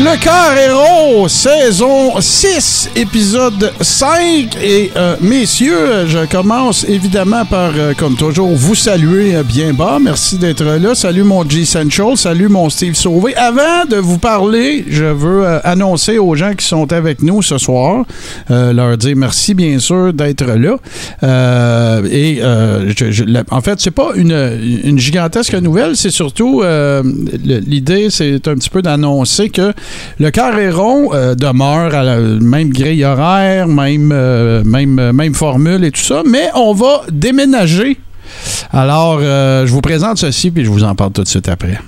Le Carrero, saison 6, épisode 5. Et euh, messieurs, je commence évidemment par, euh, comme toujours, vous saluer euh, bien bas. Merci d'être là. Salut mon G Central, salut mon Steve Sauvé. Avant de vous parler, je veux annoncer aux gens qui sont avec nous ce soir, leur dire merci bien sûr d'être là. et en fait, c'est pas une, une, gigantesque nouvelle, c'est surtout l'idée, c'est un petit peu d'annoncer que le carré rond euh, demeure à la même grille horaire, même, euh, même, euh, même formule et tout ça, mais on va déménager. Alors, je vous présente ceci, puis je vous en parle tout de suite après.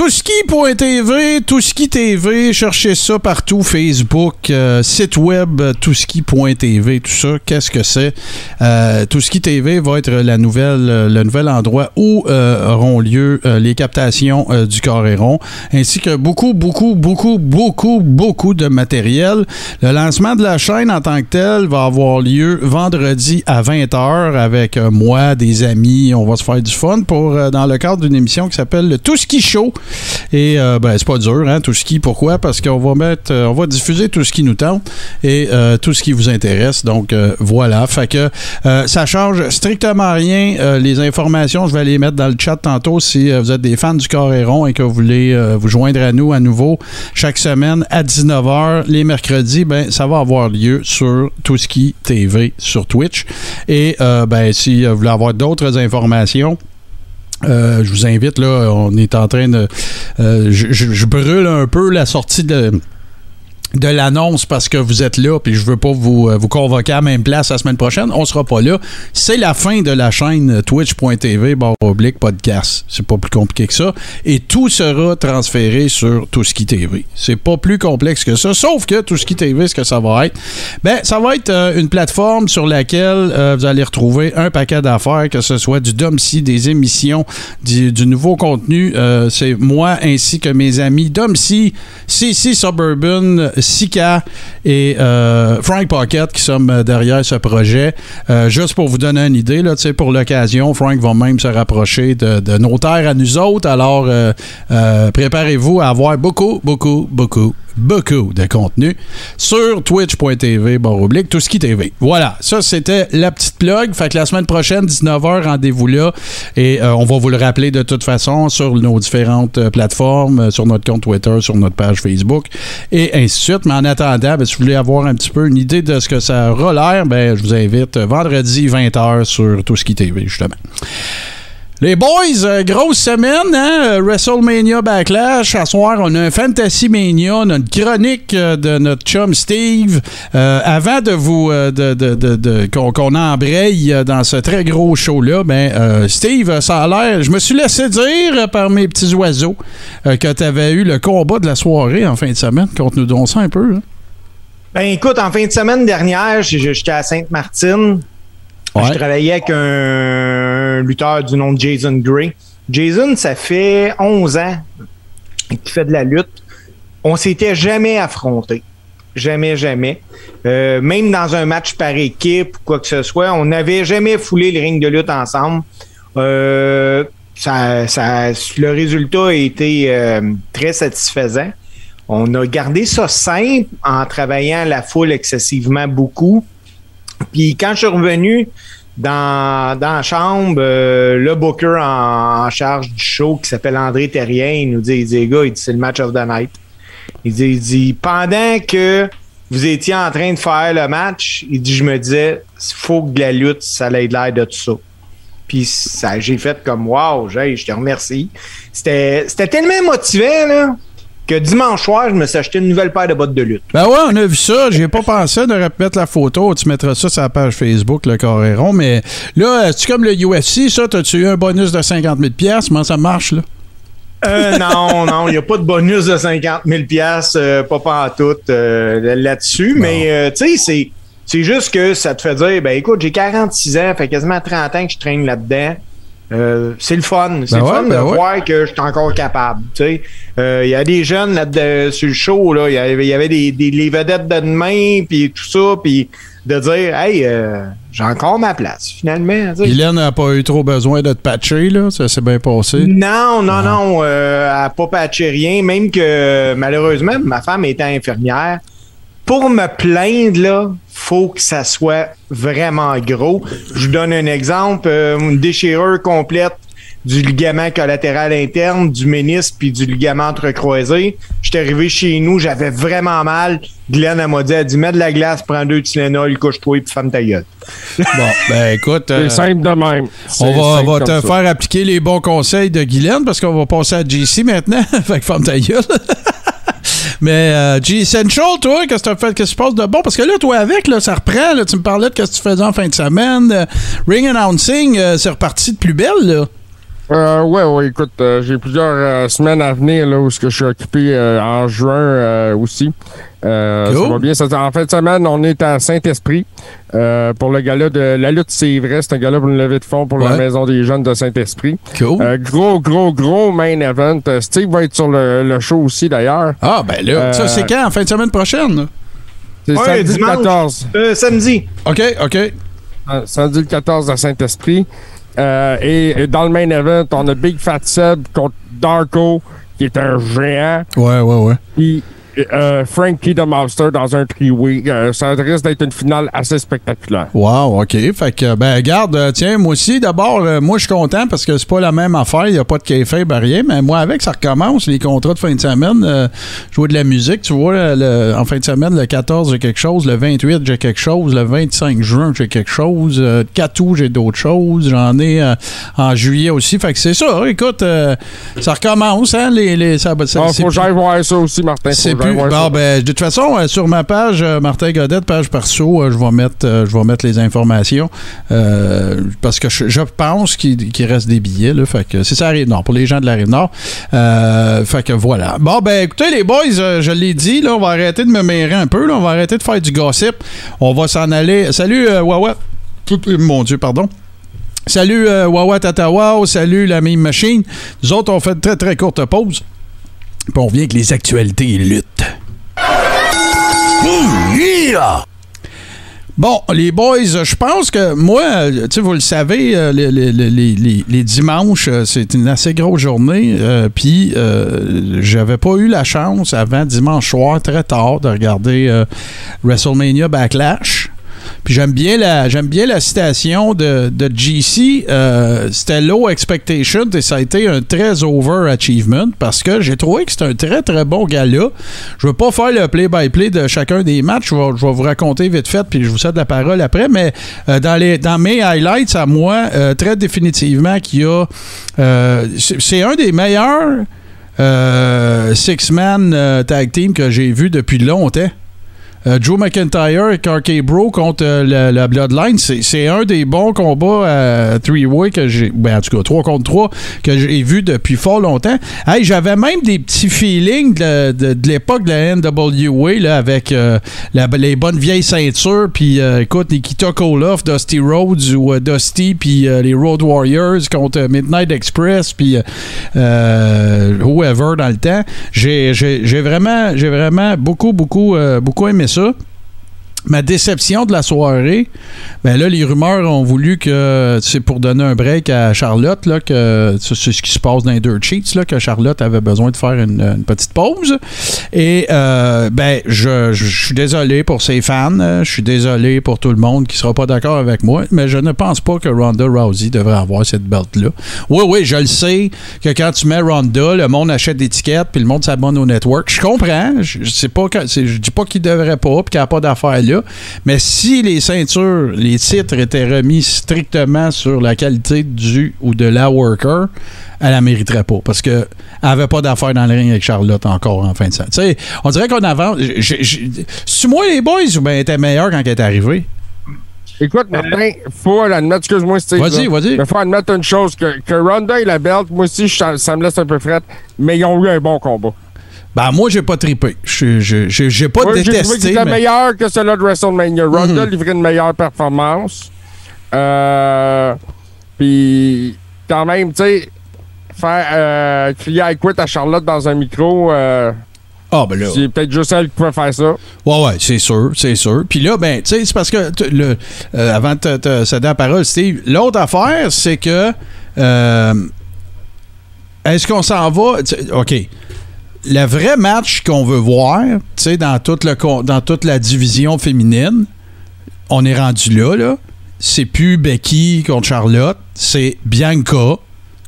Touski.tv, Touski TV, cherchez ça partout, Facebook, euh, site web, Touski.tv, tout ça. Qu'est-ce que c'est? Euh, Touski TV va être la nouvelle, euh, le nouvel endroit où euh, auront lieu les captations du Coréron, ainsi que beaucoup, beaucoup, beaucoup, beaucoup, beaucoup de matériel. Le lancement de la chaîne en tant que tel va avoir lieu vendredi à 20h avec moi, des amis. On va se faire du fun pour dans le cadre d'une émission qui s'appelle le Touski Show. Et euh, ben, c'est pas dur, hein, tout ce qui. Pourquoi? Parce qu'on va mettre, euh, on va diffuser tout ce qui nous tente et euh, tout ce qui vous intéresse. Donc voilà. Fait que ça change strictement rien. les informations, je vais les mettre dans le chat tantôt si vous êtes des fans du Coréron et que vous voulez vous joindre à nous à nouveau chaque semaine à 19h les mercredis, ben ça va avoir lieu sur Touski TV sur Twitch. Et ben si vous voulez avoir d'autres informations, euh, je vous invite, là, on est en train de... Euh, je, brûle un peu la sortie de de l'annonce parce que vous êtes là puis je veux pas vous, euh, vous convoquer à la même place la semaine prochaine. On sera pas là. C'est la fin de la chaîne twitch.tv barre oblique podcast. C'est pas plus compliqué que ça. Et tout sera transféré sur Touski TV. C'est pas plus complexe que ça. Sauf que Touski TV, ce que ça va être, ben, ça va être euh, une plateforme sur laquelle euh, vous allez retrouver un paquet d'affaires, que ce soit du Domsi, des émissions, du, nouveau contenu. C'est moi ainsi que mes amis Domsi, CC Suburban, Sika et euh, Frank Pocket qui sommes derrière ce projet. Euh, juste pour vous donner une idée, là, pour l'occasion, Frank va même se rapprocher de, nos terres à nous autres. Alors, euh, préparez-vous à avoir beaucoup, beaucoup, beaucoup beaucoup de contenu sur twitch.tv oblique tout ce qui TV. Voilà, ça c'était la petite plug. Fait que la semaine prochaine, 19h, rendez-vous là. Et euh, on va vous le rappeler de toute façon sur nos différentes euh, plateformes, euh, sur notre compte Twitter, sur notre page Facebook et ainsi de suite. Mais en attendant, ben, si vous voulez avoir un petit peu une idée de ce que ça aura l'air, ben, je vous invite vendredi 20h sur tout ce qui TV, justement. Les boys, euh, grosse semaine, hein? WrestleMania Backlash. À soir, on a un Fantasy Mania, notre chronique euh, de notre chum Steve. Euh, avant de vous de, de, de, qu'on embraye dans ce très gros show-là, ben Steve, ça a l'air. Je me suis laissé dire par mes petits oiseaux que tu avais eu le combat de la soirée en fin de semaine. Contre nous donc ça un peu. Hein? Ben écoute, en fin de semaine dernière, j'étais à Sainte-Martine. Je travaillais avec un lutteur du nom de Jason Gray. Jason, ça fait 11 ans qu'il fait de la lutte. On s'était jamais affronté. Jamais, jamais. Euh, même dans un match par équipe ou quoi que ce soit, on n'avait jamais foulé le ring de lutte ensemble. Euh, ça, le résultat a été euh, très satisfaisant. On a gardé ça simple en travaillant la foule excessivement beaucoup. Puis quand je suis revenu dans, dans la chambre, euh, le booker en, charge du show qui s'appelle André Terrien, il nous dit, il dit, gars, il dit, c'est le match of the night. Il dit, il dit, pendant que vous étiez en train de faire le match, il dit, je me disais, il faut que la lutte, ça ait l'air de tout ça. Puis ça, j'ai fait comme, wow, je te remercie. C'était, c'était tellement motivant, là que dimanche soir, je me suis acheté une nouvelle paire de bottes de lutte. Ben ouais, on a vu ça. J'ai pas pensé de mettre la photo. Tu mettras ça sur la page Facebook, le Coréron. Mais là, c'est comme le UFC, ça? T'as-tu eu un bonus de 50 000 Comment ça marche, là? Euh, non, non, il n'y a pas de bonus de 50 000 euh, pas pas en tout euh, là-dessus. Mais, euh, tu sais, c'est, c'est juste que ça te fait dire, ben écoute, j'ai 46 ans, fait quasiment 30 ans que je traîne là-dedans. Euh, c'est le fun. C'est Ben le ouais, fun ben de ouais. voir que je suis encore capable. tu sais. Euh, Il y a des jeunes là de- sur le show, là, il y avait, il y avait des, des- les vedettes de demain, puis tout ça, puis de dire, hey, euh, j'ai encore ma place, finalement. Guylaine n'a pas eu trop besoin de te patcher, là? Ça s'est bien passé? Non, non, non, euh, elle n'a pas patché rien, même que malheureusement, ma femme étant infirmière, pour me plaindre, là, faut que ça soit vraiment gros. Je vous donne un exemple, euh, une déchirure complète du ligament collatéral interne, du ménisque puis du ligament entrecroisé. J'étais arrivé chez nous, j'avais vraiment mal. Glenn, elle m'a dit, elle dit, mets de la glace, prends deux Tylenol, couche-toi puis ferme ta gueule. Bon, ben écoute. C'est euh, simple de même. On va, te ça. faire appliquer les bons conseils de Guylaine parce qu'on va passer à JC maintenant. fait que ferme ta gueule. Mais euh, G Essential, toi, qu'est-ce que tu fait? Qu'est-ce qui se passe de bon? Parce que là, toi, avec, là, ça reprend. Là, tu me parlais de ce que tu faisais en fin de semaine. Euh, Ring Announcing, euh, c'est reparti de plus belle, là. Euh, ouais, ouais, écoute, euh, j'ai plusieurs semaines à venir là, où que je suis occupé en juin aussi. Euh, Cool. Ça va bien. Ça- en fin de semaine, on est à Saint-Esprit euh, pour le gala de la lutte, c'est vrai. C'est un gala pour une levée de fonds pour Ouais. la Maison des Jeunes de Saint-Esprit. Cool. Euh, gros, gros, gros main event. Steve va être sur le, le show aussi d'ailleurs. ah, ben là, euh, ça, c'est quand? En fin de semaine prochaine? là? C'est Ouais, samedi dimanche. 14. Euh, samedi. OK, OK. Euh, samedi le 14 à Saint-Esprit. Euh, et, et dans le main event, on a Big Fat Seb contre Darko, qui est un géant. Ouais, ouais, ouais. Puis euh, Frankie the Monster dans un triway. Euh, ça risque d'être une finale assez spectaculaire. Wow, OK. Fait que, ben, regarde, euh, tiens, moi aussi, d'abord, euh, moi, je suis content parce que c'est pas la même affaire. Il n'y a pas de kayfabe, rien. Mais moi, avec, ça recommence. Les contrats de fin de semaine, jouer de la musique, tu vois, le- en fin de semaine, le 14, j'ai quelque chose. Le 28, j'ai quelque chose. Le 25 juin, j'ai quelque chose. Le 4 août, j'ai d'autres choses. J'en ai en juillet aussi. Fait que c'est ça. Écoute, ça recommence, hein, les... les ça, Ah, faut que j'aille voir ça aussi, Martin. C'est plus. Bon, ben, de toute façon, euh, sur ma page, euh, Martin Godet, page perso, euh, je vais mettre, je vais mettre les informations parce que je, je pense qu'il reste des billets. Là, fait que c'est ça, la rive nord. Pour les gens de la rive nord. Fait que voilà. Bon, ben, écoutez, les boys, je l'ai dit, là, on va arrêter de me mêler un peu. Là, on va arrêter de faire du gossip. On va s'en aller. Salut, Wawa. Tout- Mon Dieu, pardon. Salut Wawa Tatawa, salut la Mime Machine. Nous autres, on fait une très très courte pause. Puis on revient avec les actualités lutte. Bon, les boys, je pense que moi, euh, tu sais, vous le savez, euh, les, dimanches, euh, c'est une assez grosse journée. Puis, j'avais pas eu la chance avant dimanche soir, très tard, de regarder WrestleMania Backlash. Puis j'aime bien la j'aime bien la citation de, de GC. euh, c'était low expectation et ça a été un très over achievement parce que j'ai trouvé que c'est un très très bon gars-là. Je veux pas faire le play-by-play de chacun des matchs. Je vais, vous raconter vite fait puis je vous cède la parole après. Mais euh, dans les dans mes highlights à moi, euh, très définitivement qu'il y a c'est un des meilleurs six-man tag team que j'ai vu depuis longtemps. Euh, Joe McIntyre et Carkey Bro contre euh, la Bloodline, c'est un des bons combats à three-way que j'ai. Ben, en tout cas, 3 contre 3 que j'ai vu depuis fort longtemps. Hey, j'avais même des petits feelings de, de- l'époque de la NWA là, avec euh, les bonnes vieilles ceintures. Puis, euh, écoute, Nikita Koloff, Dusty Rhodes ou euh, Dusty, puis euh, les Road Warriors contre euh, Midnight Express, puis euh, euh, whoever dans le temps. J'ai vraiment, vraiment beaucoup, beaucoup, euh, beaucoup aimé ça. Ma déception de la soirée, ben là, les rumeurs ont voulu que c'est pour donner un break à Charlotte, là, que c'est c'est ce qui se passe dans les Dirt Sheets, là, que Charlotte avait besoin de faire une, petite pause. Et euh, ben, je, je- suis désolé pour ses fans, je suis désolé pour tout le monde qui sera pas d'accord avec moi, mais je ne pense pas que Ronda Rousey devrait avoir cette belt-là. Oui, oui, je le sais que quand tu mets Ronda, le monde achète des tickets, puis le monde s'abonne au network. Je comprends. Je, sais pas c'est- je dis pas qu'il devrait pas, puis qu'il n'y a pas d'affaires là. Là. Mais si les ceintures, les titres étaient remis strictement sur la qualité du ou de la worker, elle la mériterait pas. Parce qu'elle avait pas d'affaires dans le ring avec Charlotte encore en fin de semaine. Tu sais, on dirait qu'on avance. C'est moi les boys ou bien elle était meilleure quand elle est arrivée? Écoute, Martin, faut admettre, excuse-moi, Steve. Vas-y, vas-y. Mais faut admettre une chose, que, que Ronda et la belt, moi aussi, ça, ça me laisse un peu frette, mais ils ont eu un bon combat. Ben, moi, j'ai pas trippé. Je- je- je- J'ai pas Moi, j'ai trouvé qu'il détesté. était mais- meilleur que celui de WrestleMania. Ronda Mhm. livrait une meilleure performance. Euh, Puis, quand même, tu sais, faire euh, crier I quit à Charlotte dans un micro, euh, Ah, ben là. c'est peut-être juste elle qui pouvait faire ça. Ouais, ouais, c'est sûr, c'est sûr. Puis là, ben, tu sais, c'est parce que, le, euh, avant de te, céder la parole, Steve, l'autre affaire, c'est que, euh, est-ce qu'on s'en va, OK, le vrai match qu'on veut voir, tu sais, dans, toute la division féminine, on est rendu là, là, c'est plus Becky contre Charlotte, c'est Bianca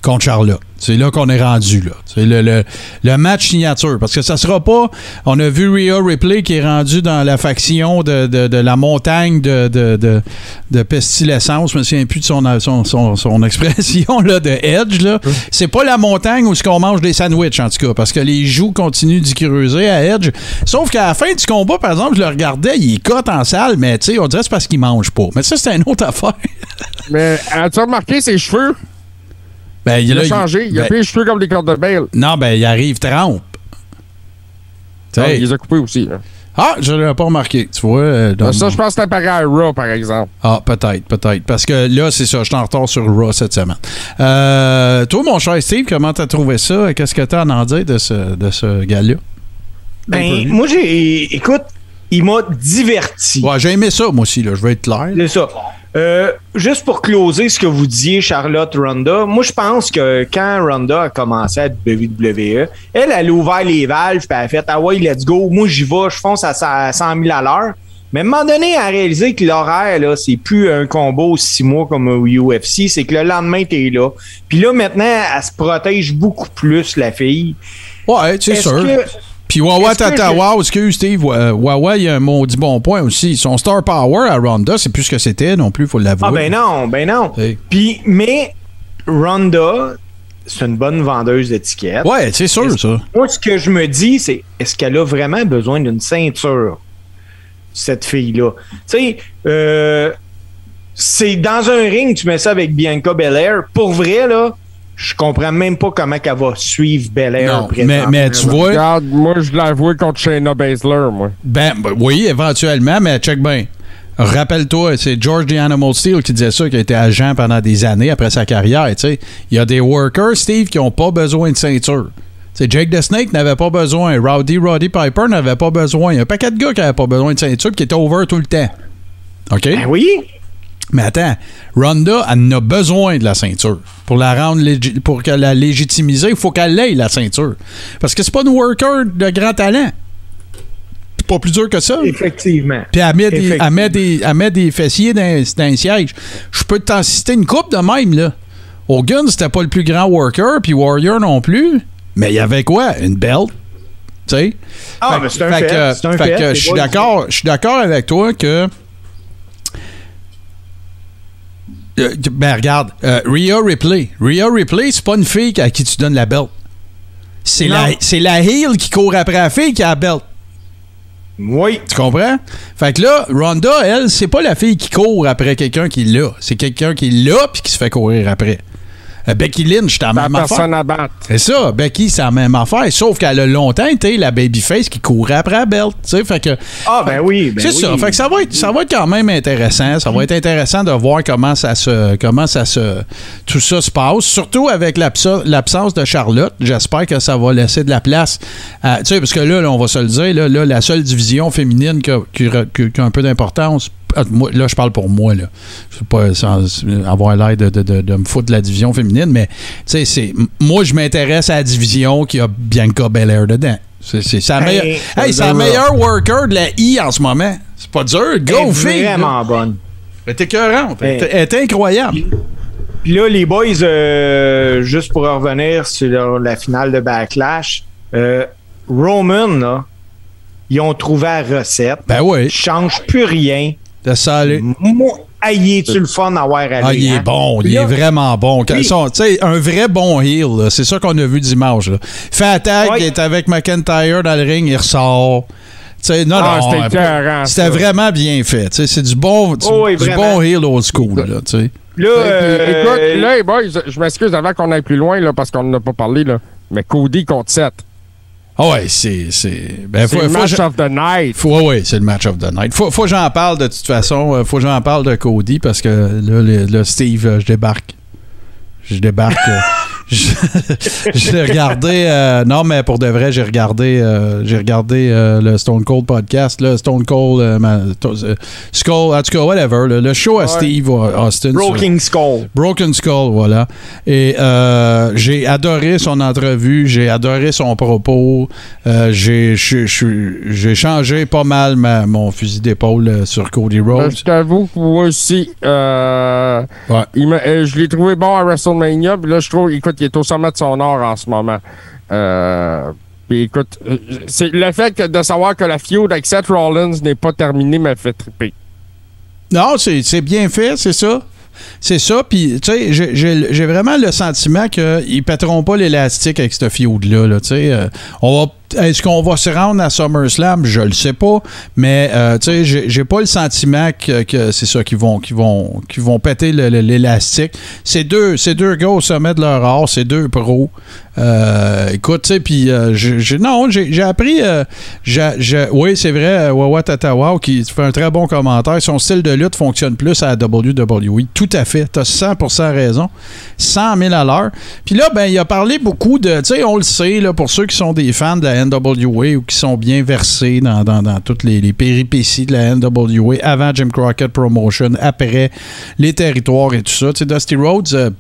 contre Charlotte. C'est là qu'on est rendu, là. C'est le, le, le match signature. Parce que ça sera pas. On a vu Rhea Ripley qui est rendu dans la faction de, de- de la montagne de, de, de, de pestilescence. Je me souviens plus de son, son, son, son expression là, de Edge. Là. C'est pas la montagne où ce qu'on mange des sandwichs, en tout cas. Parce que les joues continuent d'y creuser à Edge. Sauf qu'à la fin du combat, par exemple, je le regardais, il cote en salle, mais tu sais, on dirait que c'est parce qu'il mange pas. Mais ça, c'est une autre affaire. Mais as-tu remarqué ses cheveux? Ben, Il a là, changé. Il a ben, pris les cheveux comme des cordes de bale. Non, ben, il arrive trempe. Ah, il les a coupés aussi. là. Ah, je l'avais pas remarqué. Tu vois. euh, dans ça, mon- je pense que c'était pareil à Raw, par exemple. Ah, peut-être, peut-être. Parce que là, c'est ça, je suis en retard sur Raw cette semaine. Euh, toi, mon cher Steve, comment t'as trouvé ça? Qu'est-ce que t'as à en dire de ce, de ce gars-là? Ben, moi, j'ai. Écoute, il m'a diverti. Ouais, j'ai aimé ça, moi aussi, là, je vais être clair. C'est ça. Euh, juste pour closer ce que vous disiez, Charlotte Ronda, moi je pense que quand Ronda a commencé à WWE, elle, elle a ouvert les valves puis elle a fait Ah ouais, let's go, moi j'y vais, je fonce à 100 000 à l'heure. Mais à un moment donné, elle a réalisé que l'horaire, là, c'est plus un combo six mois comme au UFC, c'est que le lendemain, t'es là. Puis là, maintenant, elle se protège beaucoup plus, la fille. Ouais, c'est sûr. que- Puis Wawa Tata je- Wow, excuse Steve, euh, Wawa, il y a un maudit bon point aussi. Son star power à Ronda, c'est plus ce que c'était non plus, faut l'avouer. Ah ben non, ben non. Hey. Puis, mais Ronda, c'est une bonne vendeuse d'étiquettes. Ouais, c'est sûr, ça. Moi, ce que je me dis, c'est est-ce qu'elle a vraiment besoin d'une ceinture, cette fille-là? Tu sais, euh, c'est dans un ring, tu mets ça avec Bianca Belair. Pour vrai, là, je comprends même pas comment qu'elle va suivre Belair. Non, mais, mais tu vois, Regarde, moi, je l'ai avoué contre Shayna Baszler, moi. Ben, ben, oui, éventuellement, mais check bien. Rappelle-toi, c'est George the Animal Steel qui disait ça, qui a été agent pendant des années après sa carrière. tu sais. Il y a des workers, Steve, qui n'ont pas besoin de ceinture. C'est Jake the Snake n'avait pas besoin. Rowdy Roddy Piper n'avait pas besoin. Il y a un paquet de gars qui n'avaient pas besoin de ceinture et qui étaient over tout le temps. OK? Ben oui. Mais attends, Ronda, elle en a besoin de la ceinture. Pour la rendre pour qu'elle la légitimiser, il faut qu'elle ait la ceinture. Parce que c'est pas une worker de grand talent. C'est pas plus dur que ça. Effectivement. Puis elle met, des, Effectivement. elle met, des, elle met des fessiers dans, dans un siège. Je peux t'en citer une coupe de même, là. Hogan, c'était pas le plus grand worker, puis Warrior non plus. Mais il y avait quoi? Une belt? Tu sais? Ah, Fait- mais c'est un fait fait. que- fait que Les je suis boys, d'accord, je suis d'accord avec toi que. Euh, ben regarde, euh, Rhea Ripley. Rhea Ripley, c'est pas une fille à qui tu donnes la belt. C'est la, c'est la heel qui court après la fille qui a la belt. Oui. Tu comprends? Fait que là, Ronda, elle, c'est pas la fille qui court après quelqu'un qui l'a. C'est quelqu'un qui l'a puis qui se fait courir après. Euh, Becky Lynch, c'est la même affaire. personne à battre. C'est ça, Becky, c'est la même affaire. Sauf qu'elle a longtemps été la babyface qui courait après la belt. Fait que. Ah, ben oui. Ben c'est oui. ça. Fait que ça va, être, ça va être quand même intéressant. Ça va être intéressant de voir comment ça se. Comment ça se. Tout ça se passe. Surtout avec l'absence de Charlotte. J'espère que ça va laisser de la place. à- tu sais, parce que là, là, on va se le dire, là, là, la seule division féminine qui a, qui a- qui a un peu d'importance. Ah, Là, je parle pour moi. Là. Je veux pas sans avoir l'air de, de- de- de me foutre de la division féminine, mais tu sais, c'est- moi, je m'intéresse à la division qui a Bianca Belair dedans. C'est sa meilleure, hey, c'est la meilleure worker de la I en ce moment. C'est pas dur. Elle Go, est fille. là. vraiment bonne. Elle est écœurante. Elle Hey. est- elle est incroyable. Puis là, les boys, euh, juste pour revenir sur la, finale de Backlash, euh, Roman, là, Ils ont trouvé la recette. Ben oui. Ils changent plus rien. De ça aller? Moi, aïe, es-tu le fun à voir aller? Ah, il est hein? bon, il est vraiment bon. Tu sais, un vrai bon heel, là, c'est ça qu'on a vu dimanche. Là. Fait attaque, il est avec McIntyre dans le ring, il ressort. Tu sais, non, Ah, non, c'était euh, vraiment bien fait. Tu sais, C'est du bon, du, Oh oui, du bon heel old school. Là, tu sais. Là, euh, Écoute, là, boys, je m'excuse avant qu'on aille plus loin, là, parce qu'on n'en a pas parlé, là. Mais Cody contre Seth. Ah ouais, c'est. c'est- Ben, le match of the night. Faut, ouais, c'est le match of the night. Faut, faut que j'en parle de toute façon. Euh, Faut que j'en parle de Cody parce que là, le- Steve, euh, je débarque. Je débarque. l'ai regardé. euh, non, mais pour de vrai, j'ai regardé, euh, j'ai regardé euh, le Stone Cold podcast. Là, Stone Cold, ma- to- Skull, en tout cas, whatever. Le, le show à Steve Austin. sur- Broken Skull. Broken Skull, voilà. Et euh, j'ai adoré son entrevue, j'ai adoré son propos. Euh, j'ai j'ai changé pas mal ma- mon fusil d'épaule euh, sur Cody Ben, Rhodes. je t'avoue que moi aussi, euh, Ouais. il m'a- euh, je l'ai trouvé bon à WrestleMania. Puis là, je trouve, écoute, il est au sommet de son art en ce moment. Euh, puis écoute, euh, c'est le fait de savoir que la feud avec Seth Rollins n'est pas terminée m'a fait triper. Non, c'est bien fait, c'est ça. C'est ça, puis tu sais, j'ai- vraiment le sentiment qu'ils pèteront pas l'élastique avec ce feud-là. Là, tu sais. Euh, on va est-ce qu'on va se rendre à SummerSlam? Je le sais pas. Mais euh, tu sais, j'ai pas le sentiment que, c'est ça qui vont, qui vont, vont péter l'élastique. C'est deux, deux gars au sommet de leur art, c'est deux pros. Euh, écoute, tu sais, puis euh, j'ai- non, j'ai appris. oui, c'est vrai, Wawa Tatawa qui fait un très bon commentaire. Son style de lutte fonctionne plus à la WWE. Tout à fait. Tu as 100% raison. 100 000 à l'heure. Puis là, ben, il a parlé beaucoup de. Tu sais, on le sait, là, pour ceux qui sont des fans de la NWA ou qui sont bien versés dans, dans- dans toutes les, les péripéties de la NWA avant Jim Crockett Promotion, après les territoires et tout ça. Tu Dusty Rhodes.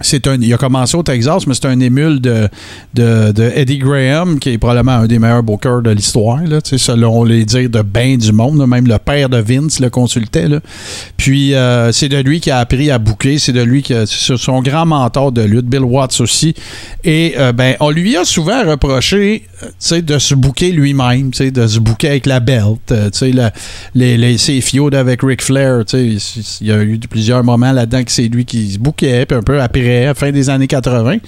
C'est un, il a commencé au Texas, mais c'est un émule de, de, Eddie Graham, qui est probablement un des meilleurs bookers de l'histoire, là, selon les dires de bien du monde. même le père de Vince le consultait. là. Puis euh, c'est de lui qui a appris à booker, c'est de lui qui a, son grand mentor de lutte, Bill Watts aussi. Et euh, ben, on lui a souvent reproché euh, de se booker lui-même, de se booker avec la belt, la- les, les, ses avec Ric Flair. Il y a eu plusieurs moments là-dedans que c'est lui qui se bookait, puis un peu après, fin des années 80.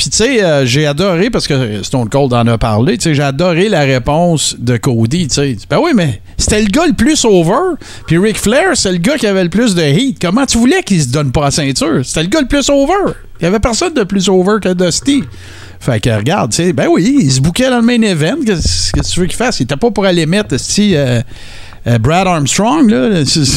Puis, tu sais, euh, j'ai adoré, parce que Stone Cold en a parlé, tu sais, j'ai adoré la réponse de Cody, tu sais. Ben oui, mais c'était le gars le plus over, puis Ric Flair, c'est le gars qui avait le plus de heat. Comment tu voulais qu'il se donne pas la ceinture? C'était le gars le plus over. Il y avait personne de plus over que Dusty. Fait que regarde, tu sais, ben oui, il se bouquait dans le main event. Qu'est-ce que tu veux qu'il fasse? Il était pas pour aller mettre, si Brad Armstrong, là,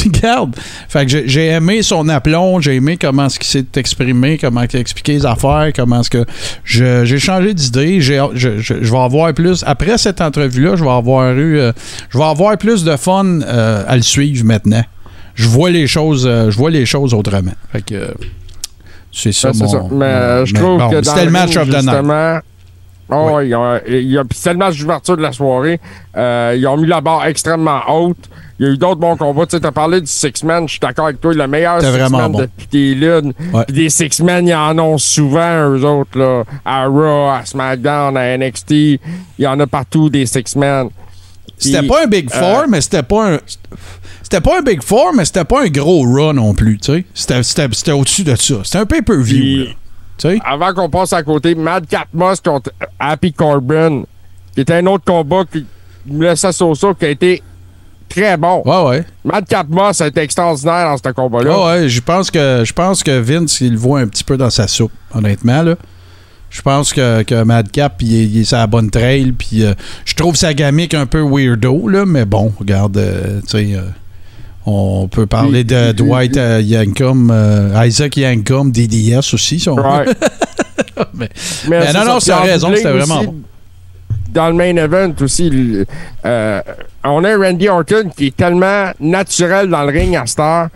regarde. Fait que j'ai- j'ai aimé son aplomb, j'ai aimé comment ce qu'il s'est exprimé, comment il a expliqué les affaires, comment est-ce que j'ai changé d'idée. J'ai- Je, je- vais avoir plus après cette entrevue-là, je vais avoir eu, euh, je vais avoir plus de fun euh, à le suivre maintenant. Je vois les choses, euh, je vois les choses autrement. Fait que euh, c'est ça, Ben, c'est mon- ça. Mais euh, je trouve bon, que dans le match of the night. Oh, il y a- il y a- puis c'était le match d'ouverture de la soirée. Euh, ils ont mis la barre extrêmement haute. Il y a eu d'autres bons combats. Tu sais, as parlé du Six-Man. Je suis d'accord avec toi. Le meilleur Six-Man bon. depuis des lunes. Ouais. Puis des Six-Man, ils en ont souvent, eux autres. Là, à Raw, à SmackDown, à NXT. Il y en a partout des Six-Man. C'était pas un Big Four, euh, mais c'était pas un. C'était pas un Big Four, mais c'était pas un gros run non plus, tu sais. C'était- C'était c'était au-dessus de ça. C'était un pay-per-view, Avant qu'on passe à côté, Madcap Moss contre Happy Corbin, qui était un autre combat qui me laissait Sosa, qui a été très bon. Ouais, ouais. Madcap Moss a été extraordinaire dans ce combat-là. Ouais, ouais. Je pense que, je pense que Vince, il le voit un petit peu dans sa soupe, honnêtement, là. Je pense que, que Madcap, il est, il est sur la bonne trail, puis euh, je trouve sa gamique un peu weirdo, là, mais bon, regarde, euh, tu sais, euh, on peut parler de Dwight euh, Yankum, euh, Isaac Yankum, DDS aussi. Mais- Mais, Mais c'est non, non, en raison, c'était vraiment aussi, bon. Dans le main event aussi, euh, on a Randy Orton qui est tellement naturel dans le ring à.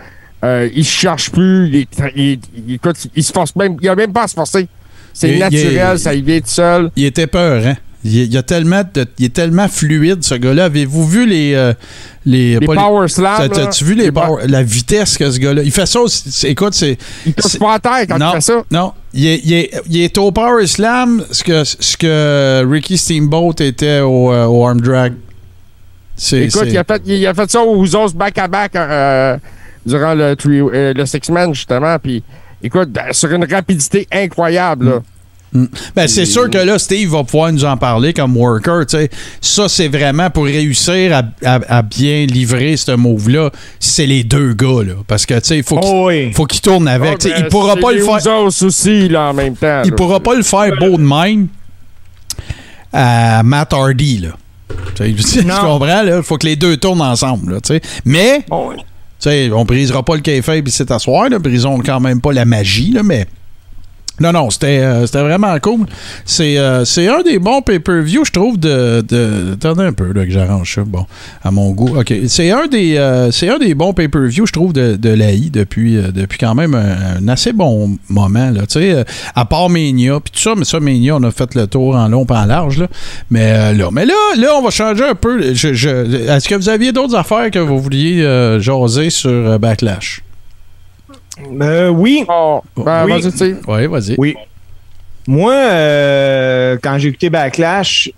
Euh, il se cherche plus. Il, il- il- écoute, il se force même. Il a même pas à se forcer. C'est naturel, ça y vient tout seul. Il était peur, hein? Il, il y a tellement de- il est tellement fluide, ce gars-là. Avez-vous vu les. euh, les, power slams. T'as-tu vu les les power- la vitesse que ce gars-là. Il fait ça aussi. Écoute, c'est. Il touche pas à terre quand non, il fait ça. non. il est, il est- il est au Power Slam ce que, ce que Ricky Steamboat était au, euh, au Arm Drag. Écoute, il a, fait, il a fait ça aux os back-à-back euh, durant le, Six-Man, justement. Puis, écoute, sur une rapidité incroyable. Là. Ben, c'est sûr que là, Steve va pouvoir nous en parler comme worker. Ça, c'est vraiment pour réussir à, à- à bien livrer ce move-là. C'est les deux gars, là. Parce que, tu sais, il faut qu'il Oh oui. faut qu'il tourne avec. Ah, ben, il pourra pas le faire. Aussi, là, en même temps. Il là. pourra pas le faire beau de même à Matt Hardy, là. Tu comprends, là? Il faut que les deux tournent ensemble, là. Mais, Oh oui. tu sais, on brisera pas le café puis c'est asseoir, là. Brisons quand même pas la magie, là, mais. Non, non, c'était euh, vraiment cool. C'est euh, c'est un des bons pay-per-view, je trouve, de, de. Attendez un peu, là, que j'arrange ça. Bon, à mon goût. OK. C'est un des euh, un des bons pay-per-view, je trouve, de, de l'AI depuis, depuis quand même un, assez bon moment, là. Tu sais, à part Mania, puis tout ça, mais ça, Mania, on a fait le tour en long et en large, là. Mais là, mais là, là, on va changer un peu. Est-ce que vous aviez d'autres affaires que vous vouliez jaser sur Backlash? Euh, oui. Oh, ben, Oui. vas-y, tu sais. Oui, vas-y. Oui. Moi, euh, quand j'ai écouté Backlash,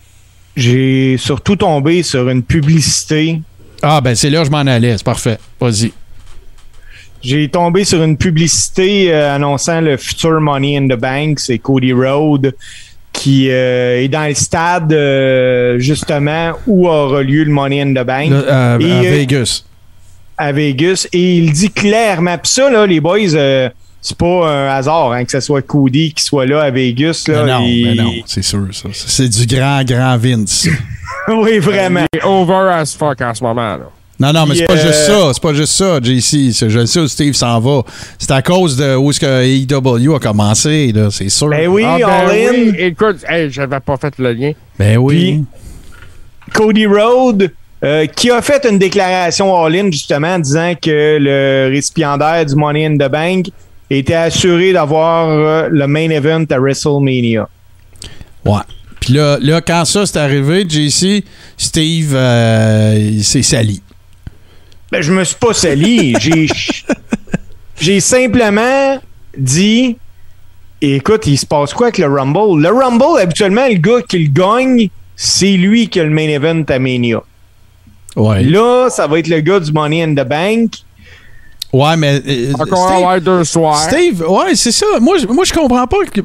j'ai surtout tombé sur une publicité. Ah, ben c'est là que je m'en allais. C'est parfait. Vas-y. J'ai tombé sur une publicité euh, annonçant le futur Money in the Bank. C'est Cody Road qui euh, est dans le stade, euh, justement, où aura lieu le Money in the Bank. Euh, Et, à euh, Vegas. À Vegas et il dit clairement, puis ça, là, les boys, euh, c'est pas un hasard hein, que ce soit Cody qui soit là à Vegas. Là, Mais non, il- mais non, c'est sûr, ça. C'est du grand, grand Vince. ça. oui, vraiment. Il est over as fuck en ce moment. Là. Non, non, mais c'est pas euh, juste ça. C'est pas juste ça, JC. C'est- Je le sais où Steve s'en va. C'est à cause de où est-ce que AEW a commencé, là, c'est sûr. Ben oui, Ah, ben All In, oui, écoute, hey, j'avais pas fait le lien. Ben oui. Cody Road, euh, qui a fait une déclaration all-in justement disant que le récipiendaire du Money in the Bank était assuré d'avoir euh, le main event à WrestleMania. Ouais. Puis là, là, quand ça c'est arrivé, JC, Steve, euh, il s'est sali. Ben, je me suis pas sali. J'ai, j'ai simplement dit, écoute, il se passe quoi avec le Rumble? Le Rumble, habituellement, le gars qui le gagne, c'est lui qui a le main event à Mania. Ouais. Là, ça va être le gars du Money in the Bank. Ouais, mais. euh, Encore Steve- un deux soirs. Steve, ouais, c'est ça. Moi, je- moi, je comprends pas que-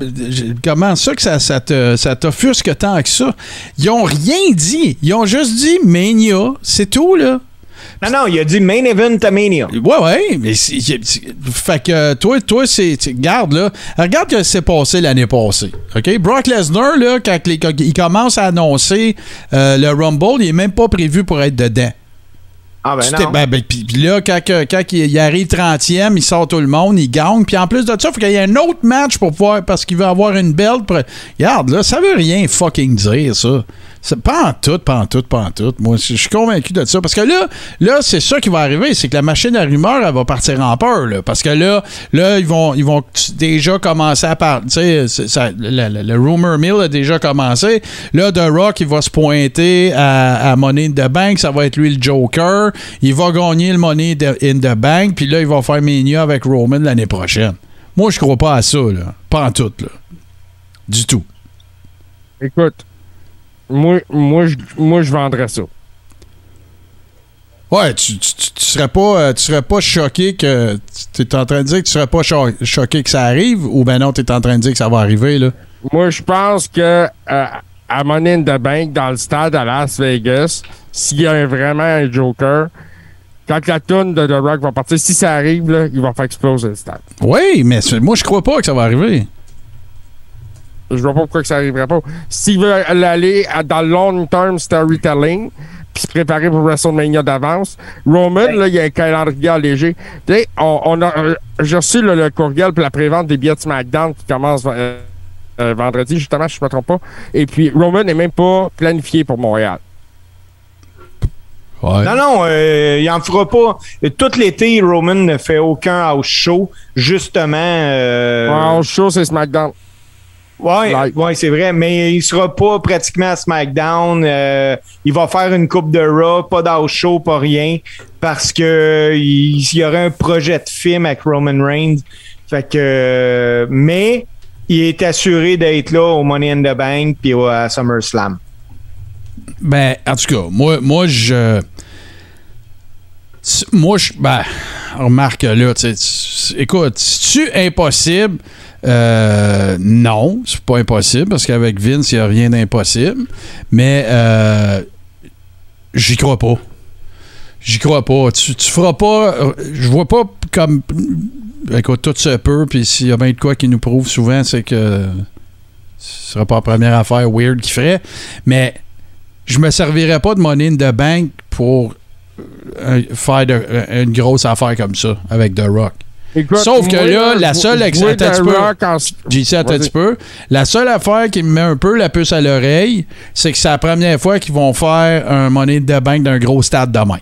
comment ça que ça, ça te- ça t'offusque tant que ça. Ils ont rien dit. Ils ont juste dit Mania. C'est tout, là. Non, non, il a dit main event à Mania. Ouais, ouais, mais fait que toi, toi, c'est. Regarde, là. Regarde ce qui s'est passé l'année passée. OK? Brock Lesnar, là, quand, les- quand il commence à annoncer euh, le Rumble, il est même pas prévu pour être dedans. Ah ben non. ben, ben, puis puis là, quand, quand il, arrive 30e, il sort tout le monde, il gagne. Puis en plus de ça, il faut qu'il y ait un autre match pour pouvoir. Parce qu'il veut avoir une belt. pour- Regarde, là, ça veut rien fucking dire, ça. Pas en tout, pas en tout, pas en tout. Moi, je suis convaincu de ça. Parce que là, là c'est ça qui va arriver. C'est que la machine à rumeurs, elle va partir en peur. Parce que là, là ils, vont, ils vont déjà commencer à parler. Le, rumor mill a déjà commencé. Là, The Rock, il va se pointer à, à Money in the Bank. Ça va être lui le Joker. Il va gagner le Money in the Bank. Puis là, il va faire Mania avec Roman l'année prochaine. Moi, je crois pas à ça. Pas en tout. Du tout. Écoute, moi, moi, je, moi, je vendrais ça. Ouais, tu, tu, tu- tu serais pas euh, tu serais pas choqué que tu es en train de dire que tu serais pas cho- choqué que ça arrive ou ben non, tu es en train de dire que ça va arriver là? Moi, je pense que euh, à Money in the Bank, dans le stade à Las Vegas, s'il y a vraiment un Joker, quand la toune de The Rock va partir, si ça arrive, là, il va faire exploser le stade. Oui, mais moi je crois pas que ça va arriver. Je vois pas pourquoi que ça arriverait pas. S'il veut aller à- dans le long-term storytelling, puis se préparer pour WrestleMania d'avance, Roman, là, il y a un calendrier allégé. Tu sais, on, on a, euh, j'ai reçu le, le courriel pour la prévente des billets de SmackDown qui commence euh, euh, vendredi, justement, si je me trompe pas. Et puis, Roman n'est même pas planifié pour Montréal. Ouais. Non, non, euh, il en fera pas. Tout l'été, Roman ne fait aucun house show, justement. euh, Ouais, on show, c'est SmackDown. Ouais, Like. ouais, c'est vrai, mais il sera pas pratiquement à SmackDown. euh, il va faire une coupe de Raw, pas d'house show, pas rien, parce que il, il y aurait un projet de film avec Roman Reigns. Fait que, mais il est assuré d'être là au Money in the Bank puis au à SummerSlam. Ben, en tout cas, moi, moi je. Moi, je. Ben, remarque là, tu écoute, c'est-tu impossible? Euh, non, c'est pas impossible parce qu'avec Vince, il n'y a rien d'impossible. Mais euh, j'y crois pas. J'y crois pas. Tu, tu feras pas. euh, Je vois pas comme. Écoute, tout se peut, puis s'il y a bien de quoi qui nous prouve souvent, c'est que ce sera pas la première affaire weird qu'il ferait. Mais je me servirais pas de money in the bank pour euh, faire de- une grosse affaire comme ça avec The Rock. Écoute, Sauf que moi, là, la seule je ex- vois attends un The petit peu. Rock en- J'ai dit, attends un Vas-y. petit peu. La seule affaire qui me met un peu la puce à l'oreille, c'est que c'est la première fois qu'ils vont faire un money in the bank d'un gros stade demain.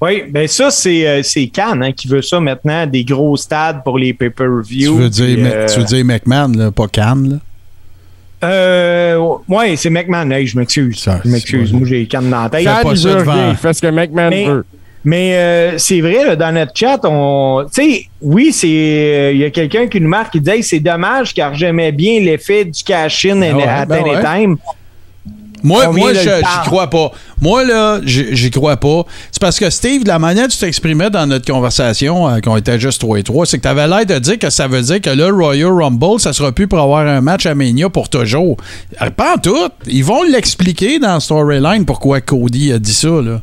Oui, ben ça, c'est euh, c'est Cannes hein, qui veut ça maintenant, des gros stades pour les pay-per-view. Tu veux, dire, puis, euh, tu veux dire McMahon, là, pas Cannes, là? Euh, ouais, c'est McMahon. Hey, je m'excuse. Je m'excuse. Moi, j'ai Cannes dans la tête. Fais pas ça devant- fait ce que McMahon Mais- veut. Mais euh, c'est vrai, là, dans notre chat, on, tu sais, oui, c'est, euh, il y a quelqu'un qui nous marque qui dit, Hey, c'est dommage car j'aimais bien l'effet du cash-in Ben ouais, à ben ouais. Moi, moi le j'y crois pas. Moi, là, j'y crois pas. C'est parce que, Steve, de la manière dont tu t'exprimais dans notre conversation, euh, qu'on était juste 3 et 3, c'est que tu avais l'air de dire que ça veut dire que là, Royal Rumble, ça sera plus pour avoir un match à Mania pour toujours. Euh, Pas en tout. Ils vont l'expliquer dans Storyline pourquoi Cody a dit ça, là.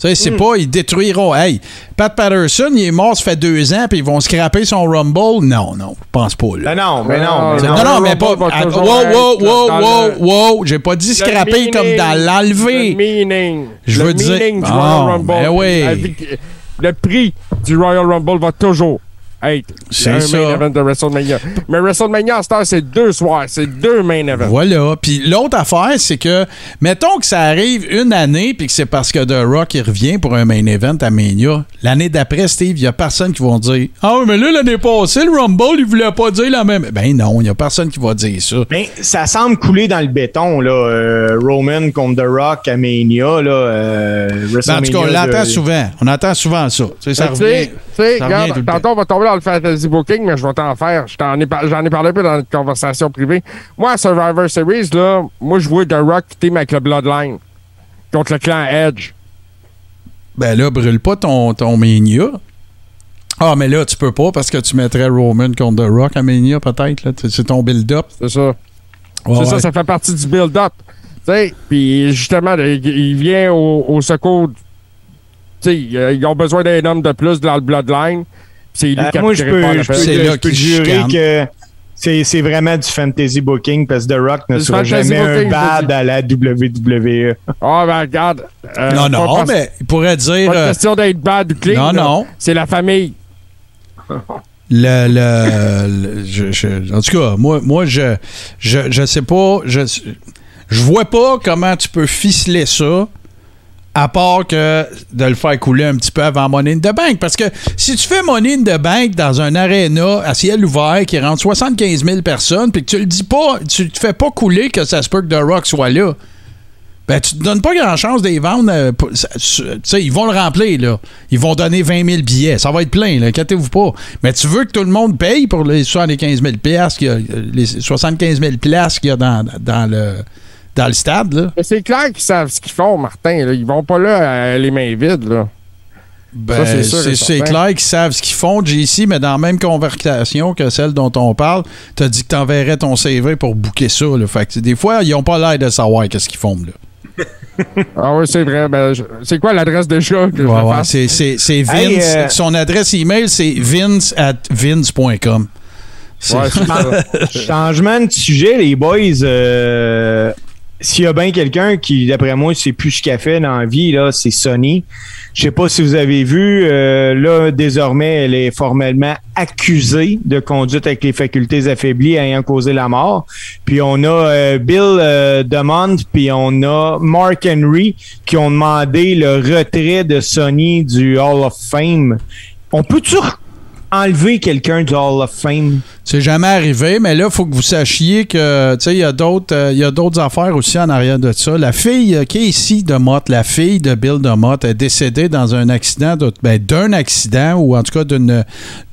Tu sais, Hmm. c'est pas, ils détruiront. Hey, Pat Patterson, il est mort, ça fait deux ans, puis ils vont scraper son Rumble. Non, non, je pense pas, là. Ben non, ben non, Non, ben Non, non. non, mais pas. Ah, toujours Wow, wow, wow, wow, le- wow. J'ai pas dit scraper comme dans l'enlever. Le meaning. Je veux dire- meaning du Ah, Royal Rumble. ben oui. Le prix du Royal Rumble va toujours être C'est un ça. main event de WrestleMania. Mais WrestleMania, à cette heure, c'est deux soirs. C'est deux main events. Voilà. Puis l'autre affaire, c'est que, mettons que ça arrive une année, puis que c'est parce que The Rock il revient pour un main event à Mania. L'année d'après, Steve, il y a personne qui va dire Ah oui, mais là, l'année passée, le Rumble, il voulait pas dire la même. Ben non, il y a personne qui va dire ça. Ben, ça semble couler dans le béton, là. euh, Roman contre The Rock à Mania, là. Euh, Ben, en tout WrestleMania cas, on l'entend de- souvent. On entend souvent ça. Tu sais, ça sais, revient. tu sais, ça regarde, revient tout le temps. tantôt, on va tomber dans le fantasy booking, mais je vais t'en faire. Ai par- J'en ai, parlé un peu dans notre conversation privée. Moi, à Survivor Series, là, moi, je vois The Rock team avec le Bloodline contre le clan Edge. Ben là, brûle pas ton, ton Mania. Ah, mais là, tu peux pas parce que tu mettrais Roman contre The Rock à Mania, peut-être. C'est ton build-up. C'est ça. Ouais, c'est ouais. ça, ça fait partie du build-up. Puis justement, il, vient au, au secours. Tu sais, euh, ils ont besoin d'un homme de plus dans le Bloodline. C'est lui Euh, qui a moi, je peux, je peux, jurer que c'est c'est vraiment du fantasy booking parce que The Rock ne sera jamais un bad à la WWE. Ah, ben regarde. euh, non, non, mais il pourrait dire. Pas euh, question d'être bad ou clean. non, là. non. C'est la famille. Le, le, le- je- je- en tout cas, moi, moi je, je, je sais pas, je, je vois pas comment tu peux ficeler ça, à part que de le faire couler un petit peu avant Money in the Bank. Parce que si tu fais Money in the Bank dans un aréna à ciel ouvert qui rentre 75 000 personnes, puis que tu le dis pas, tu te fais pas couler que ça se peut que The Rock soit là. Ben, tu te donnes pas grand chance de les vendre. euh, tu sais, ils vont le remplir, là. Ils vont donner 20 000 billets. Ça va être plein, là. Inquiétez-vous pas. Mais tu veux que tout le monde paye pour les 75 000 piastres qu'il y a- les 75 000 places qu'il y a dans, dans le, dans le stade, là. Mais c'est clair qu'ils savent ce qu'ils font, Martin. Là. Ils vont pas là euh, les mains vides. Là. Ben, Ça, c'est c'est clair qu'ils savent ce qu'ils font, JC, mais dans la même conversation que celle dont on parle, tu as dit que tu enverrais ton CV pour booker ça. Là. Fait que des fois, ils ont pas l'air de savoir qu'est-ce qu'ils font. Là. Ah oui, c'est vrai. Ben, je- C'est quoi l'adresse déjà que je Ouais, c'est, c'est, c'est Vince. Hey, euh, Son adresse email, c'est vince at vince.com. C'est- Ouais, c'est ça. Changement de sujet, les boys. euh, S'il y a bien quelqu'un qui, d'après moi, c'est plus ce qu'elle fait dans la vie, là, c'est Sony. Je sais pas si vous avez vu, euh, là, désormais, elle est formellement accusée de conduite avec les facultés affaiblies ayant causé la mort. Puis on a euh, Bill euh, puis on a Mark Henry qui ont demandé le retrait de Sony du Hall of Fame. On peut-tu enlever quelqu'un du Hall of Fame? C'est jamais arrivé, mais là, il faut que vous sachiez que, tu sais, il y a d'autres euh, affaires aussi en arrière de ça. La fille euh, qui est ici de Mott, la fille de Bill de Mott, est décédée dans un accident, de- ben, d'un accident, ou en tout cas d'une,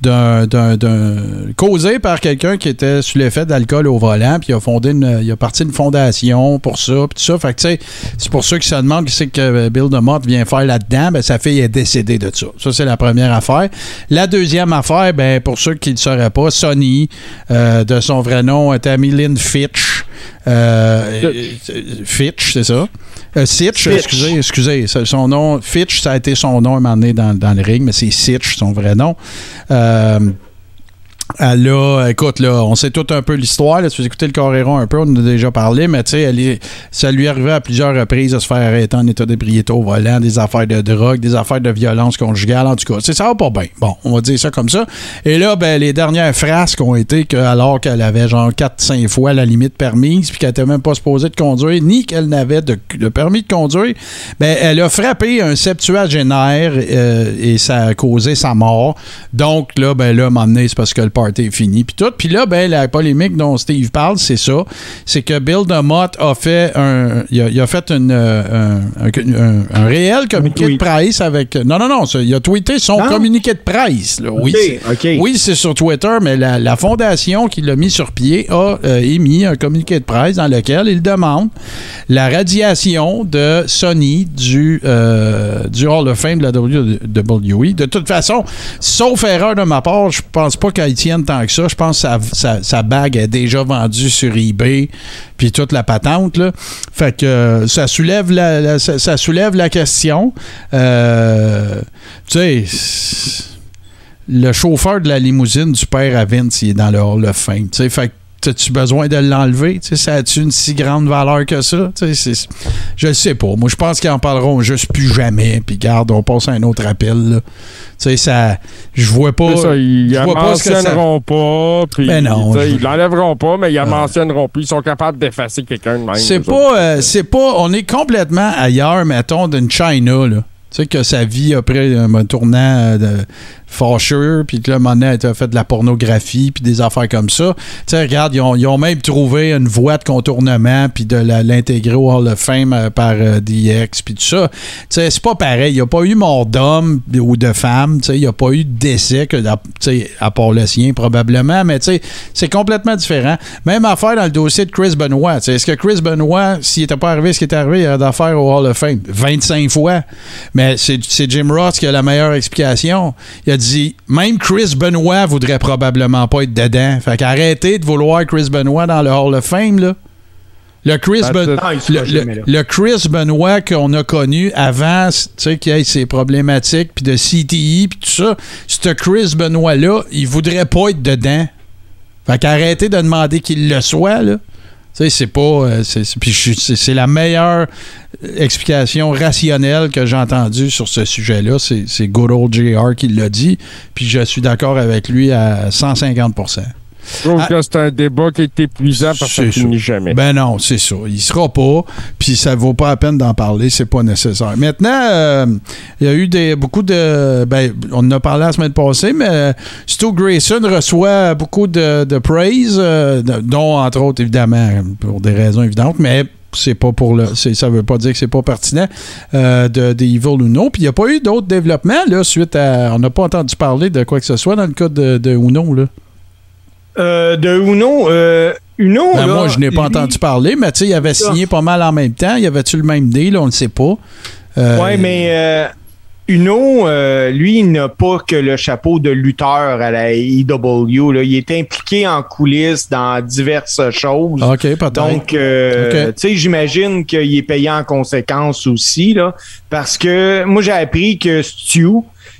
d'un, d'un- d'un- causé par quelqu'un qui était sous l'effet d'alcool au volant, puis il a fondé une, il a parti une fondation pour ça, puis ça. Fait que, tu sais, c'est pour ceux qui se demandent ce que euh, Bill de Mott vient faire là-dedans, ben, sa fille est décédée de ça. Ça, c'est la première affaire. La deuxième affaire, ben, pour ceux qui ne le sauraient pas, Sonny, euh, de son vrai nom, est Tammy Lynn Fitch. Euh, euh, Fitch, c'est ça? Euh, Sitch, Fitch. excusez, excusez. Son nom, Fitch, ça a été son nom à un moment donné dans, dans le ring, mais c'est Sitch, son vrai nom. Elle a, écoute, là, on sait tout un peu l'histoire. Si vous écoutez le Coréron un peu, on en a déjà parlé, mais tu sais, ça lui est arrivé à plusieurs reprises de se faire arrêter en état d'ébriété au volant, des affaires de drogue, des affaires de violence conjugale, en tout cas. Ça va pas bien. Bon, on va dire ça comme ça. Et là, ben, les dernières frasques ont été que, alors qu'elle avait genre 4-5 fois la limite permise, puis qu'elle était même pas supposée de conduire, ni qu'elle n'avait de, permis de conduire, ben, elle a frappé un septuagénaire euh, et ça a causé sa mort. Donc là, ben là, donné, c'est parce que le party est fini. Puis tout. Puis là, ben, la polémique dont Steve parle, c'est ça. C'est que Bill DeMott a fait un. Il a, il a fait une, euh, un, un- un- un réel communiqué de presse avec. Non, non, non. il a tweeté son Non? communiqué de presse. là. Oui, oui, c'est sur Twitter, mais la, la fondation qui l'a mis sur pied a euh, émis un communiqué de presse dans lequel il demande la radiation de Sony du, euh, du Hall of Fame de la WWE. De toute façon, sauf erreur de ma part, je pense pas qu'elle tant que ça. Je pense que sa, bague est déjà vendue sur eBay, puis toute la patente. Là. Fait que euh, ça soulève la, ça, soulève la question. Euh, tu sais, le chauffeur de la limousine du père à Vince, il est dans le Hall of Fame. Fait as-tu besoin de l'enlever? Tu sais, ça a-tu une si grande valeur que ça? Je le sais pas. Moi, je pense qu'ils en parleront juste plus jamais. Puis garde, on passe à un autre appel. là. Tu sais, ça... Je vois pas... Ça, ils pas ça- mentionneront pas, puis Ben non, je- ils l'enlèveront pas, mais ils Ah. mentionneront plus. Ils sont capables d'effacer quelqu'un de même. C'est pas, euh, c'est pas. On est complètement ailleurs, mettons, d'une China, là. Tu sais que sa vie après un tournant de fâcheux, puis là, à a fait de la pornographie, puis des affaires comme ça. Tu regarde, ils ont, même trouvé une voie de contournement, puis de l'intégrer au Hall of Fame euh, par euh, DX, puis tout ça. Tu sais, c'est pas pareil. Il n'y a pas eu mort d'homme ou de femme. Tu sais, il n'y a pas eu de décès, que, à part le sien, probablement, mais tu sais, c'est complètement différent. Même affaire dans le dossier de Chris Benoit. Est-ce que Chris Benoit, s'il n'était pas arrivé ce qui est arrivé, il aurait d'affaires au Hall of Fame? 25 fois. Mais c'est Jim Ross qui a la meilleure explication. Il a dit même Chris Benoit voudrait probablement pas être dedans. Fait qu'arrêtez de vouloir Chris Benoit dans le Hall of Fame, là. Le Chris, Ben- le, le- le Chris Benoit qu'on a connu avant, tu sais, qu'il y ait ses problématiques, puis de CTI, puis tout ça, ce Chris Benoit-là, il voudrait pas être dedans. Fait qu'arrêtez de demander qu'il le soit, là. C'est pas. euh, c'est- la meilleure explication rationnelle que j'ai entendue sur ce sujet-là. C'est c'est Good Old JR qui l'a dit. Puis je suis d'accord avec lui à 150 Je trouve Ah. que c'est un débat qui est épuisant parce C'est finit jamais. Ben non, c'est ça. Il sera pas. Puis ça vaut pas la peine d'en parler. C'est pas nécessaire. Maintenant, euh, il y a eu des, beaucoup de. Ben, on en a parlé la semaine passée, mais Stu Grayson reçoit beaucoup de, de praise, euh, dont entre autres, évidemment, pour des raisons évidentes, mais c'est pas pour le. Ça veut pas dire que c'est pas pertinent euh, de, Evil Uno. Puis il n'y a pas eu d'autres développements là, suite à. On n'a pas entendu parler de quoi que ce soit dans le cas de, de Uno. Là. Euh, de Uno, euh, Uno, Ben, là, moi, je n'ai pas lui- entendu parler, mais tu sais, il avait Ça. signé pas mal en même temps. Y avait-tu le même deal? On ne sait pas. Euh, Ouais, mais euh, Uno, euh, lui, il n'a pas que le chapeau de lutteur à la EW. Là. Il est impliqué en coulisses dans diverses choses. OK, peut-être. Donc, euh, tu sais, j'imagine qu'il est payé en conséquence aussi, là, parce que moi, j'ai appris que Stu,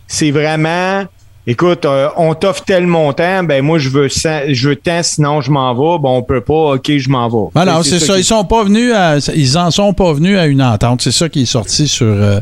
c'est vraiment, écoute, euh, on t'offre tel montant, ben moi, je veux, je veux tant, sinon je m'en vais. Bon, on peut pas, OK, je m'en vais. Ben non, Tu c'est ça. qui- Ils sont pas venus à, ils en sont pas venus à une entente. C'est ça qui est sorti sur, euh,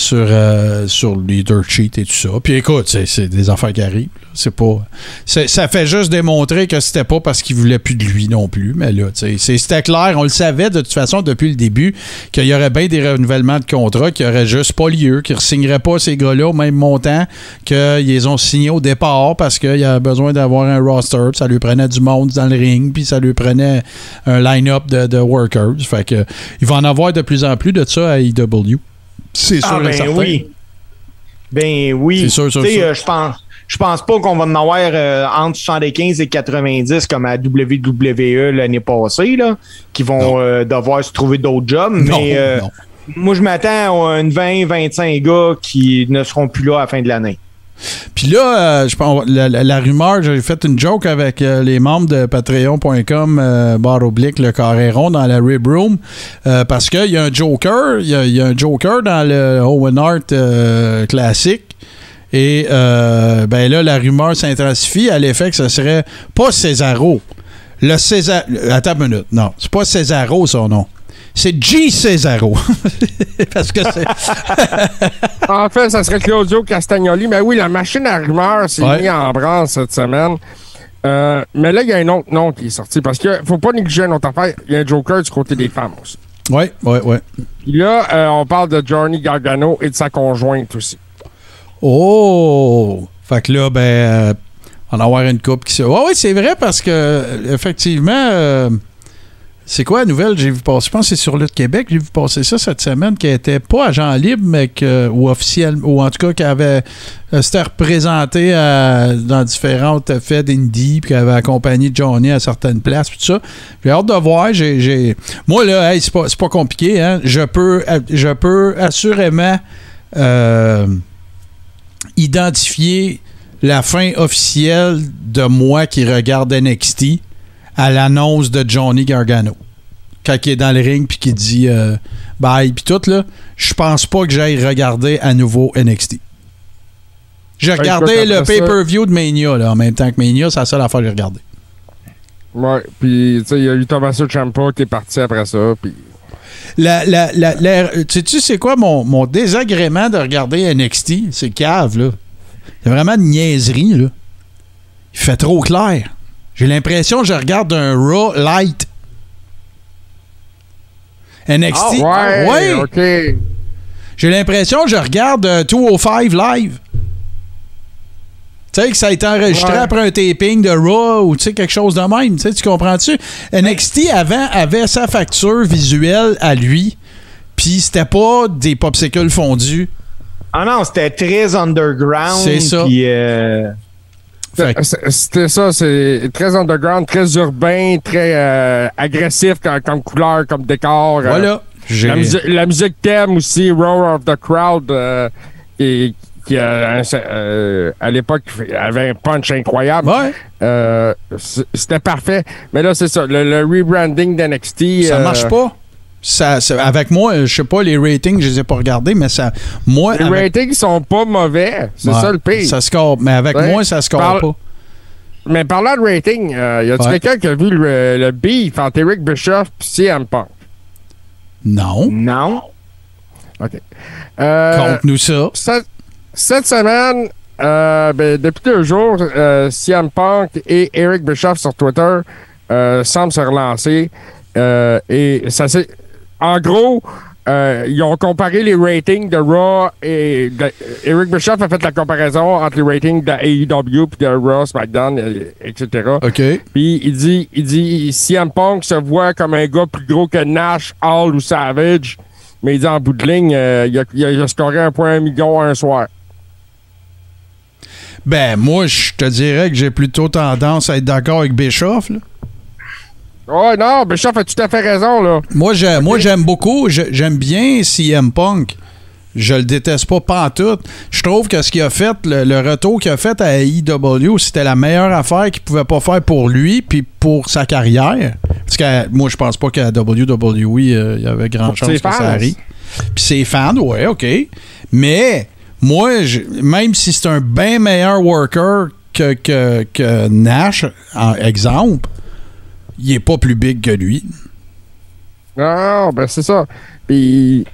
sur, euh, sur les dirt sheets et tout ça. Puis écoute, c'est, des affaires qui arrivent. C'est pas. ça fait juste démontrer que c'était pas parce qu'il voulait plus de lui non plus. Mais là, c'était clair. On le savait de toute façon depuis le début qu'il y aurait bien des renouvellements de contrats qui auraient juste pas lieu, qu'ils ne signeraient pas ces gars-là au même montant qu'ils ont signés au départ parce qu'il y avait besoin d'avoir un roster. Ça lui prenait du monde dans le ring, puis ça lui prenait un line-up de, de workers. Fait que il va en avoir de plus en plus de ça à EW. C'est sûr Ah, et ben certain. oui. Ben oui. C'est sûr, sûr, sûr. euh, je pense. Je pense pas qu'on va en avoir euh, entre 75 et 90 comme à WWE l'année passée, là, qui vont euh, devoir se trouver d'autres jobs. Non, mais non. moi, je m'attends à une 20-25 gars qui ne seront plus là à la fin de l'année. Puis là, euh, je pense, la, rumeur, j'ai fait une joke avec euh, les membres de patreon.com, euh, barre oblique, le carré rond dans la Rib Room, euh, parce qu'il y a un Joker, il y a, un Joker dans le Owen Hart classique. Et ben là, la rumeur s'intensifie à l'effet que ce serait pas Césaro. Le César. Attends une minute. Non, c'est pas Césaro son nom. C'est G. Césaro. Parce que c'est. En fait, ça serait Claudio Castagnoli. Mais oui, la machine à rumeurs s'est Ouais. mise en branle cette semaine. Euh, mais là, il y a un autre nom qui est sorti. Parce que faut pas négliger une autre affaire. Il y a un Joker du côté des femmes aussi. Oui, oui, oui. Là, euh, on parle de Johnny Gargano et de sa conjointe aussi. Oh! Fait que là, ben, euh, on va avoir une coupe qui se. Ouais, ouais, c'est vrai parce que, effectivement, c'est quoi la nouvelle? J'ai vu passer, je pense que c'est sur le Québec, j'ai vu passer ça cette semaine, qui était pas agent libre, mais que, ou officiel, ou en tout cas qui avait. euh, S'était représenté à- dans différentes fêtes d'indie, puis qui avait accompagné Johnny à certaines places, puis tout ça. J'ai hâte de voir. J'ai, Moi, là, hey, c'est pas, c'est pas compliqué, hein. Je peux, je peux assurément. euh, identifier la fin officielle de moi qui regarde NXT à l'annonce de Johnny Gargano. Quand il est dans le ring puis qu'il dit euh, bye puis tout là, je pense pas que j'aille regarder à nouveau NXT. J'ai regardé le pay-per-view de Mania là, en même temps que Mania, c'est la seule affaire que j'ai regardé. Ouais. Puis, tu sais, il y a eu Tommaso Ciampa qui est parti après ça. Puis, La, la, la, la- sais-tu c'est quoi mon, mon désagrément de regarder NXT? C'est cave, là. C'est vraiment une niaiserie, là. Il fait trop clair. J'ai l'impression que je regarde un Raw light. NXT. ouais, Ouais. OK. J'ai l'impression que je regarde euh, 205 live. Tu sais, que ça a été enregistré Ouais. après un taping de Raw ou tu sais, quelque chose de même. Tu comprends-tu? NXT avant avait sa facture visuelle à lui, puis c'était pas des popsicles fondus. Ah non, c'était très underground. C'est ça. euh, C'était ça, c'est très underground, très urbain, très euh, agressif comme, comme couleur, comme décor. euh, voilà. La, musique, la musique thème aussi, Roar of the Crowd, euh, et- qui euh, euh, à l'époque avait un punch incroyable. Ouais, Euh, C'était parfait. Mais là, c'est ça, le, le rebranding d'NXT. ça euh, marche pas? Ça, ça- avec moi, je sais pas, les ratings, je les ai pas regardés, mais ça. Moi, Les avec- ratings sont pas mauvais. C'est Ouais, ça le pire. Ça score, mais avec Ouais. moi, ça score pas. Mais parlant de rating, euh, y a-tu Ouais. quelqu'un qui a vu le, le beef entre Eric Bischoff et CM Punk? Non. non? Euh, Conte-nous ça. cette, cette semaine, euh, ben, depuis deux jours, euh, CM Punk et Eric Bischoff sur Twitter euh, semblent se relancer. Euh, et ça c'est. En gros, euh, ils ont comparé les ratings de Raw et de- Eric Bischoff a fait la comparaison entre les ratings de AEW puis de Raw, SmackDown, euh, etc. OK. Puis il dit, il dit, CM Punk se voit comme un gars plus gros que Nash, Hall ou Savage. Mais il dit en bout de ligne, euh, il, a, il a- il a scoré un point un million un soir. Ben, moi, je te dirais que j'ai plutôt tendance à être d'accord avec Bischoff. là. Oh non, Bischoff a tout à fait raison, là. Moi, j'ai- moi, j'aime beaucoup, je- j'aime bien CM Punk. Je le déteste pas pantoute. Je trouve que ce qu'il a fait, le, le retour qu'il a fait à AEW, c'était la meilleure affaire qu'il pouvait pas faire pour lui puis pour sa carrière. Parce que moi, je pense pas qu'à WWE, euh, il y avait grand Pour chance que ça fans. arrive. Puis ses fans, ouais, OK. Mais moi, je- même si c'est un bien meilleur worker que, que, que Nash, en exemple, il est pas plus big que lui. Non, ben c'est ça. Puis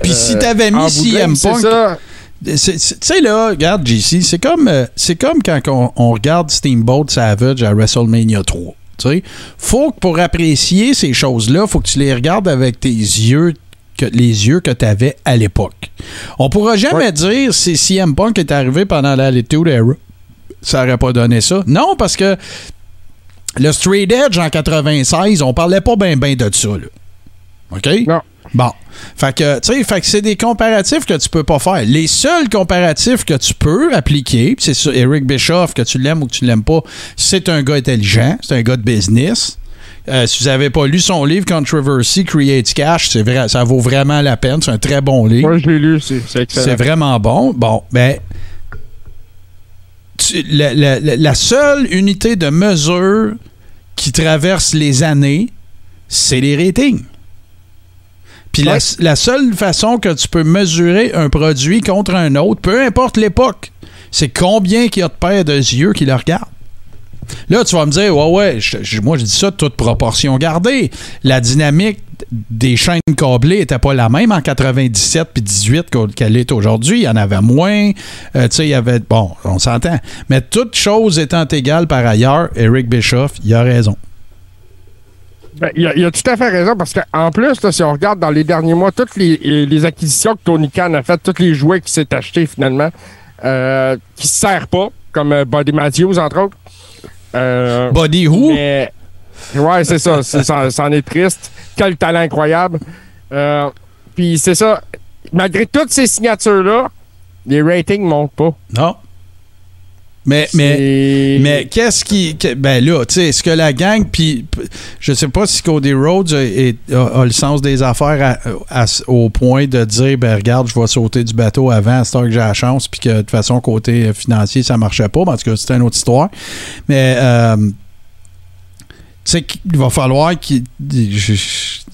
Puis si Euh, t'avais en mis CM Punk. Tu sais, là, regarde, JC, c'est comme, euh, c'est comme quand on, on regarde Steamboat Savage à WrestleMania 3. Tu sais, faut que pour apprécier ces choses-là, faut que tu les regardes avec tes yeux, que, les yeux que tu avais à l'époque. On pourra jamais Ouais. dire si CM Punk est arrivé pendant l'Attitude Era. Ça aurait pas donné ça. Non, parce que le Straight Edge en 96, on parlait pas bien ben de ça. Là. OK? Non. Bon. Fait que, tu sais, fait que c'est des comparatifs que tu peux pas faire. Les seuls comparatifs que tu peux appliquer, c'est ça, Eric Bischoff, que tu l'aimes ou que tu l'aimes pas, c'est un gars intelligent, c'est un gars de business. Euh, si vous avez pas lu son livre Controversy Creates Cash, c'est vrai, ça vaut vraiment la peine. C'est un très bon livre. Moi, je l'ai lu, c'est c'est excellent. C'est vraiment bon. Bon, ben. Tu- la, la- la- la seule unité de mesure qui traverse les années, c'est les ratings. Puis la, la seule façon que tu peux mesurer un produit contre un autre, peu importe l'époque, c'est combien il y a de paires de yeux qui le regardent. Là, tu vas me dire, ouais, ouais, moi je dis ça toute proportion gardée. La dynamique des chaînes câblées n'était pas la même en 97 puis 18 qu'au- qu'elle est aujourd'hui. Il y en avait moins. Euh, tu sais, il y avait. Bon, on s'entend. Mais toutes choses étant égales par ailleurs, Eric Bischoff, il a raison. Ben, il, a, tout à fait raison parce qu'en plus, si on regarde dans les derniers mois, toutes les acquisitions que Tony Khan a faites, tous les jouets qu'il s'est achetés finalement, euh, qui ne servent pas, comme euh, Buddy Matthews, entre autres. Euh, Body Who? mais- ouais, c'est ça, c'est- ça. Ça en est triste. Quel talent incroyable. Euh, Puis c'est ça. Malgré toutes ces signatures-là, les ratings ne montent pas. Non. Mais, mais, C'est- Mais qu'est-ce qui. que- ben là, tu sais, est-ce que la gang, puis je sais pas si Cody Rhodes a, a le sens des affaires à- à- au point de dire, ben regarde, je vais sauter du bateau avant, à ce temps que j'ai la chance, puis que de toute façon, côté euh, financier, ça marchait pas. En tout cas, c'était une autre histoire. Mais, euh, tu sais, qu'il va falloir qu'il.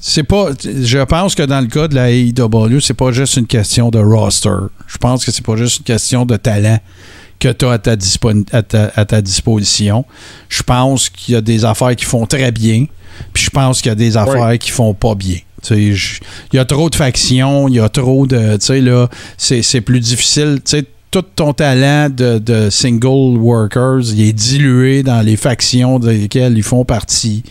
C'est pas. Je pense que dans le cas de la AEW, c'est pas juste une question de roster. Je pense que c'est pas juste une question de talent que tu as à ta, à ta- à ta disposition. Je pense qu'il y a des affaires qui font très bien, puis je pense qu'il y a des affaires qui font pas bien. Il y a trop de factions, il y a trop de. Tu sais, là, c'est c'est plus difficile. Tu sais, tout ton talent de, de single workers, il est dilué dans les factions desquelles ils font partie.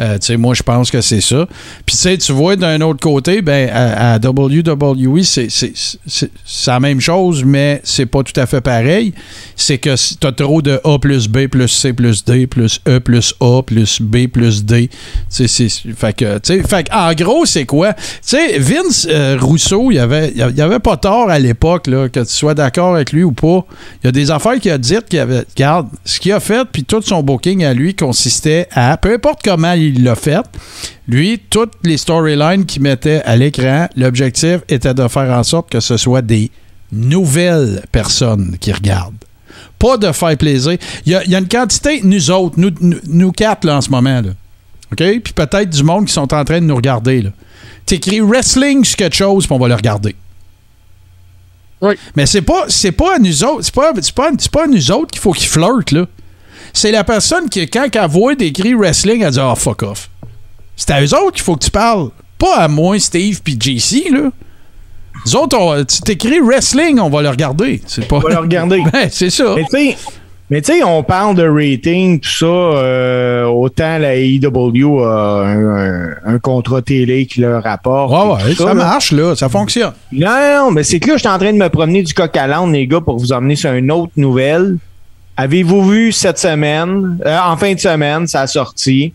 Euh, tu sais, moi, je pense que c'est ça. Puis, tu sais, tu vois, d'un autre côté, ben, à, WWE, c'est- la même chose, mais c'est pas tout à fait pareil. C'est que tu as trop de A plus B plus C plus D plus E plus A plus B plus D. Fait que, tu sais, fait que, en gros, c'est quoi? Tu sais, Vince euh, Rousseau, il avait, avait pas tort à l'époque, que tu sois d'accord avec lui ou pas. Il y a des affaires qu'il a dites qu'il avait. Regarde, ce qu'il a fait, puis tout son booking à lui consistait à, peu importe comment il l'a fait, lui, toutes les storylines qu'il mettait à l'écran, l'objectif était de faire en sorte que ce soit des nouvelles personnes qui regardent. Pas de faire plaisir. Il y a, il y a une quantité, nous autres, nous, nous, nous quatre là, en ce moment, là. OK? Puis peut-être du monde qui sont en train de nous regarder. T'écris wrestling sur quelque chose, puis on va le regarder. Oui. Mais c'est pas, c'est pas à nous autres. C'est pas, c'est pas, c'est pas à nous autres qu'il faut qu'ils flirtent, là. C'est la personne qui, quand elle voit d'écrit wrestling, elle dit Ah, fuck off. C'est à eux autres qu'il faut que tu parles. Pas à moi, Steve puis JC, là. Nous autres, on- tu t'écris wrestling, on va le regarder. C'est pas. On va le regarder. Ben, c'est ça. Mais tu sais, mais tu sais, on parle de rating, tout ça. euh, autant la AEW a un, un- un contrat télé qui leur rapporte. Ouais, ça marche, là. Ça fonctionne. Non, non, mais c'est que là, je suis en train de me promener du coq à l'âne, les gars, pour vous emmener sur une autre nouvelle. Avez-vous vu cette semaine, euh, en fin de semaine, ça a sorti,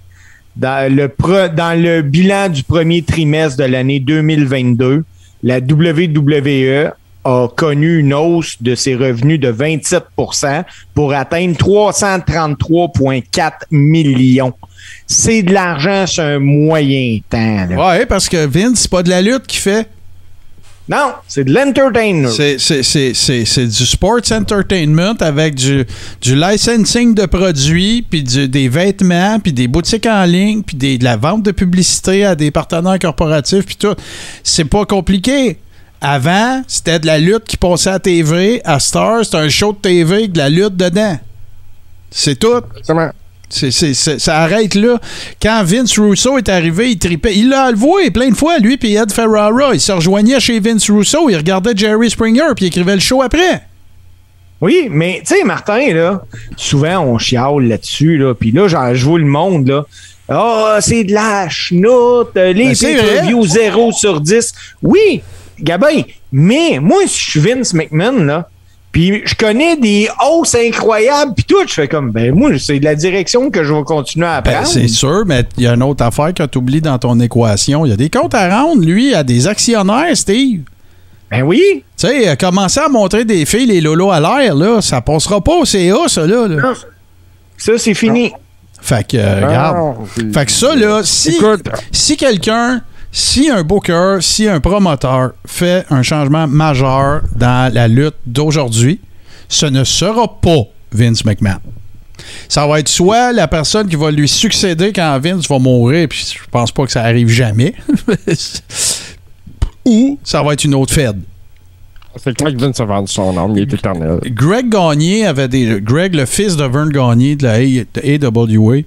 dans le, dans le bilan du premier trimestre de l'année 2022, la WWE a connu une hausse de ses revenus de 27% pour atteindre 333,4 millions. C'est de l'argent sur un moyen temps. Ouais, parce que Vince, c'est pas de la lutte qu'il fait. Non, c'est de l'entertainer. C'est- C'est c'est- c'est- c'est du sports entertainment avec du, du licensing de produits, puis des vêtements, puis des boutiques en ligne, puis de la vente de publicité à des partenaires corporatifs, puis tout. C'est pas compliqué. Avant, c'était de la lutte qui passait à TV. À Star, c'était un show de TV avec de la lutte dedans. C'est tout. Exactement. C'est, c'est- c'est- ça arrête là. Quand Vince Russo est arrivé, il tripait. Il l'a avoué plein de fois, lui puis Ed Ferrara. Il se rejoignait chez Vince Russo, il regardait Jerry Springer, puis il écrivait le show après. Oui, mais tu sais, Martin, là, souvent on chiale là-dessus, là, puis là, genre, je vois le monde, là. Ah, c'est de la chenoute, euh, les Ben, c'est pay-per-view 0 sur 10. Oui, Gabin, mais moi, si je suis Vince McMahon, là, puis je connais des hausses incroyables, puis tout, je fais comme, ben moi, c'est de la direction que je vais continuer à Ben, apprendre. c'est sûr, mais il y a une autre affaire que tu oublies dans ton équation. Il y a des comptes à rendre, lui, à des actionnaires, Steve. Ben oui, Tu sais, euh, commencer à montrer des filles, les lolos à l'air, là, ça passera pas au CA, ça, là. là. ça, c'est fini. Fait que, euh, regarde. Fait que ça, là, si, Écoute. si quelqu'un, si un booker, si un promoteur fait un changement majeur dans la lutte d'aujourd'hui, ce ne sera pas Vince McMahon. Ça va être soit la personne qui va lui succéder quand Vince va mourir, puis je pense pas que ça arrive jamais, ou ça va être une autre Fed. C'est clair que Vince a vendu son âme, il est éternel. Greg Gagné avait des. Greg, le fils de Vern Gagné de la AWA,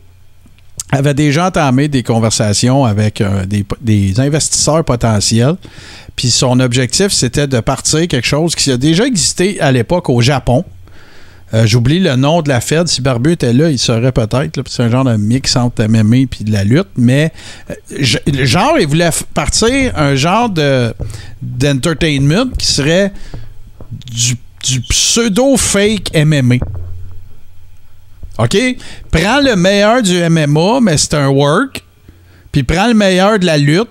avait déjà entamé des conversations avec euh, des, investisseurs potentiels. Puis son objectif, c'était de partir quelque chose qui a déjà existé à l'époque au Japon. Euh, J'oublie le nom de la Fed. Si Barbu était là, il saurait peut-être. C'est un genre de mix entre MMA puis de la lutte. Mais euh, je- genre, il voulait partir un genre de d'entertainment qui serait du, du pseudo-fake MMA. OK? Prends le meilleur du MMA, mais c'est un work. Puis prends le meilleur de la lutte,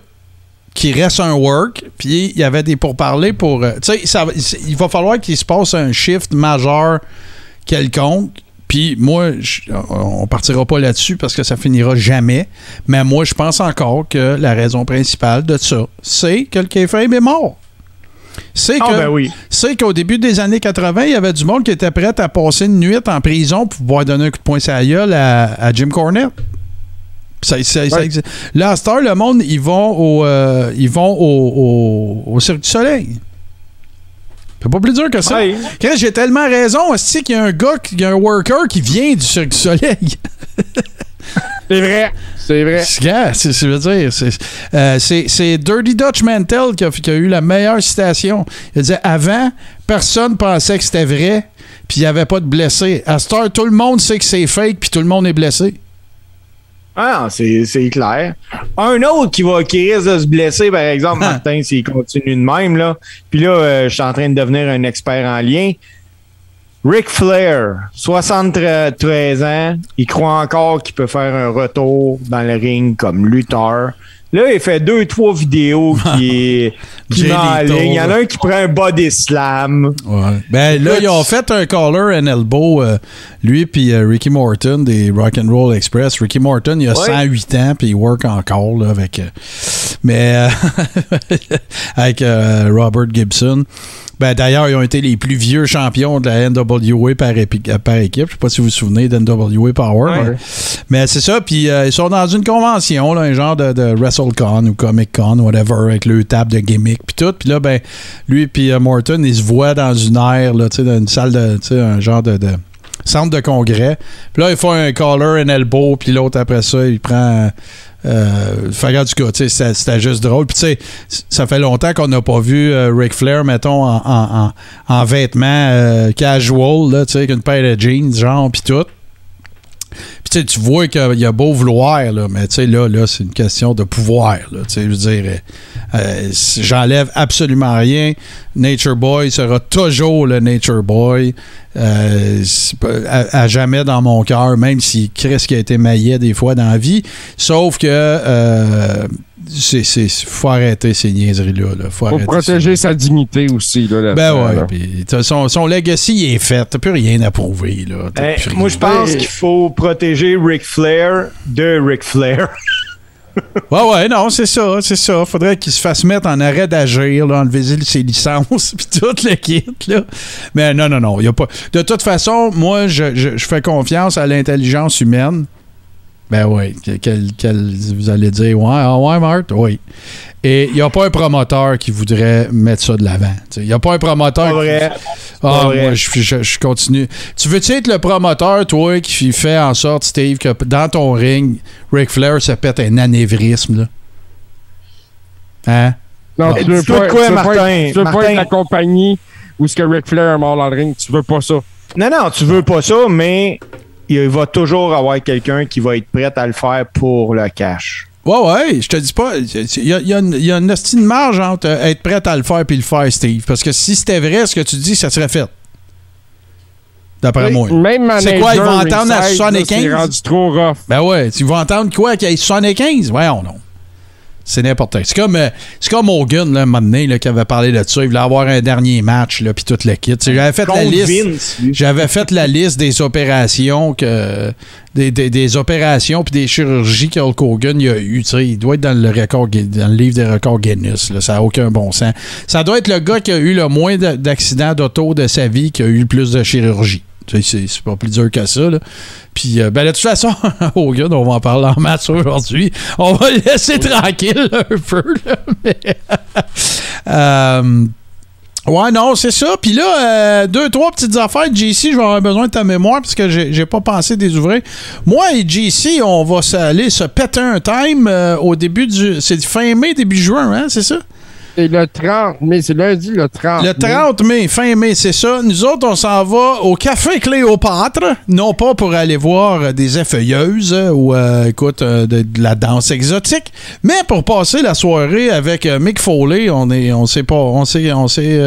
qui reste un work. Puis il y avait des pourparlers pour. euh, tu sais, il va falloir qu'il se passe un shift majeur quelconque. Puis moi, je- on partira pas là-dessus parce que ça finira jamais. Mais moi, je pense encore que la raison principale de ça, c'est que le kayfabe est mort. C'est Ah, que ben oui. c'est qu'au début des années 80, il y avait du monde qui était prêt à passer une nuit en prison pour pouvoir donner un coup de poing la gueule à, à Jim Cornette. Ça, ça- ça Ouais. existe. Là, à cette heure, le monde, ils vont au, euh, ils vont au, au- au Cirque du Soleil. C'est pas plus dur que ça. Ouais. J'ai tellement raison. C'est qu'il y a un gars, il y a un worker qui vient du Cirque du Soleil. C'est vrai. C'est vrai. C'est- gars, c'est je veux dire, c'est euh, c'est- Dirty Dutch Mantel qui a, qui a eu la meilleure citation. Il disait avant, personne pensait que c'était vrai, puis il n'y avait pas de blessés. À cette heure, tout le monde sait que c'est fake, puis tout le monde est blessé. Ah, c'est c'est clair. Un autre qui va qui risque de se blesser, par exemple, Martin, s'il continue de même, là. Puis là, euh, je suis en train de devenir un expert en lien. Ric Flair, 73 ans, il croit encore qu'il peut faire un retour dans le ring comme lutteur. Là, il fait deux, trois vidéos qui, qui met en ligne. Il y en a un qui prend un body slam. Ben là, ils ont fait un collar and elbow, euh, lui puis euh, Ricky Morton des Rock and Roll Express. Ricky Morton, il a Ouais. 108 ans, puis il work encore là, avec. euh, mais avec Robert Gibson. Ben, D'ailleurs, ils ont été les plus vieux champions de la NWA par, par équipe. Je sais pas si vous vous souvenez d'NWA Power. Ouais. mais- Mais c'est ça. Puis euh, ils sont dans une convention, là, un genre de, de WrestleCon ou Comic Con, whatever, avec le table de gimmick puis tout. Puis là, ben, lui puis euh, Morton, ils se voient dans une aire, là, dans une salle de, un genre de, de centre de congrès. Puis là, ils font un collar, un elbow, puis l'autre après ça, il prend. Euh, en tout cas, c'était- juste drôle. Puis, tu sais, ça fait longtemps qu'on n'a pas vu euh, Ric Flair, mettons, en, en, en- en vêtements euh, casual, tu sais, avec une paire de jeans, genre, puis tout. Puis tu vois qu'il y a beau vouloir, mais là, là c'est une question de pouvoir. Je veux dire, euh, euh, j'enlève absolument rien. Nature Boy sera toujours le Nature Boy. Euh, à, jamais dans mon cœur, même si Chris qui a été maillet des fois dans la vie. Sauf que c'est, c'est, faut arrêter ces niaiseries-là. Là. Faut protéger sa dignité aussi. Là. Ben ouais, là. t'as son, son legacy est fait. T'as plus rien à prouver. Là. Eh, moi, je pense qu'il faut protéger Ric Flair de Ric Flair. Ouais, ouais, non, c'est ça, c'est ça. Faudrait qu'il se fasse mettre en arrêt d'agir, là, enlever ses licences, puis tout le kit, là. Mais non, non, non, il a pas... De toute façon, moi, je, je- je fais confiance à l'intelligence humaine. Ben oui. Que- quel- quel- vous allez dire, ouais, ah ouais, Marthe? Oui. Et il n'y a pas un promoteur qui voudrait mettre ça de l'avant. Il n'y a pas un promoteur Pas qui- vrai. Ah, Pas vrai. moi, je, je- je continue. Tu veux-tu être le promoteur, toi, qui fait en sorte, Steve, que dans ton ring, Ric Flair se pète un anévrisme, là? Hein? Non, Ah. tu veux Dis-toi pas, quoi, tu veux pas Martin? être- tu veux pas être la compagnie où ce que Ric Flair est mort dans le ring. Tu veux pas ça. Non, non, tu veux pas ça, mais il va toujours avoir quelqu'un qui va être prêt à le faire pour le cash. Ouais, ouais, je te dis pas. Il y a, y a une, il y a une hostie de marge entre euh, être prêt à le faire puis le faire, Steve. Parce que si c'était vrai ce que tu dis, ça serait fait. D'après moi. C'est quoi, ils vont entendre à ringside, là, 75? C'est rendu trop rough. Ben ouais, tu vas entendre quoi qu'il y ait 75? Voyons non. C'est n'importe quoi. C'est comme, euh, c'est comme Hogan, là, un moment donné, là, qui avait parlé de ça. Il voulait avoir un dernier match, là, puis tout le kit. J'avais fait la liste. J'avais fait la liste des opérations que des, des- des opérations puis des chirurgies qu'Hulk Hogan il a eu. Il doit être dans le record dans le livre des records Guinness. là. ça n'a aucun bon sens. Ça doit être le gars qui a eu le moins d'a- d'accidents d'auto de sa vie qui a eu le plus de chirurgie. C'est pas plus dur que ça. Là. Puis, euh, ben, de toute façon, Hogan, on va en parler en maths aujourd'hui. On va le laisser tranquille un peu. là, mais, euh, Ouais, non, c'est ça. Puis là, euh, deux, trois petites affaires. JC, je vais avoir besoin de ta mémoire parce que j'ai pas pensé des ouvriers. Moi et JC, on va aller se péter un time au début du. C'est fin mai, début juin, hein, c'est ça? C'est le 30 mai. C'est lundi le 30 Le 30 mai, fin mai, c'est ça. Nous autres, on s'en va au Café Cléopâtre, non pas pour aller voir des effeuilleuses ou, euh, écoute, euh, de, de la danse exotique, mais pour passer la soirée avec euh, Mick Foley. On est, on s'est pas, on s'est, on s'est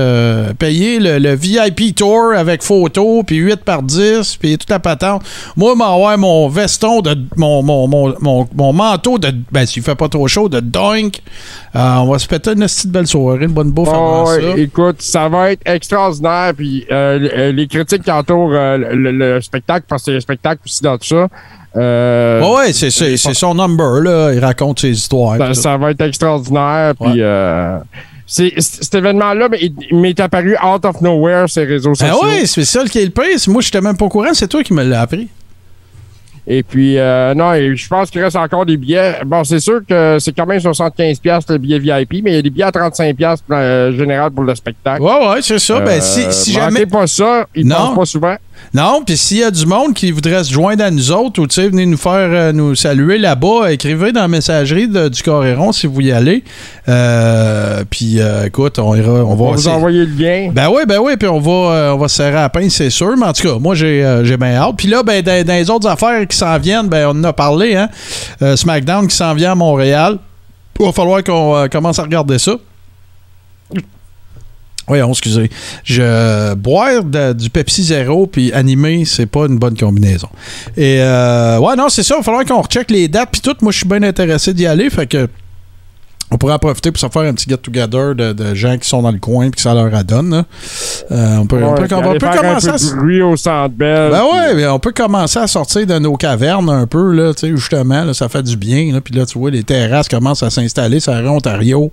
payé le, le VIP tour avec photo, puis 8 par 10, puis toute la patente. Moi, m'avoir mon veston de, mon, mon, mon, mon, manteau de, ben, s'il fait pas trop chaud, de. Euh, on va se péter une petite belle soirée, une bonne bouffe avant Oh, ça. écoute, ça va être extraordinaire. Puis euh, euh, les critiques qui entourent euh, le, le spectacle, parce que c'est un spectacle aussi dans tout ça. euh, Ouais, ouais, c'est, c'est, c'est son number, là. Il raconte ses histoires. ça, ça va être extraordinaire. Puis Ouais. euh, c'est- c- cet événement-là, mais il il m'est apparu out of nowhere ces réseaux Ah sociaux. ouais, c'est ça qui est le pire. Moi, j'étais même pas au courant. C'est toi qui me l'as appris. Et puis, euh, non, et je pense qu'il reste encore des billets. Bon, c'est sûr que c'est quand même 75$ piastres, le billet VIP, mais il y a des billets à 35$ piastres, euh, général pour le spectacle. Ouais, ouais, c'est ça. ben, si, Euh, si jamais. pas ça, ils ne pas souvent. Non, puis s'il y a du monde qui voudrait se joindre à nous autres ou, tu sais, venir nous faire euh, nous saluer là-bas, écrivez dans la messagerie de- du Coréron si vous y allez. Euh, puis, euh, écoute, on ira. On On va va vous envoyer le lien. Ben oui, ben oui, puis on va, on va se serrer à la pince, c'est sûr. Mais en tout cas, moi, j'ai j'ai bien hâte. Puis là, ben, dans, dans les autres affaires qui s'en viennent, ben, on en a parlé, hein. SmackDown qui s'en vient à Montréal. Il va falloir qu'on commence à regarder ça. Voyons, excusez. Je boire du Pepsi Zéro puis animer, c'est pas une bonne combinaison. Et euh, ouais, non, c'est ça. Il va falloir qu'on recheck les dates puis tout. Moi, je suis bien intéressé d'y aller. Fait que on pourrait en profiter pour se faire un petit get-together de, de gens qui sont dans le coin puis que ça leur adonne. Euh, on peut, on peut- on commencer un à... peu de bruit au centre belle. Ben ouais, mais on peut commencer à sortir de nos cavernes un peu, là, justement, là, ça fait du bien, là, puis là, tu vois, les terrasses commencent à s'installer sur Ontario,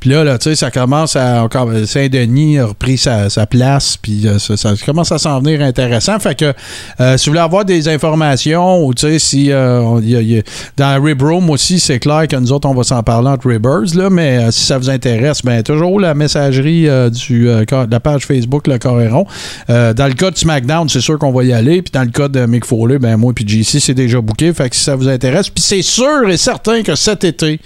puis là, là, tu sais, ça commence à, Saint-Denis a repris sa, sa place, puis euh, ça, ça commence à s'en venir intéressant, fait que, euh, si vous voulez avoir des informations, ou tu sais, si, euh, on- y a- il y a- dans Rib Room aussi, c'est clair que nous autres, on va s'en parler entre Mais euh, si ça vous intéresse, ben, toujours la messagerie euh, du, euh, de la page Facebook, le Coréron, dans le cas de SmackDown, c'est sûr qu'on va y aller. Puis dans le cas de Mick Foley, ben moi puis JC, c'est déjà booké. Fait que si ça vous intéresse. Puis c'est sûr et certain que cet été,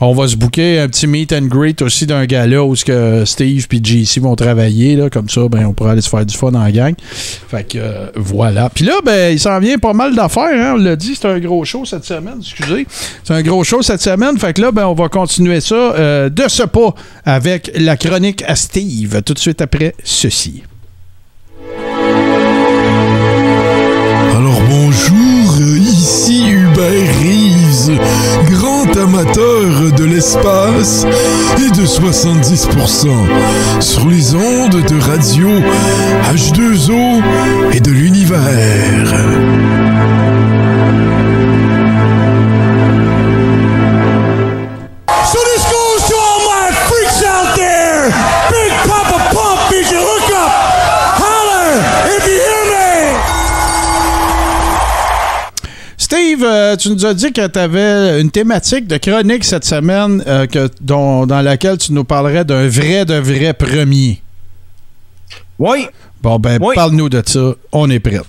on va se booker un petit meet and greet aussi d'un gala où que Steve puis JC vont travailler. Là, comme ça, ben, on pourra aller se faire du fun en gang. Fait que euh, voilà. Puis là, ben, il s'en vient pas mal d'affaires. Hein, on l'a dit, c'est un gros show cette semaine. Excusez. C'est un gros show cette semaine. Fait que là, ben, on va continuer ça euh, de ce pas avec la chronique à Steve tout de suite après ceci. Ici Hubert Reeves, grand amateur de l'espace et de 70% sur les ondes de radio H2O et de l'univers. Steve, euh, tu nous as dit que tu avais une thématique de chronique cette semaine euh, que, dont- dans laquelle tu nous parlerais d'un vrai de vrai premier. Oui. Bon, ben, Oui. parle-nous de ça. On est prête.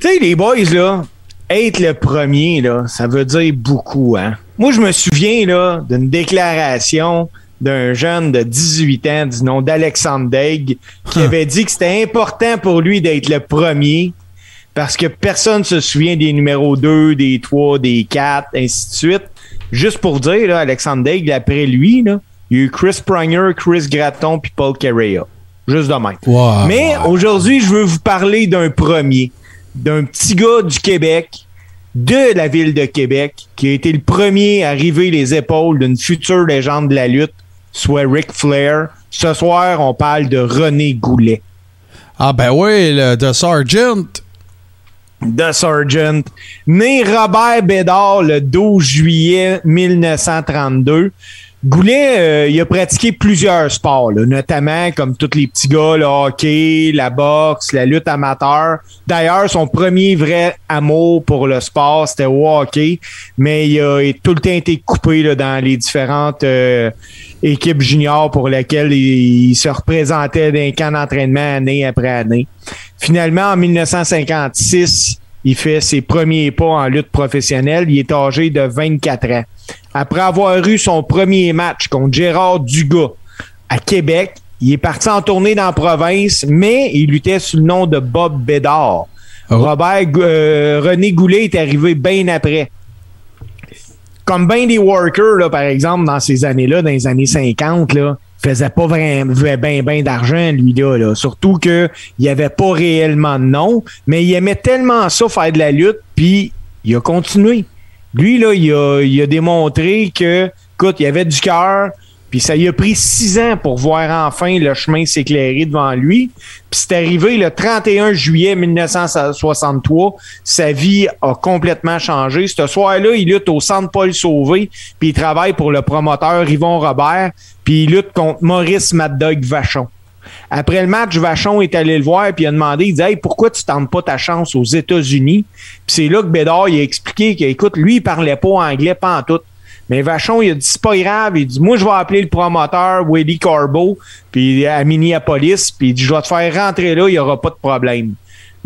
Tu sais, les boys, là, être le premier, là, ça veut dire beaucoup, hein. Moi, je me souviens, là, d'une déclaration d'un jeune de 18 ans du nom d'Alexandre Daigle qui avait dit que c'était important pour lui d'être le premier parce que personne se souvient des numéros 2, des 3, des 4, ainsi de suite. Juste pour dire, là, Alexandre Daigle, après lui, là, il y a eu Chris Pronger, Chris Gratton puis Paul Carrea. Juste de même. Wow. Mais aujourd'hui, je veux vous parler d'un premier, d'un petit gars du Québec, de la ville de Québec, qui a été le premier à arriver les épaules d'une future légende de la lutte, soit Ric Flair. Ce soir, on parle de René Goulet. Ah, ben oui, le The Sergeant. The Sergeant. Né Robert Bédard le 12 juillet 1932. Goulet, euh, il a pratiqué plusieurs sports, là, notamment comme tous les petits gars, le hockey, la boxe, la lutte amateur. D'ailleurs, son premier vrai amour pour le sport, c'était au hockey, mais il a tout le temps été coupé là, dans les différentes euh, équipes juniors pour lesquelles il, il se représentait d'un camp d'entraînement année après année. Finalement, en 1956, il fait ses premiers pas en lutte professionnelle. Il est âgé de 24 ans. Après avoir eu son premier match contre Gérard Dugas à Québec, il est parti en tournée dans la province, mais il luttait sous le nom de Bob Bédard. Oh. Robert euh, René Goulet est arrivé bien après. Comme bien des workers, là, par exemple, dans ces années-là, dans les années 50, là, faisait pas vraiment ben ben d'argent lui là, là. surtout que il avait pas réellement de nom mais il aimait tellement ça faire de la lutte puis il a continué lui là il a, il a démontré que écoute il avait du cœur puis ça lui a pris six ans pour voir enfin le chemin s'éclairer devant lui. Puis c'est arrivé le 31 juillet 1963. Sa vie a complètement changé. Ce soir-là, il lutte au Centre Paul Sauvé, puis il travaille pour le promoteur Yvon Robert, puis il lutte contre Maurice Mad Dog Vachon. Après le match, Vachon est allé le voir puis il a demandé, il dit Hey, pourquoi tu tentes pas ta chance aux États-Unis? Puis c'est là que Bédard il a expliqué qu'écoute, lui, il parlait pas anglais, pas tout. Mais Vachon, il a dit c'est pas grave. Il dit Moi, je vais appeler le promoteur Willie Carbo, puis à Minneapolis, puis il dit Je vais te faire rentrer là, il n'y aura pas de problème.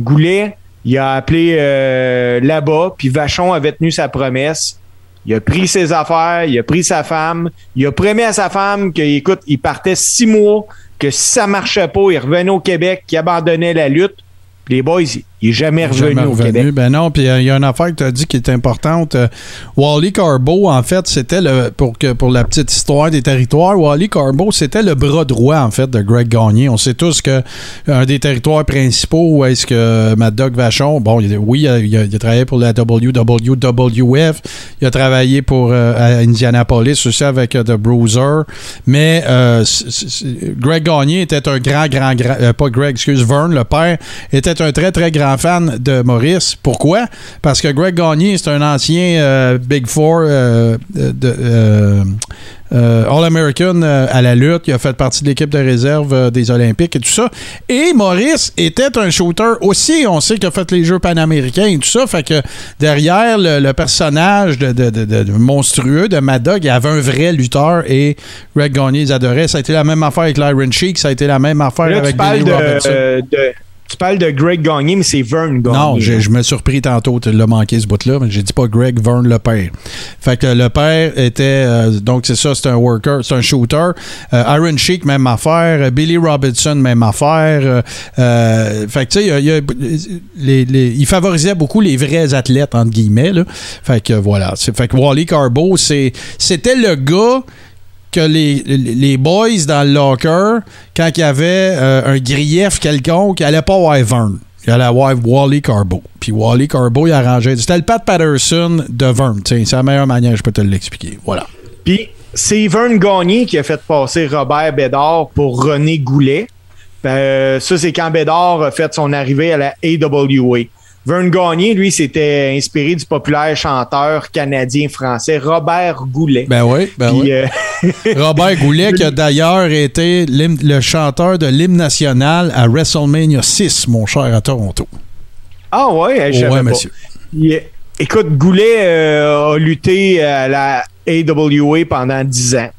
Goulet, il a appelé euh, là-bas, puis Vachon avait tenu sa promesse. Il a pris ses affaires, il a pris sa femme, il a promis à sa femme qu'il écoute, il partait six mois, que si ça marchait pas, il revenait au Québec, qu'il abandonnait la lutte. Puis les boys, il, il est jamais revenu Jamais au revenu. Québec. Ben non, puis euh, il y a une affaire que tu as dit qui est importante. Euh, Wally Carbo, en fait, c'était le pour que pour la petite histoire des territoires, Wally Carbo, c'était le bras droit en fait de Greg Gagné. On sait tous que un des territoires principaux où est-ce que Mad Dog Vachon, bon, il- oui, il a, il a- il a travaillé pour la WWF, il a travaillé pour euh, à Indianapolis aussi avec euh, The Bruiser, mais euh, c- c- Greg Gagné était un grand, grand, grand, euh, pas Greg, excuse, Vern, le père, était un très, très grand fan de Maurice. Pourquoi? Parce que Greg Gagné, c'est un ancien euh, Big Four euh, de, euh, euh, All-American à la lutte. Il a fait partie de l'équipe de réserve des Olympiques et tout ça. Et Maurice était un shooter aussi. On sait qu'il a fait les Jeux panaméricains et tout ça. Fait que derrière le, le personnage de, de- de- de- de monstrueux de Mad Dog, il y avait un vrai lutteur et Greg Gagné les adorait. Ça a été la même affaire avec l'Iron Sheik. Ça a été la même affaire Là, avec tu de, de- tu parles de Greg Gagné, mais c'est Vern Gagné. Non, je me suis surpris tantôt, tu l'as manqué ce bout-là, mais j'ai dit pas Greg Vern le père. Fait que le père était, euh, donc c'est ça, c'est un worker, c'est un shooter. Euh, Iron Sheik, même affaire. Billy Robinson, même affaire. Euh, fait que tu sais, il il favorisait beaucoup les vrais athlètes, entre guillemets. Là. Fait que voilà. Fait que Wally Carbo, c'était le gars que les, les boys dans le locker, quand il y avait euh, un grief quelconque, il allait pas voir Vern. Il allait voir Wally Carbo. Puis Wally Carbo, il arrangeait. C'était le Pat Patterson de Vern. C'est la meilleure manière, je peux te l'expliquer. Voilà. Puis c'est Vern Gagné qui a fait passer Robert Bédard pour René Goulet. Ben, ça, c'est quand Bédard a fait son arrivée à la AWA. Vern Gagné, lui, s'était inspiré du populaire chanteur canadien-français Robert Goulet. Ben oui, ben Puis, oui. euh, Robert Goulet, qui a d'ailleurs été le chanteur de l'hymne national à WrestleMania 6, mon cher, à Toronto. ah ouais, je savais ouais, monsieur. Écoute, Goulet euh, a lutté à la AWA pendant 10 ans.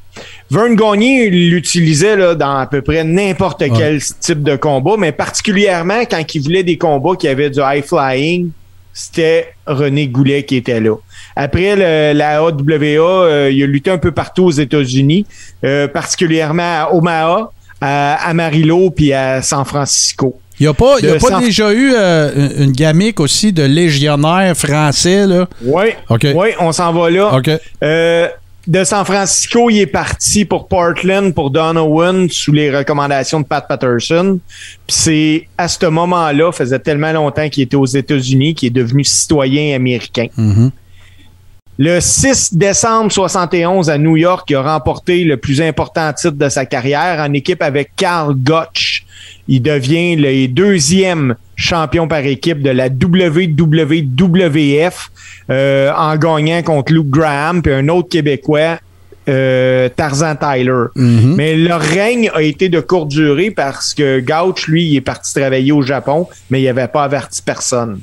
Vern Gagné l'utilisait là, dans à peu près n'importe quel type de combat, mais particulièrement quand il voulait des combats qui avaient du high flying, c'était René Goulet qui était là. Après le- la AWA, euh, il a lutté un peu partout aux États-Unis, euh, particulièrement à Omaha, à Amarillo puis à San Francisco. Il n'y a pas, y a De pas San- déjà eu euh, une gamique aussi de légionnaire français, là? Oui, OK. oui, on s'en va là. OK. Euh, de San Francisco, il est parti pour Portland pour Don Owen sous les recommandations de Pat Patterson. Puis c'est à ce moment-là, faisait tellement longtemps qu'il était aux États-Unis, qu'il est devenu citoyen américain. Mhm. Le 6 décembre 71 à New York, il a remporté le plus important titre de sa carrière en équipe avec Carl Gotch. Il devient le deuxième champion par équipe de la WWF euh, en gagnant contre Luke Graham puis un autre Québécois, euh, Tarzan Tyler. Mhm. Mais leur règne a été de courte durée parce que Gouch, lui, il est parti travailler au Japon, mais il n'avait pas averti personne.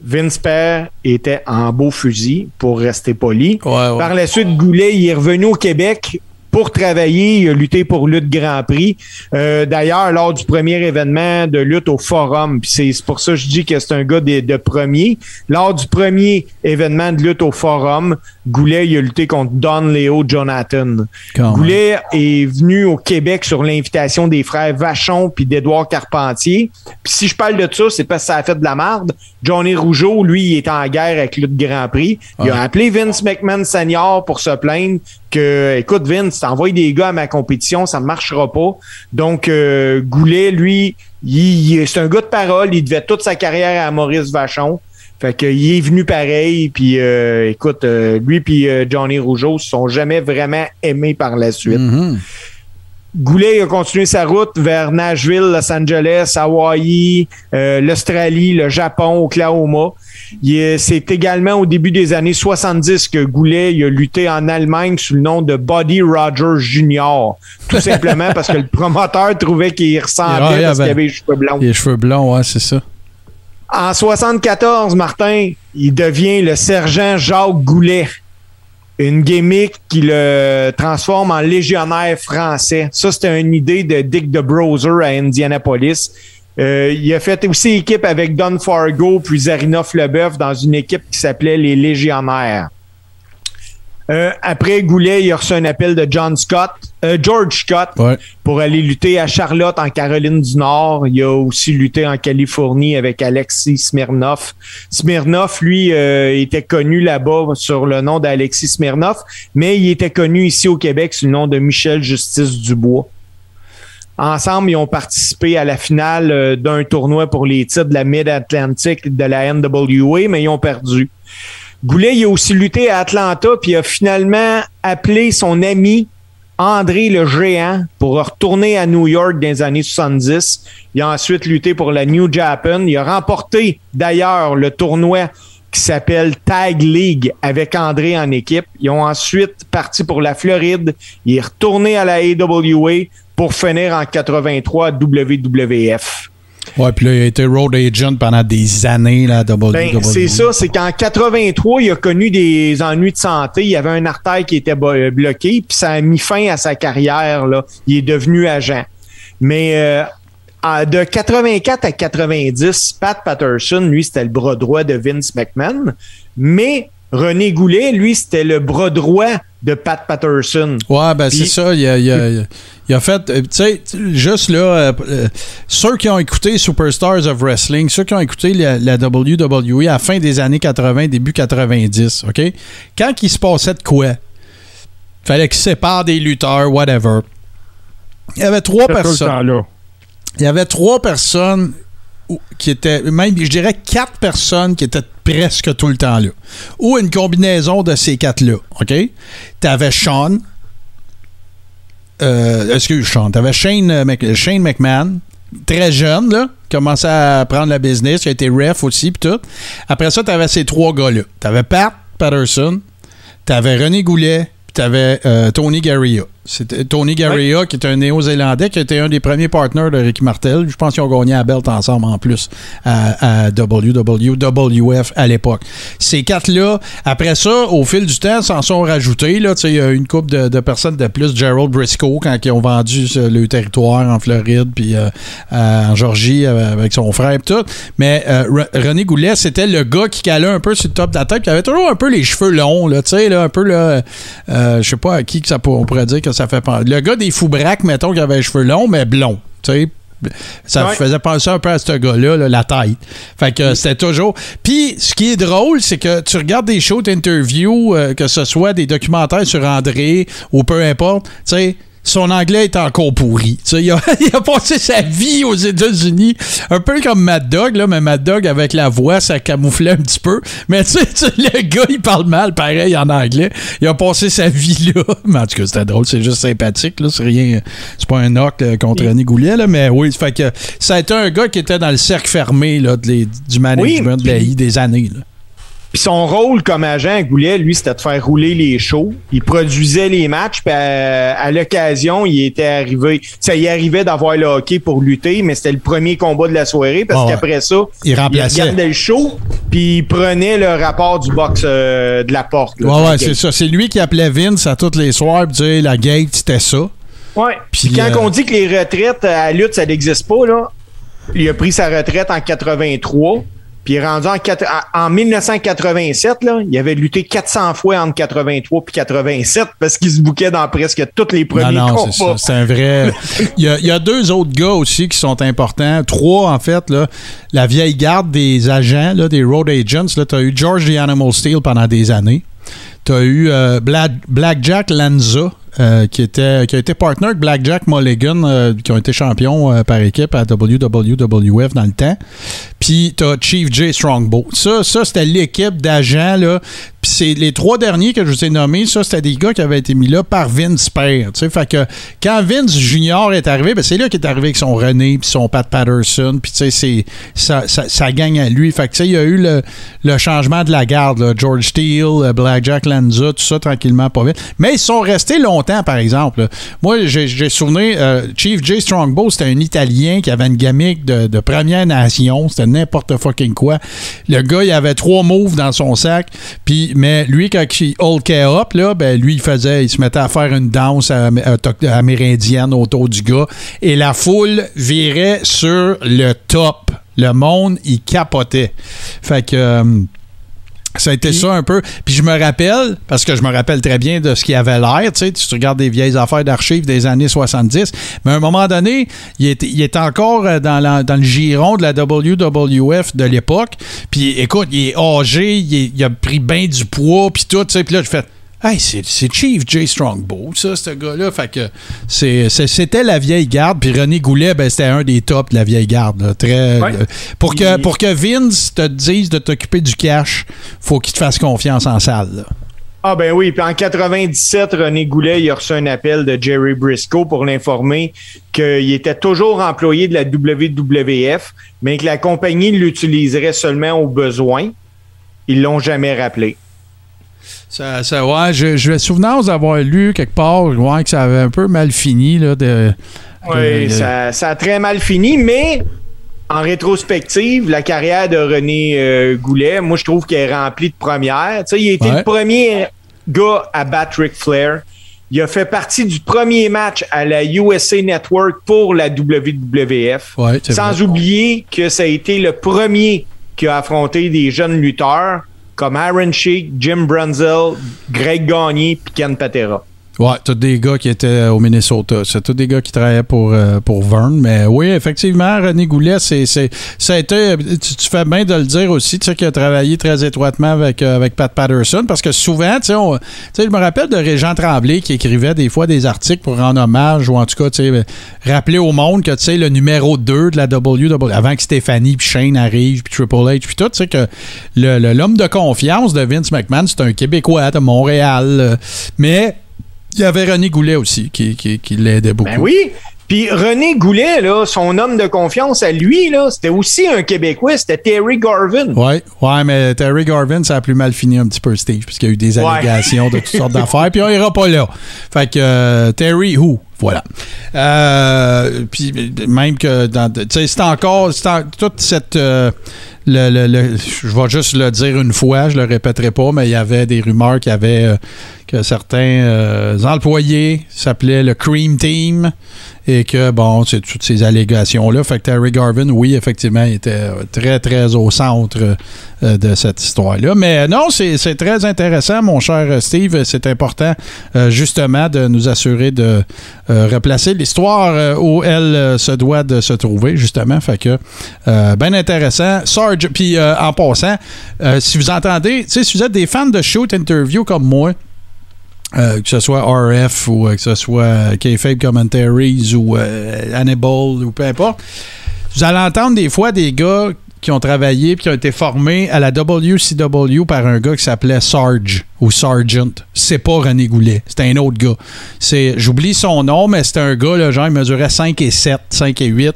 Vince Père était en beau fusil, pour rester poli. Ouais, ouais. Par la suite, Goulet, il est revenu au Québec pour travailler, il a lutté pour Lutte Grand Prix. Euh, D'ailleurs, lors du premier événement de lutte au Forum, c'est pour ça que je dis que c'est un gars de, de premier. Lors du premier événement de lutte au Forum, Goulet, il a lutté contre Don Léo Jonathan. Quand même. Goulet est venu au Québec sur l'invitation des frères Vachon puis d'Édouard Carpentier. Puis si je parle de ça, c'est parce que ça a fait de la marde. Johnny Rougeau, lui, il est en guerre avec Lutte Grand Prix. Il a Ouais. appelé Vince McMahon Senior pour se plaindre que, écoute, Vince, t'envoies des gars à ma compétition, ça ne marchera pas. Donc, euh, Goulet, lui, c'est un gars de parole. Il devait toute sa carrière à Maurice Vachon. Fait que, il est venu pareil, puis euh, écoute, euh, lui puis euh, Johnny Rougeau se sont jamais vraiment aimés par la suite. Mhm. Goulet a continué sa route vers Nashville, Los Angeles, Hawaï, euh, l'Australie, le Japon, Oklahoma. C'est également au début des années 70 que Goulet il a lutté en Allemagne sous le nom de Buddy Rogers Jr. Tout simplement parce que le promoteur trouvait qu'il ressemblait Ah, il parce qu'il avait- avait les cheveux blonds. Les cheveux blonds, ouais, c'est ça. En 74, Martin, il devient le sergent Jacques Goulet. Une gimmick qui le transforme en légionnaire français. Ça, c'était une idée de Dick DeBroser à Indianapolis. Euh, il a fait aussi équipe avec Don Fargo puis Zarina Leboeuf dans une équipe qui s'appelait les Légionnaires. Euh, après Goulet, il a reçu un appel de John Scott, euh, George Scott, Ouais. pour aller lutter à Charlotte en Caroline du Nord. Il a aussi lutté en Californie avec Alexis Smirnov. Smirnov, lui, euh, était connu là-bas sur le nom d'Alexis Smirnov, mais il était connu ici au Québec sous le nom de Michel Justice Dubois. Ensemble, ils ont participé à la finale euh, d'un tournoi pour les titres de la Mid-Atlantic de la NWA, mais ils ont perdu. Goulet, il a aussi lutté à Atlanta, puis a finalement appelé son ami André le Géant pour retourner à New York dans les années 70. Il a ensuite lutté pour la New Japan. Il a remporté d'ailleurs le tournoi qui s'appelle Tag League avec André en équipe. Ils ont ensuite parti pour la Floride. Il est retourné à la AWA pour finir en 83 à WWF. Ouais, puis là, il a été road agent pendant des années, là, à WWE. Ben, c'est ça, c'est qu'en 83, il a connu des ennuis de santé. Il y avait un artère qui était euh, bloqué, puis ça a mis fin à sa carrière. Là. Il est devenu agent. Mais euh, de 84 à 90, Pat Patterson, lui, c'était le bras droit de Vince McMahon. Mais René Goulet, lui, c'était le bras droit de Pat Patterson. Ouais, ben c'est ça. Il a, il a- il a fait. euh, Tu sais, juste là, euh, euh, ceux qui ont écouté Superstars of Wrestling, ceux qui ont écouté la, la WWE à la fin des années 80, début 90, OK? Quand il se passait de quoi? Fallait qu'ils séparent des lutteurs, whatever. Il y avait trois personnes. Il y avait trois personnes qui étaient, même je dirais quatre personnes qui étaient presque tout le temps là. Ou une combinaison de ces quatre-là. OK? T'avais Sean. Euh, excuse, Sean. T'avais Shane, euh, Shane McMahon. Très jeune, là. Commençait à prendre la business. Il a été ref aussi, puis tout. Après ça, t'avais ces trois gars-là. T'avais Pat Patterson. T'avais René Goulet. Puis t'avais euh, Tony Garria. C'était Tony Garea, qui est un néo-zélandais, qui était un des premiers partners de Ricky Martel. Je pense qu'ils ont gagné la belt ensemble en plus à, à WWF à l'époque. Ces quatre-là, après ça, au fil du temps, s'en sont rajoutés. Là, il y a une couple de, personnes de plus. Gerald Briscoe, quand ils ont vendu euh, le territoire en Floride, puis euh, en Georgie euh, avec son frère et tout. Mais euh, Re- René Goulet, c'était le gars qui calait un peu sur le top de la tête, qui avait toujours un peu les cheveux longs, là, là, un peu, là, euh, je sais pas à qui que ça pour- on pourrait dire que ça fait penser. Le gars des fous-braques, mettons, qui avait les cheveux longs, mais blonds, tu sais. Ça Ouais. faisait penser un peu à ce gars-là, là, la tête. Fait que euh, c'était toujours. Puis, ce qui est drôle, c'est que tu regardes des shows d'interview, euh, que ce soit des documentaires sur André ou peu importe, tu sais. Son anglais est encore pourri. Tu sais, il, a, il a passé sa vie aux États-Unis, un peu comme Mad Dog, là, mais Mad Dog, avec la voix, ça camouflait un petit peu. Mais tu sais, le gars, il parle mal, pareil, en anglais. Il a passé sa vie là. Mais en tout cas, c'était drôle, c'est juste sympathique. Là. C'est rien. C'est pas un knock euh, contre René Goulet, là, mais oui, fait que ça a été un gars qui était dans le cercle fermé là, de les- du management Oui, de la I des années. là. Puis son rôle comme agent à Goulet, lui, c'était de faire rouler les shows. Il produisait les matchs, puis à, à l'occasion, il était arrivé. Ça y arrivait d'avoir le hockey pour lutter, mais c'était le premier combat de la soirée parce qu'après ça, Il remplaçait. regardait le show, puis il prenait le rapport du box euh, de la porte. là, Ouais, ouais, c'est ça. C'est lui qui appelait Vince à tous les soirs pour dire la gate, c'était ça. Ouais. Puis, Puis quand euh, on dit que les retraites à la lutte, ça n'existe pas, là, il a pris sa retraite en 83. Puis il est rendu en, quatre- en en 1987, là, il avait lutté 400 fois entre 83 puis 87 parce qu'il se bouquait dans presque tous les premiers non, non, c'est combats. ça. C'est un vrai. Il y, a, il y a deux autres gars aussi qui sont importants. Trois, en fait. Là. La vieille garde des agents, là, des road agents. Tu as eu George the Animal Steel pendant des années. Tu as eu euh, Black, Blackjack Lanza. Euh, qui, était, qui a été partner avec Blackjack Mulligan, euh, qui ont été champions euh, par équipe à WWF dans le temps. Puis t'as Chief J. Strongbow. Ça, ça c'était l'équipe d'agents. Puis c'est les trois derniers que je vous ai nommés, ça, c'était des gars qui avaient été mis là par Vince Père. Fait que quand Vince Junior est arrivé, ben c'est là qu'il est arrivé avec son René puis son Pat Patterson. Puis c'est ça, ça, gagne à lui. Fait que il y a eu le, le changement de la garde. George Steele, Blackjack Lanza, tout ça tranquillement, pas vite. Mais ils sont restés longtemps, par exemple. Moi, j'ai souvenir, euh, Chief J. Strongbow, c'était un Italien qui avait une gamique de, Première Nation. C'était n'importe fucking quoi. Le gars, il avait trois moves dans son sac. Mais lui, quand il hulkait up, là, ben, lui, il faisait, il se mettait à faire une danse amérindienne autour du gars. Et la foule virait sur le top. Le monde, il capotait. Fait que. Ça a été ça un peu. Puis je me rappelle, parce que je me rappelle très bien de ce qui avait l'air, tu sais, tu regardes des vieilles affaires d'archives des années 70, mais à un moment donné, il était, il était encore euh, dans, la- dans le giron de la WWF de l'époque. Puis écoute, il est âgé, il, est- il a pris bien du poids, puis tout, tu sais, puis là, je fais... Hey, c'est Chief J. Strongbow, ça, ce gars-là. Fait que c'était la vieille garde. Puis René Goulet, ben, c'était un des tops de la vieille garde. là. Très, Ouais. euh, pour, que, Il- pour que Vince te dise de t'occuper du cash, faut qu'il te fasse confiance en salle. là. Ah ben oui, puis en 97, René Goulet il a reçu un appel de Jerry Briscoe pour l'informer qu'il était toujours employé de la WWF, mais que la compagnie l'utiliserait seulement au besoin. Ils l'ont jamais rappelé. Ça, ça, ouais, je, je vais souvenir d'avoir lu quelque part ouais, que ça avait un peu mal fini. Là, de, Oui, de- ça, ça a très mal fini, mais en rétrospective, la carrière de René euh, Goulet, moi, je trouve qu'elle est remplie de premières. Tu sais, il a été Ouais. le premier gars à battre Ric Flair. Il a fait partie du premier match à la USA Network pour la WWF. Ouais, Sans vrai. oublier que ça a été le premier qui a affronté des jeunes lutteurs comme Aaron Sheik, Jim Brunzel, Greg Gagné puis Ken Patera. Ouais, tous des gars qui étaient au Minnesota. C'est tous des gars qui travaillaient pour, euh, pour Vern. Mais oui, effectivement, René Goulet, c'est, ça a été. Tu, fais bien de le dire aussi, tu sais, qu'il a travaillé très étroitement avec, euh, avec Pat Patterson. Parce que souvent, tu sais, je me rappelle de Régent Tremblay qui écrivait des fois des articles pour rendre hommage ou en tout cas, tu sais, rappeler au monde que, tu sais, le numéro 2 de la WWE, avant que Stéphanie puis Shane arrivent, puis Triple H, puis tout, tu sais, que le- le- l'homme de confiance de Vince McMahon, c'est un Québécois de Montréal. mais il y avait René Goulet aussi qui, qui, qui l'aidait beaucoup. Ben oui. Puis René Goulet, là, son homme de confiance à lui, là, c'était aussi un Québécois, c'était Terry Garvin. Ouais, ouais, mais Terry Garvin, ça a plus mal fini un petit peu, Steve, puisqu'il y a eu des Ouais. allégations de toutes sortes d'affaires, puis on ira pas là. Fait que euh, Terry, who? Voilà. Euh, puis même que dans, c'est encore, toute cette, euh, le, je vais juste le dire une fois, je le répéterai pas, mais il y avait des rumeurs qu'il y avait euh, que certains employés s'appelaient le Cream Team et que, bon, c'est toutes ces allégations-là. Fait que Terry Garvin, oui, effectivement, il était très, très au centre de cette histoire-là. Mais euh, non, c'est très intéressant, mon cher Steve. C'est important, justement, de nous assurer de replacer l'histoire euh, où elle euh, se doit de se trouver, justement. Fait que, euh, bien intéressant. Sarge, puis euh, en passant, euh, si vous entendez, si vous êtes des fans de shoot interview comme moi, euh, que ce soit RF ou euh, que ce soit euh, K-Fabe Commentaries ou euh, Hannibal ou peu importe, vous allez entendre des fois des gars qui ont travaillé puis qui ont été formés à la WCW par un gars qui s'appelait Sarge ou Sergeant. C'est pas René Goulet, c'est un autre gars. C'est j'oublie son nom mais c'était un gars genre il mesurait 5 et 7, 5 et 8.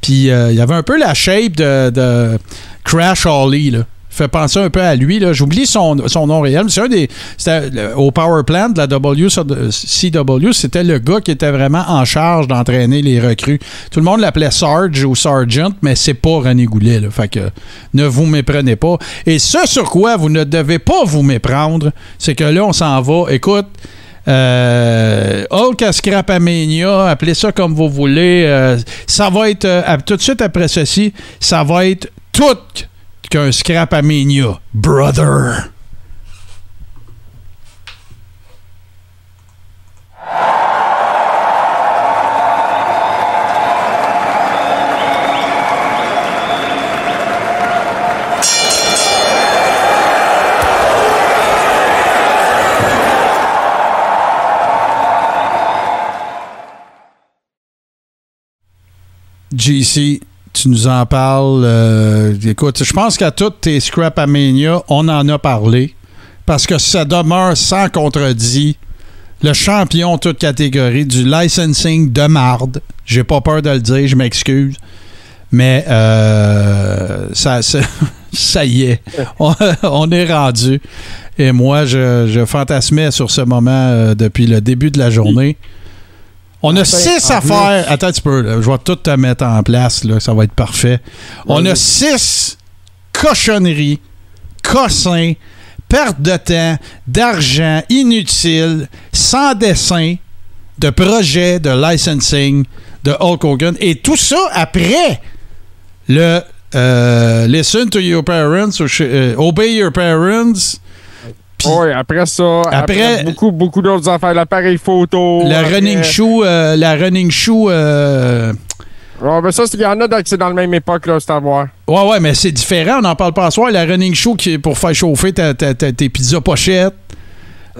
Puis euh, il avait un peu la shape de, de Crash Holly là fait penser un peu à lui. J'oublie son, son nom réel. C'est un des. au Power Plant de la WCW, c'était le gars qui était vraiment en charge d'entraîner les recrues. Tout le monde l'appelait Sarge ou Sergeant, mais c'est pas René Goulet. là. Fait que ne vous méprenez pas. Et ce sur quoi vous ne devez pas vous méprendre, c'est que là, on s'en va. Écoute. Euh, Hulk à appelez ça comme vous voulez. euh, ça va être, euh, tout de suite après ceci, ça va être tout qu'un Scrapamania, brother. JC, tu nous en parles. euh, écoute, je pense qu'à toutes tes Scrap Mania, on en a parlé. Parce que ça demeure sans contredit le champion toute catégorie du licensing de marde. J'ai pas peur de le dire, je m'excuse. Mais euh, ça, ça, y est, on, on est rendu. Et moi, je, je fantasmais sur ce moment euh, depuis le début de la journée. On a six affaires. Attends un petit peu, là, je vais tout te mettre en place, là, ça va être parfait. On a six cochonneries, cossins, perte de temps, d'argent inutile, sans dessin, de projet, de licensing de Hulk Hogan. Et tout ça après le euh, Listen to your parents, ch- euh, Obey your parents. Oui, après ça, après, Après- beaucoup, beaucoup d'autres affaires, l'appareil photo. la après- running shoe, euh, la running shoe. euh, Ouais, mais ça, il y en a c'est dans la même époque, là, c'est à voir. Ouais, ouais, mais c'est différent. On n'en parle pas à soir. La running shoe qui est pour faire chauffer ta- ta- ta- tes pizzas pochettes.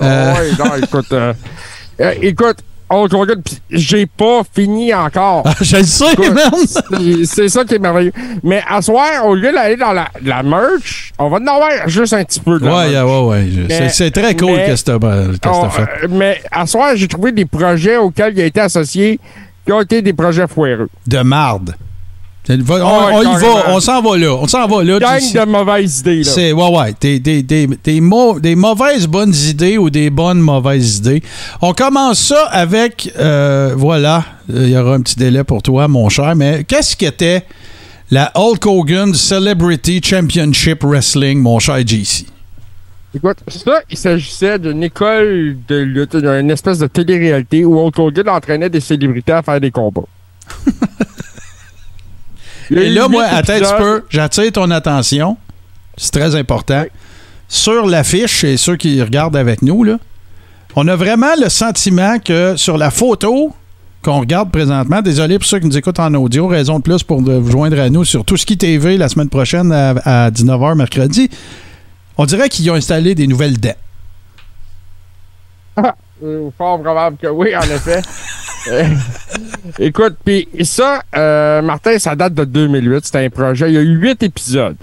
Euh. Ouais, non, écoute. euh, euh, écoute, Hulk Hogan, pis j'ai pas fini encore. je le sais, man. c'est- ça qui est merveilleux. Mais à soir, au lieu d'aller dans la, la merch, on va en avoir juste un petit peu de la Ouais, merch. ouais, ouais. je- c'est- très cool mais- que c'est fait. euh, mais à soir, j'ai trouvé des projets auxquels il a été associé qui ont été des projets foireux. De marde. On, y va, on s'en va là. On s'en va là. Gang de mauvaises idées, là. C'est ouais ouais des, des, des, des, mau- des mauvaises bonnes idées ou des bonnes mauvaises idées. On commence ça avec euh, voilà, Euh, il y aura un petit délai pour toi mon cher, mais qu'est-ce qu'était la Hulk Hogan Celebrity Championship Wrestling mon cher JC Écoute, ça, il s'agissait d'une école de lutte, d'une espèce de télé-réalité où Hulk Hogan entraînait des célébrités à faire des combats. Et là moi attends un petit peu, j'attire ton attention. C'est très important. Sur l'affiche et ceux qui regardent avec nous là, on a vraiment le sentiment que sur la photo qu'on regarde présentement, désolé pour ceux qui nous écoutent en audio, raison de plus pour de vous joindre à nous sur Tout ce qui TV la semaine prochaine à, à 19h mercredi. On dirait qu'ils ont installé des nouvelles dents. Euh, fort probable que oui, en effet. Écoute, puis ça, euh, Martin, ça date de 2008. C'était un projet. Il y a eu huit épisodes.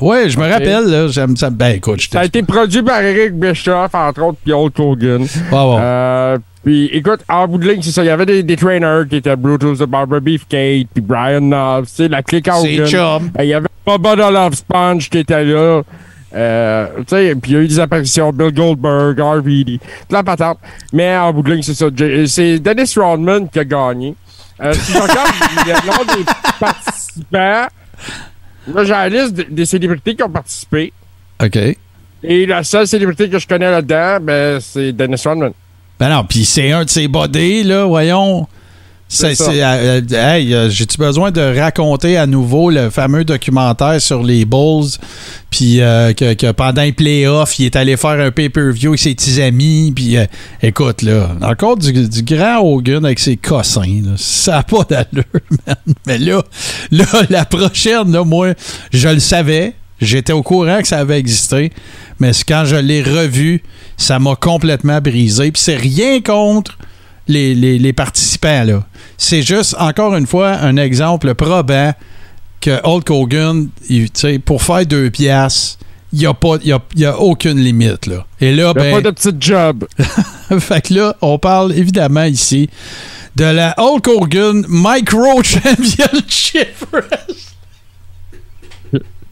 Ouais, je me rappelle, là, j'aime ça. Ben écoute, je Ça a été produit par Eric Bischoff, entre autres, puis Hulk Hogan. Ouais. Euh, Puis écoute, en bout de ligne, c'est ça. Il y avait des, des trainers qui étaient Brutus de Barbara Beefcake, puis Brian Knobs, tu sais, la clique C'est Hogan. chum. Euh, Il y avait Bubba the Love Sponge qui était là. Euh, tu sais, puis il y a eu des apparitions, Bill Goldberg, RVD, toute la patente. Mais en bout de ligne, c'est ça. J- C'est Dennis Rodman qui a gagné. Euh, si je regarde le nom des participants, là, j'ai la liste de- des célébrités qui ont participé. OK. Et la seule célébrité que je connais là-dedans, ben, c'est Dennis Rodman. Ben non, puis c'est un de ses bodies, là, voyons. C'est, C'est euh, euh, hey, euh, j'ai-tu besoin de raconter à nouveau le fameux documentaire sur les Bulls, puis euh, que, que pendant les playoffs, il est allé faire un pay-per-view avec ses petits amis, puis écoute, là, encore du, du grand Hogan avec ses cossins, là, ça n'a pas d'allure, man. Mais là, là, la prochaine, là, moi, je le savais, j'étais au courant que ça avait existé, mais quand je l'ai revu, ça m'a complètement brisé, puis c'est rien contre les, les- les participants. là. C'est juste, encore une fois, un exemple probant que Hulk Hogan, il- tu sais, pour faire deux piastres, il n'y a, pas- y a, il y a aucune limite. Là. Et là, Il n'y a ben, pas de petit job. fait que là, on parle évidemment ici de la Hulk Hogan Micro Championship.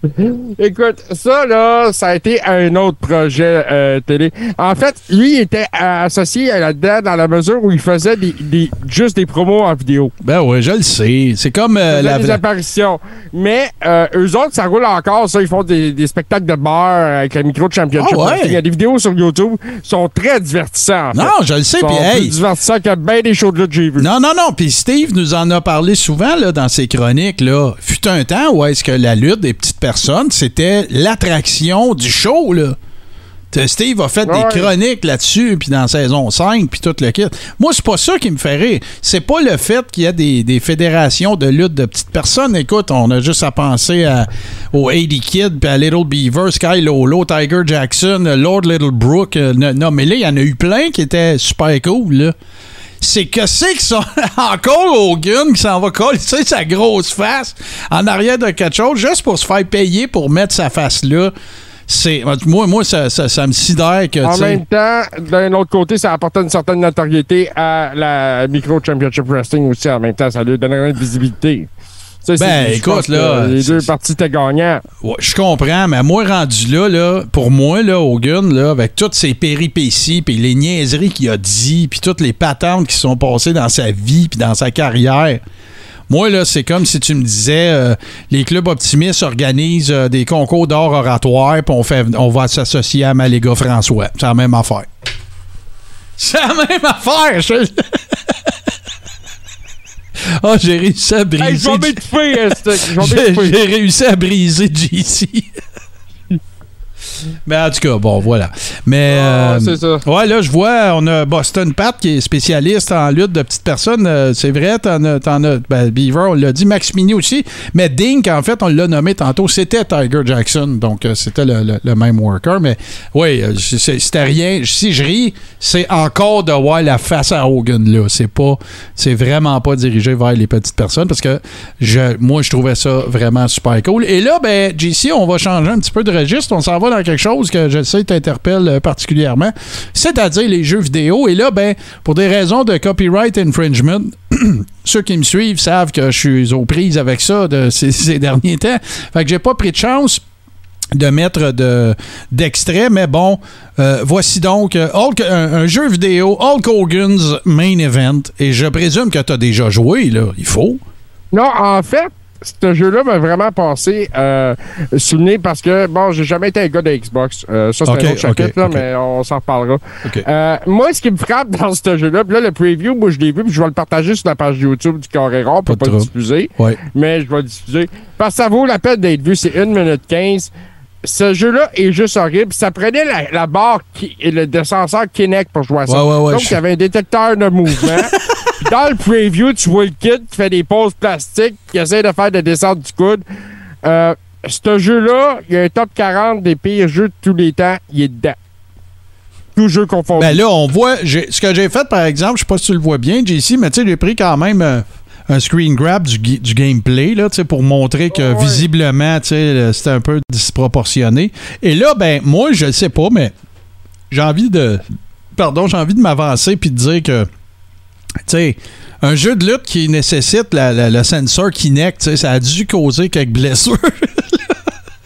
Écoute, ça, là, ça a été un autre projet euh, télé. En fait, lui, il était associé à là-dedans dans la mesure où il faisait des, des- juste des promos en vidéo. ben oui, je le sais. C'est comme euh, la, des apparitions. Mais euh, eux autres, ça roule encore, ça. Ils font des, des spectacles de bar avec la micro de championship. Ah ouais? Il y a des vidéos sur YouTube qui sont très fait. Non, je le sais. Ils sont Puis, plus hey, divertissants que bien des shows de que j'ai vus. Non, non, non. Puis Steve nous en a parlé souvent là, dans ses chroniques. Là. Fut un temps où est-ce que la lutte des petites personnes, c'était l'attraction du show. Là. Steve a fait Ouais. des chroniques là-dessus, puis dans saison 5, puis tout le kit. Moi, c'est pas ça qui me fait rire. C'est pas le fait qu'il y a des, des fédérations de lutte de petites personnes. Écoute, on a juste à penser à, au 80 Kid, puis à Little Beaver, Sky Lolo, Tiger Jackson, Lord Little Brook. euh, non, non, mais là, il y en a eu plein qui étaient super cool, là c'est que c'est que ça encore Hogan qui s'en va coller sa grosse face en arrière de quelque chose juste pour se faire payer pour mettre sa face là. C'est moi moi ça, ça, ça me sidère que En même temps, d'un autre côté, ça apportait une certaine notoriété à la Micro Championship Wrestling aussi. En même temps, ça lui donnait une visibilité. Ben, écoute, là, Les deux parties étaient gagnants. Ouais, je comprends, mais moi, rendu là, là, pour moi, là, Hogan, là, avec toutes ses péripéties, puis les niaiseries qu'il a dit, puis toutes les patentes qui sont passées dans sa vie, puis dans sa carrière, moi, là, c'est comme si tu me disais, euh, les clubs optimistes organisent euh, des concours d'art oratoire, puis on, fait, on va s'associer à Maléga François. C'est la même affaire. C'est la même affaire! je- Ah, j'ai réussi à briser. Hey, je vais m'étouffer, euh, m'étouffer. j'ai réussi à briser JC. Mais en tout cas, bon, voilà. Mais. Ah, euh, c'est ça. Ouais, là, je vois, on a Boston Pat qui est spécialiste en lutte de petites personnes. Euh, c'est vrai, t'en as. t'en as- ben, Beaver, on l'a dit, Max Mini aussi. Mais Dink, en fait, on l'a nommé tantôt, c'était Tiger Jackson. Donc, euh, c'était le, le- le même worker. Mais oui, c'était rien. Si je ris, c'est encore de voir la face à Hogan, là. C'est pas. C'est vraiment pas dirigé vers les petites personnes parce que je, moi, je trouvais ça vraiment super cool. Et là, ben, JC, on va changer un petit peu de registre. On s'en va dans quelque chose que je sais t'interpelle euh, particulièrement, c'est-à-dire les jeux vidéo. Et là, ben, pour des raisons de copyright infringement, ceux qui me suivent savent que je suis aux prises avec ça de ces, derniers temps. Fait que j'ai pas pris de chance de mettre de, d'extrait, mais bon, euh, voici donc euh, un, un jeu vidéo, Hulk Hogan's Main Event, et je présume que tu as déjà joué, là, il faut. Non, en fait, ce jeu-là m'a vraiment passé euh, sous le nez parce que, bon, j'ai jamais été un gars de Xbox. Euh, ça, c'est un autre chapitre, là, mais on s'en reparlera. Euh, moi, ce qui me frappe dans ce jeu-là, là, le preview, moi, je l'ai vu, puis je vais le partager sur la page YouTube du Carré Rond pour Pas pas le diffuser, Ouais. mais je vais le diffuser. Parce que ça vaut la peine d'être vu, c'est 1 minute 15. Ce jeu-là est juste horrible. Ça prenait la, la barre qui, et le descenseur Kinect pour jouer à ça. Ouais, ouais, ouais, Donc, je- il y avait un détecteur de mouvement. Puis dans le preview, tu vois le kid qui fait des pauses plastiques, qui essaie de faire des descentes du coude. Euh, ce jeu-là, il y a un top 40 des pires jeux de tous les temps. Il est dedans. Tout jeu confondu. Ben là, on voit, ce que j'ai fait, par exemple, je sais pas si tu le vois bien, JC, mais tu sais, j'ai pris quand même euh, un screen grab du, gameplay, là, pour montrer que Ouais. visiblement, tu sais, le- c'était un peu disproportionné. Et là, ben, moi, je le sais pas, mais j'ai envie de pardon, j'ai envie de m'avancer puis de dire que, sais, un jeu de lutte qui nécessite la- la- le sensor Kinect, ça a dû causer quelques blessures.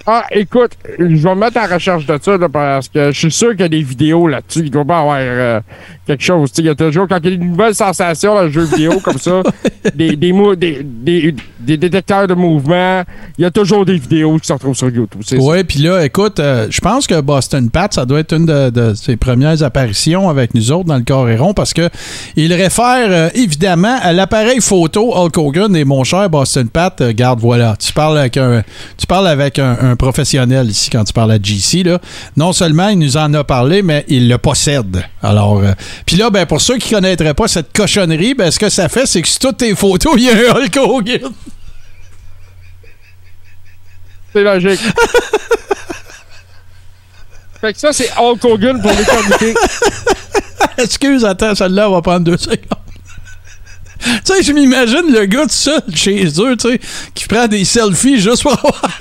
Ah, écoute, je vais me mettre en recherche de ça là, parce que je suis sûr qu'il y a des vidéos là-dessus. Il doit pas avoir euh, quelque chose. Il y a toujours, quand il y a une nouvelle sensation dans le jeu vidéo comme ça, des, des, des, des, des détecteurs de mouvement, il y a toujours des vidéos qui se retrouvent sur YouTube. Oui, puis là, écoute, euh, je pense que Boston Pat, ça doit être une de, de ses premières apparitions avec nous autres dans le Coréron parce que il réfère euh, évidemment à l'appareil photo Hulk Hogan et mon cher Boston Pat, garde, voilà, tu parles avec un, tu parles avec un, un professionnel ici quand tu parles à GC. Là. Non seulement il nous en a parlé, mais il le possède. Alors, euh, puis là, ben, pour ceux qui connaîtraient pas cette cochonnerie, ben, ce que ça fait, c'est que sur toutes tes photos, il y a un Hulk Hogan. C'est logique. fait que ça, c'est Hulk Hogan pour l'éternité. Excuse, attends, celle-là va prendre deux secondes. tu sais, je m'imagine le gars tout seul chez eux, tu sais, qui prend des selfies juste pour avoir.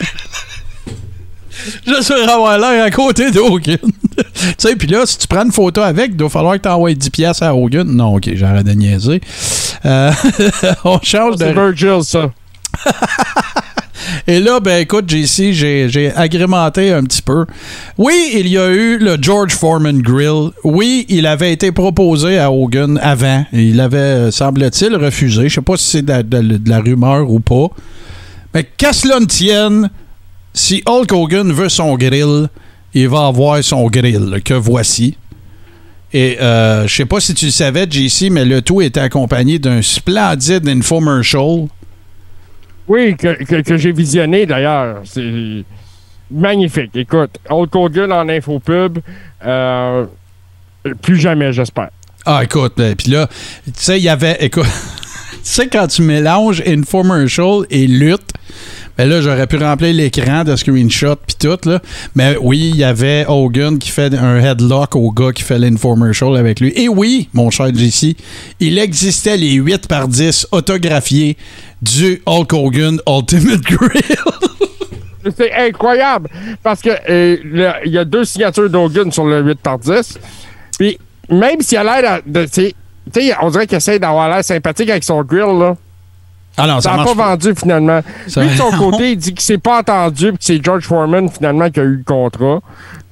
Juste pour avoir l'air à côté de Hogan. tu sais, puis là, si tu prends une photo avec, il doit falloir que tu envoies 10 pièces à Hogan. Non, ok, j'arrête de niaiser. Euh, on change de. C'est Virgil, ça. Et là, ben écoute, JC, j'ai agrémenté un petit peu. Oui, il y a eu le George Foreman Grill. Oui, il avait été proposé à Hogan avant. Il avait, euh, semble-t-il, refusé. Je sais pas si c'est de, la- de- de la rumeur ou pas. Mais qu'à cela ne tienne, si Hulk Hogan veut son grill, il va avoir son grill, que voici. Et euh, je sais pas si tu le savais, JC, mais le tout était accompagné d'un splendide infomercial. Oui, que, que, que j'ai visionné d'ailleurs. C'est magnifique. Écoute, Hulk Hogan en infopub, euh, plus jamais, j'espère. Ah, écoute, ben, puis là, tu sais, il y avait. Écoute, tu sais, quand tu mélanges infomercial et lutte, ben là, j'aurais pu remplir l'écran de screenshot puis tout, là. Mais oui, il y avait Hogan qui fait un headlock au gars qui fait l'infomercial avec lui. Et oui, mon cher JC, il existait les 8 par 10 autographiés du Hulk Hogan Ultimate Grill. C'est incroyable parce que euh, il y a deux signatures d'Hogan sur le 8 par 10. Puis même s'il a l'air de. Sais, on dirait qu'il essaie d'avoir l'air sympathique avec son grill, là. Ah non, Ça n'a pas pas. vendu finalement. Ça- Lui, de son côté, il dit qu'il s'est pas entendu puis que c'est George Foreman finalement qui a eu le contrat.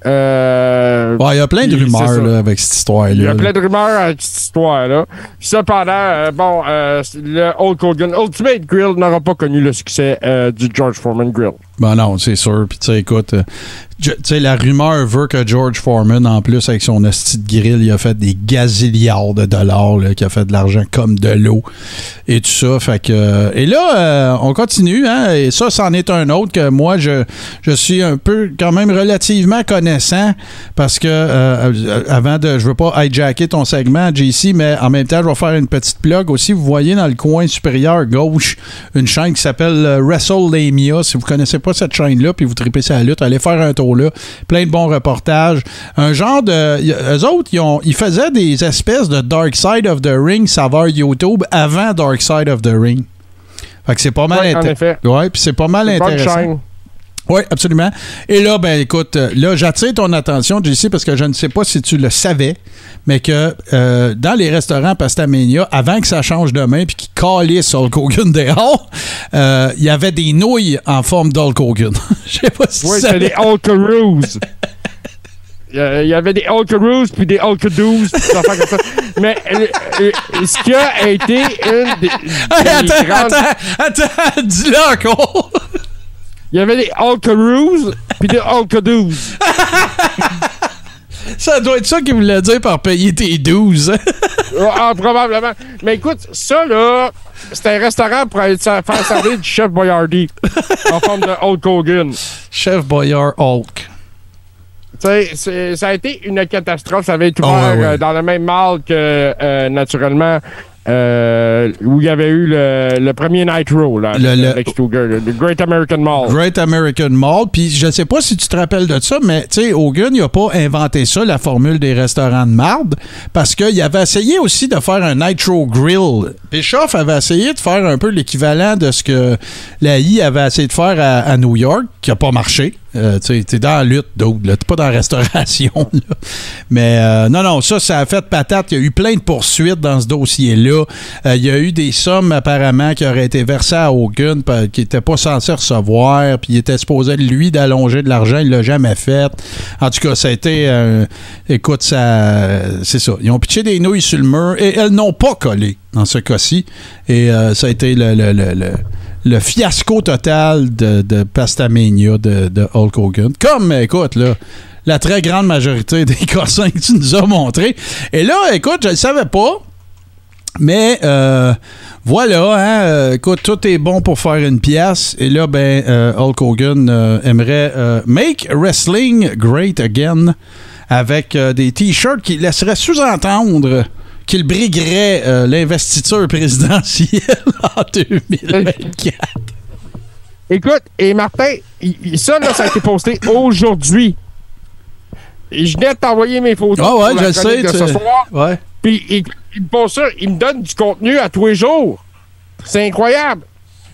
Euh, Ouais, il y a plein de rumeurs là, avec cette histoire-là. Il y a plein de rumeurs avec cette histoire-là. Cependant, euh, bon, euh, le Hulk Hogan Ultimate Grill n'aura pas connu le succès du George Foreman Grill. Ben non, c'est sûr. Puis tu sais, écoute, euh, tu sais, la rumeur veut que George Foreman, en plus, avec son esti de grill, il a fait des gazillards de dollars, là, qu'il a fait de l'argent comme de l'eau et tout ça. Fait que, euh, et là, euh, on continue, hein, et ça, c'en est un autre que moi, je, je suis un peu, quand même, relativement connaissant parce que, avant de, je veux pas hijacker ton segment, JC, mais en même temps, je vais faire une petite plug aussi. Vous voyez dans le coin supérieur gauche une chaîne qui s'appelle WrestleLamia. Si vous connaissez pas cette chaîne-là, puis vous tripez sa lutte, allez faire un tour là. Plein de bons reportages. Un genre de. y- Eux autres, ils, ont- ils faisaient des espèces de Dark Side of the Ring saveur YouTube avant Dark Side of the Ring. Fait que c'est pas mal Ouais, en inté- effet. Ouais, puis c'est pas mal intéressant. Oui, absolument. Et là, ben écoute, euh, là, j'attire ton attention, JC, parce que je ne sais pas si tu le savais, mais que euh, dans les restaurants Pastamania, avant que ça change de main puis qu'ils calissent Hulk Hogan dehors, euh, il y avait des nouilles en forme d'Hulk Hogan. Je sais pas si Oui, tu c'est savais. des Hulkaroos. Il y avait des Hulkaroos puis des Hulkadoos. Mais ce qui a été une des, Hey, des attends, grandes- attends, attends, dis-le encore. Il y avait des Hulkaroos puis des Hulkadoos. Ça doit être ça qu'il voulait dire par payer tes 12. hein? Ah, probablement. Mais écoute, ça, là, c'était un restaurant pour aller faire servir du chef Boyardee en forme de Hulk Hogan. Chef Boyard Hulk. Tu sais, c'est- ça a été une catastrophe. Ça avait été Ah, ouvert ouais, ouais. euh, dans le même mal que, euh, naturellement, euh, où il y avait eu le, le premier Nitro, là, le Great American Mall. Great American Mall. Puis je sais pas si tu te rappelles de ça, mais tu sais, Hogan, il a pas inventé ça, la formule des restaurants de marde, parce qu'il avait essayé aussi de faire un Nitro Grill. Bischoff avait essayé de faire un peu l'équivalent de ce que la I avait essayé de faire à, à New York, qui a pas marché. Euh, tu es dans la lutte, d'autres. T'es pas dans la restauration. là. Mais euh, non, non, ça, ça a fait patate. Il y a eu plein de poursuites dans ce dossier-là. Euh, il y a eu des sommes, apparemment, qui auraient été versées à Hogan, qui n'était pas censé recevoir. Puis il était supposé, lui, d'allonger de l'argent. Il l'a jamais fait. En tout cas, ça a été. euh, écoute, ça. C'est ça. Ils ont pitché des nouilles sur le mur et elles n'ont pas collé dans ce cas-ci. Et ça a été le- le- le- le le fiasco total de, de Pastamania de, de Hulk Hogan. Comme, écoute, là, la très grande majorité des cossins que tu nous as montrés. Et là, écoute, je ne savais pas, mais euh, voilà, hein, euh, écoute, tout est bon pour faire une pièce. Et là, ben, euh, Hulk Hogan aimerait Make Wrestling Great Again avec des t-shirts qui laisseraient sous-entendre qu'il briguerait euh, l'investiture présidentielle en 2024. Écoute, et Martin, ça, là, ça a été posté aujourd'hui. Je venais de t'envoyer mes photos. Ah ouais, pour je la sais. de tu- ce soir. Ouais. Puis il, il me pose ça, il me donne du contenu à tous les jours. C'est incroyable.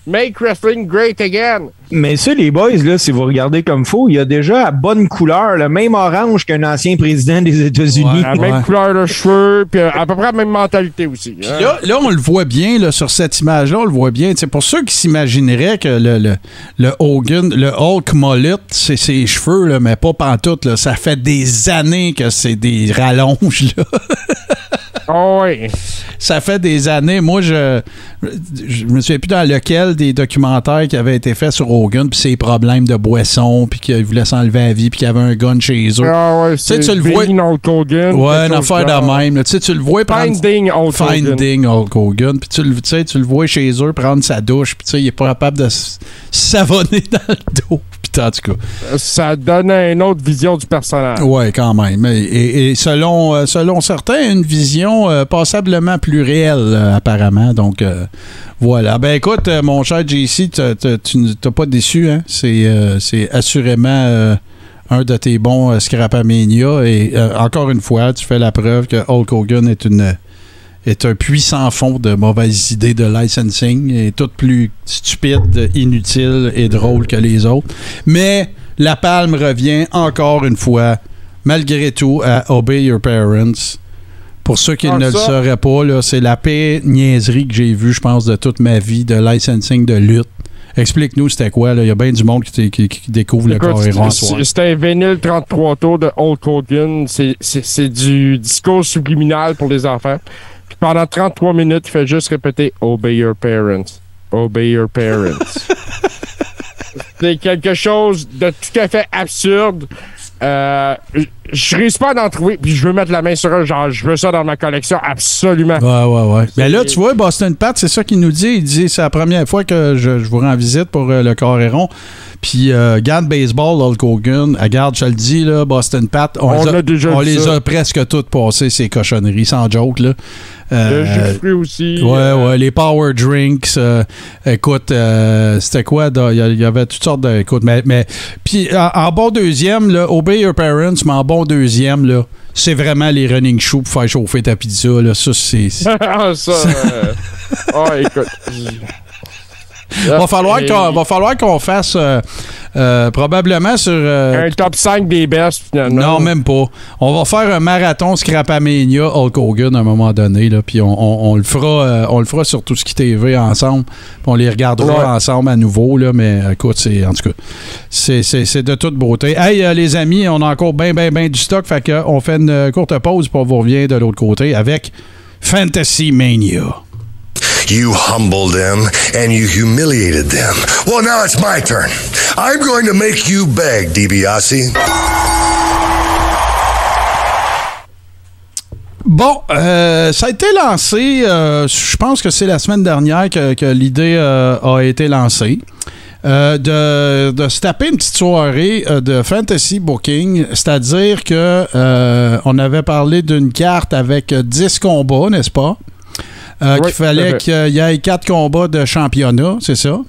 Make wrestling great again. Mais ça, les boys, là, si vous regardez comme faux, il y a déjà à bonne couleur, le même orange qu'un ancien président des États-Unis. La même Ouais. couleur de cheveux, puis à peu près la même mentalité aussi. hein. Là, là, on le voit bien, là, sur cette image-là, on le voit bien. C'est pour ceux qui s'imagineraient que le, le, le Hogan, le Hulk mullet, c'est ses cheveux, là, mais pas pantoute. Là. Ça fait des années que c'est des rallonges. Là. Ah ouais. Ça fait des années. Moi, je, je me souviens plus dans lequel des documentaires qui avaient été faits sur Hogan, puis ses problèmes de boisson, puis qu'il voulait s'enlever la vie, puis qu'il y avait un gun chez eux. Ah ouais, tu le vois- Hogan. ouais, une affaire de même. là. Tu sais, tu le vois prendre... Finding Hulk Hogan. Finding Hulk Hogan. Puis tu, le- tu sais, tu le vois chez eux prendre sa douche, puis tu sais, il est pas capable de savonner dans le dos. Puis en tout cas, Ça donne une autre vision du personnage. ouais, quand même. Et, selon, euh, selon certains, une vision euh, passablement plus réelle, euh, apparemment. Donc, euh, voilà. Ben écoute, mon cher JC, tu ne t'as pas déçu, hein? C'est assurément un de tes bons Scrapamania. Et encore une fois, tu fais la preuve que Hulk Hogan est une est un puissant fond de mauvaises idées de licensing et tout plus stupide, inutile et drôle que les autres. Mais la palme revient encore une fois, malgré tout, à Obey Your Parents. Pour ceux qui Ah, ne le sauraient pas, c'est la pire niaiserie que j'ai vue, je pense, de toute ma vie de licensing de lutte. Explique-nous c'était quoi. Il y a bien du monde qui, t- qui- qui découvre le c'est- soir. C'est un vinyle 33 tours de Hulk Hogan. C'est du discours subliminal pour les enfants. Pendant 33 minutes, il fait juste répéter Obey your parents. Obey your parents. c'est quelque chose de tout à fait absurde. Euh, je- réussis pas à en trouver, puis je veux mettre la main sur eux, genre, je veux ça dans ma collection, absolument. Ouais, ouais, ouais. Ben là, tu vois, Boston Pat, c'est ça qu'il nous dit. Il dit c'est la première fois que je, je vous rends visite pour euh, le Coréron. Puis, euh, garde baseball, Hulk Hogan. Ah, Garde, je le dis, là, Boston Pat, on, On les a, a déjà on les a presque toutes passées, ces cochonneries, sans joke, là. Le Euh, jus de aussi. Ouais, euh, ouais, les power drinks. euh, écoute, euh, c'était quoi? Il y, avait toutes sortes de. Écoute, mais. mais puis en, en bon deuxième, là, Obey Your Parents, mais en bon deuxième, là, c'est vraiment les running shoes pour faire chauffer ta pizza. Là. Ça, c'est. Ah, ça. euh, Ah, écoute. va falloir qu'on va falloir qu'on fasse euh, euh, probablement sur. euh, Un top 5 des best, finalement. non, même pas. On va faire un marathon Scrapamania Hulk Hogan à un moment donné, là, puis on, on- on le fera, on le fera sur tout ce qui TV ensemble. puis on les regardera Ouais. ensemble à nouveau, là, mais écoute, c'est en tout cas, c'est, de toute beauté. Hey, les amis, on a encore bien, bien, bien du stock, fait que on fait une courte pause, on vous revient de l'autre côté avec Fantasy Mania. You humbled them and you humiliated them. Well, now it's my turn. I'm going to make you beg, DiBiase. Bon, euh, ça a été lancé, euh, je pense que c'est la semaine dernière que, l'idée euh, a été lancée. euh, de, se taper une petite soirée euh, de fantasy booking, c'est-à-dire que euh, on avait parlé d'une carte avec euh, 10 combats, n'est-ce pas? Euh, Oui, qu'il fallait qu'il y ait 4 combats de championnat, c'est ça?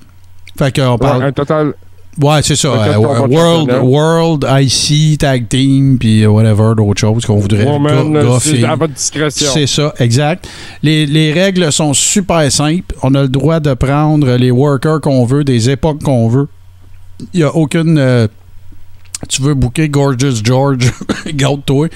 Fait qu'on Ouais, parle. un total. Ouais, c'est ça. Euh, quatre World. World, IC, Tag Team, puis whatever, d'autres choses qu'on voudrait. C'est à votre discrétion. C'est ça, exact. Les, les règles sont super simples. On a le droit de prendre les workers qu'on veut, des époques qu'on veut. Il n'y a aucune. euh, tu veux booker Gorgeous George, garde-toi.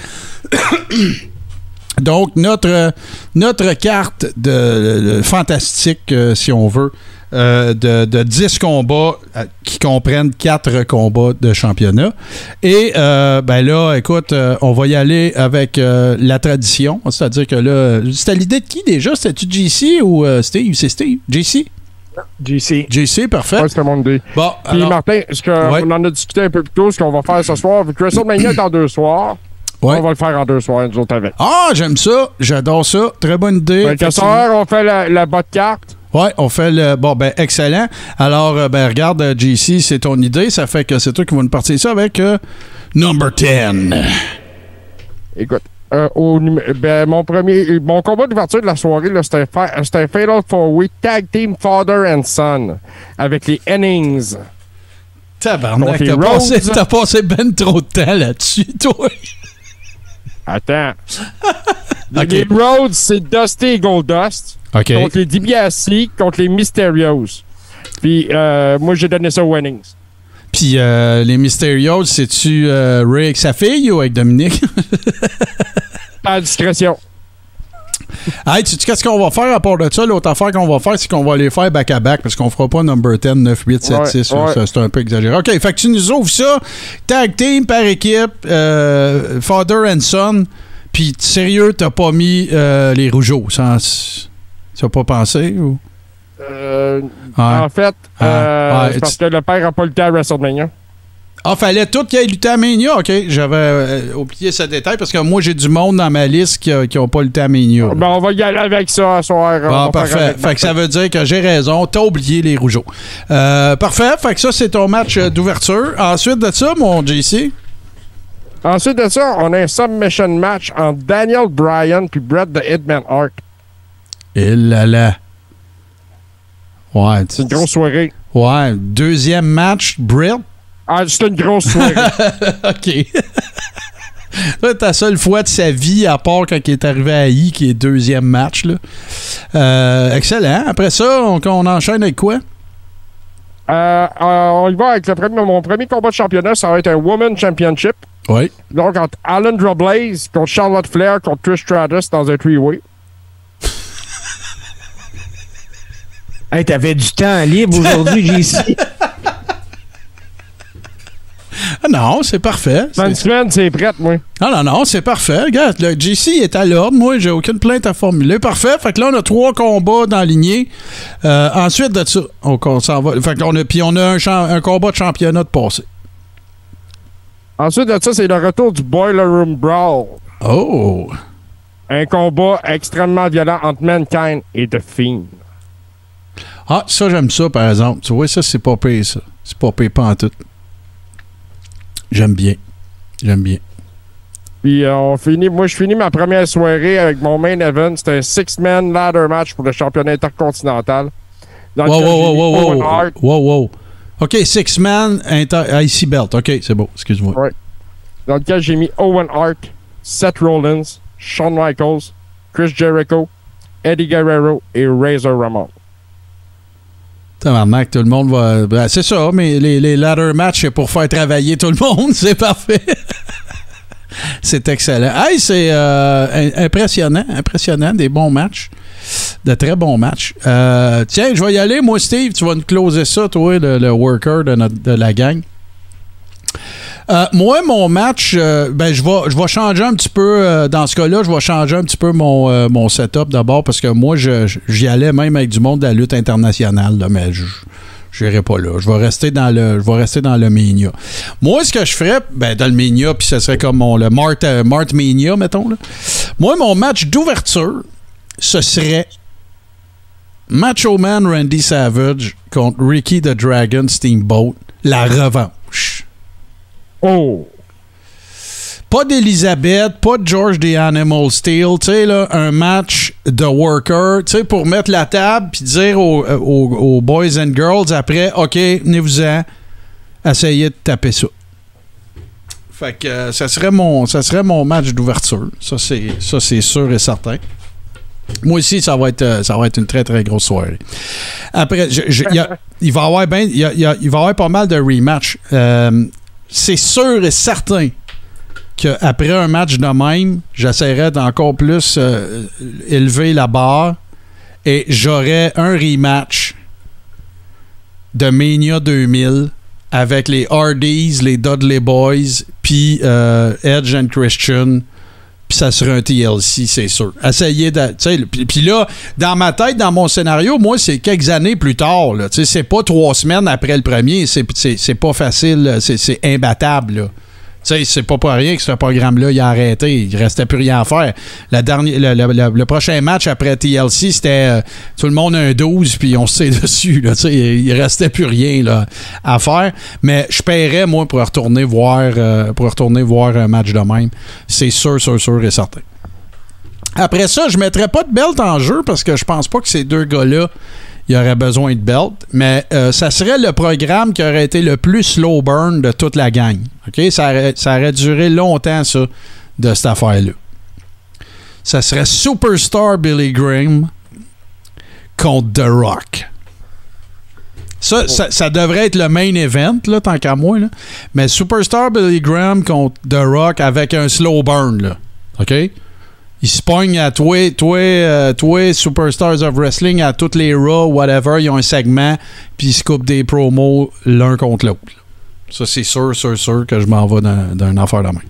Donc, notre, notre carte de, de fantastique, euh, si on veut, euh, de, de 10 combats euh, qui comprennent 4 combats de championnat. Et ben là, écoute, on va y aller avec la tradition. C'est-à-dire que là, c'était l'idée de qui déjà? C'était-tu JC ou Steve? C'est Steve? JC? JC. JC, parfait. Ouais, c'était mon idée. Bon, Puis alors, Martin, ce que Ouais. on en a discuté un peu plus tôt, ce qu'on va faire ce soir, vu que WrestleMania est en deux soirs, Ouais. on va le faire en deux soirs, nous autres avec. Ah, j'aime ça. J'adore ça. Très bonne idée. Fait que soir, on fait la, la botte carte. Ouais, on fait le. Bon, ben, excellent. Alors, euh, ben, regarde, euh, JC, c'est ton idée. Ça fait que c'est toi qui vas nous partir ça avec euh, number 10. Écoute, euh, au ben, mon premier, mon combat d'ouverture de la soirée, c'était un Fatal Four Way Tag Team Father and Son avec les Hennings. Tabarnak, t'as passé, passé ben trop de temps là-dessus, toi. Attends. Les Rhodes, c'est Dusty et Goldust OK. contre les DiBiase, contre les Mysterios. Puis euh, moi, j'ai donné ça aux Hennings. Puis euh, les Mysterios, c'est-tu euh, Ray avec sa fille ou avec Dominique? À discrétion. Hey, tu sais qu'est-ce qu'on va faire à part de ça? L'autre affaire qu'on va faire, c'est qu'on va les faire back-à-back parce qu'on fera pas number 10, 9, 8, 7, Ouais, 6. ouais. Ça, C'est un peu exagéré. OK, fait que tu nous ouvres ça. Tag team par équipe, euh, father and son. Puis sérieux, t'as pas mis euh, les rougeaux. Sans... Tu as pas pensé? Ou? Euh, Ouais. En fait, parce que le père n'a pas le temps à WrestleMania. Ah, fallait tout qu'il y ait lutté à Mania. OK, j'avais euh, oublié ce détail parce que moi, j'ai du monde dans ma liste qui n'a pas lutté à Mania. Ben, on va y aller avec ça ce soir. Ah, parfait. Fait que ça veut dire que j'ai raison. T'as oublié les rougeaux. Euh, parfait. Fait que ça, c'est ton match euh, d'ouverture. Ensuite de ça, mon JC. Ensuite de ça, on a un submission match entre Daniel Bryan puis Bret the Hitman Hart. Et là là. Ouais. C'est une grosse soirée. Ouais. Deuxième match, Brill. Ah, c'est une grosse soirée. OK. C'est ta seule fois de sa vie, à part quand il est arrivé à I, qui est deuxième match. Là. Euh, excellent. Après ça, on, on enchaîne avec quoi? Euh, euh, on y va avec le premier, mon premier combat de championnat, ça va être un Woman Championship. Oui. Donc, entre Alan Blaze contre Charlotte Flair contre Trish Stratus dans un three-way. Hey, t'avais du temps libre aujourd'hui, JC. Ah non, c'est parfait. Dans une C'est- semaine, c'est prête, moi. Non, non, non, c'est parfait. Regarde, le JC est à l'ordre. Moi, j'ai aucune plainte à formuler. Parfait. Fait que là, on a trois combats dans la lignée. Euh, ensuite de ça, on, on s'en va. Fait qu'on a, puis on a un combat de championnat de passé. Ensuite de ça, c'est le retour du Boiler Room Brawl. Oh! Un combat extrêmement violent entre Mankind et The Fiend. Ah, ça, j'aime ça, par exemple. Tu vois, ça, c'est pas pire, ça. C'est pas pire, pas en tout. J'aime bien. J'aime bien. Puis euh, on finit, moi je finis ma première soirée avec mon main event. C'était un six-man ladder match pour le championnat intercontinental. Dans Wow, wow, wow, wow, Owen wow. Hart, Wow, wow. OK, Six Man, inter- IC Belt. OK, c'est beau. Excuse-moi. Ouais. dans lequel j'ai mis Owen Hart, Seth Rollins, Shawn Michaels, Chris Jericho, Eddie Guerrero et Razor Ramon. Tabarnak, tout le monde va. ben, c'est ça, mais les, ladder matchs, c'est pour faire travailler tout le monde. C'est parfait. c'est excellent. Hey, c'est euh, im- impressionnant. Impressionnant. Des bons matchs. De très bons matchs. Euh, tiens, je vais y aller, moi, Steve. Tu vas nous closer ça, toi, le, le worker de, notre- de la gang. Euh, moi, mon match, euh, ben, je vais, je changer un petit peu. euh, dans ce cas-là, je vais changer un petit peu mon, mon setup d'abord parce que moi, j'y allais même avec du monde de la lutte internationale, là, mais je n'irai pas là. Je vais rester dans le, je vais rester dans le Mania. Moi, ce que je ferais, ben, dans le Mania, puis ce serait comme mon, le Mart, Mart Mania, mettons. Là. Moi, mon match d'ouverture, ce serait Macho Man Randy Savage contre Ricky the Dragon Steamboat, la revanche. Oh! Pas d'Elizabeth, pas de George the Animal Steel, tu sais, là, un match de worker, tu sais, pour mettre la table puis dire aux, euh, boys and girls après, OK, venez-vous-en, essayez de taper ça. Fait que euh, ça serait mon, match d'ouverture. Ça, c'est, sûr et certain. Moi aussi, ça va être, euh, ça va une très, très grosse soirée. Après, je- y il va y avoir pas mal de rematchs. C'est sûr et certain qu'après un match de même, j'essaierai d'encore plus euh, élever la barre et j'aurai un rematch de Mania 2000 avec les Hardys, les Dudley Boys, puis euh, Edge Christian. Puis ça sera un TLC, c'est sûr. Essayez de. Puis là, dans ma tête, dans mon scénario, moi, c'est quelques années plus tard. C'est pas trois semaines après le premier. C'est- pas facile. C'est c'est imbattable. C'est pas pour rien que ce programme-là, il a arrêté. Il restait plus rien à faire. La dernière, le, le- le- prochain match après TLC, c'était euh, tout le monde un 12, puis on se sait dessus. Là, il restait plus rien là, à faire. Mais je paierais, moi, pour retourner voir, euh, pour retourner voir un match de même. C'est sûr, sûr, sûr et certain. Après ça, je mettrais pas de belt en jeu parce que je pense pas que ces deux gars-là, il aurait besoin de belt. Mais euh, ça serait le programme qui aurait été le plus slow burn de toute la gang. Ça aurait, ça aurait duré longtemps, ça, de cette affaire-là. Ça serait Superstar Billy Graham contre The Rock. Ça, ça, ça devrait être le main event, là, tant qu'à moi. Là. Mais Superstar Billy Graham contre The Rock avec un slow burn. Là. OK? Ils se pognent à toi, toi, euh, toi, Superstars of Wrestling, à toutes les Raw, whatever, ils ont un segment, puis ils se coupent des promos l'un contre l'autre. Ça, c'est sûr, sûr, sûr que je m'en vais une affaire de main.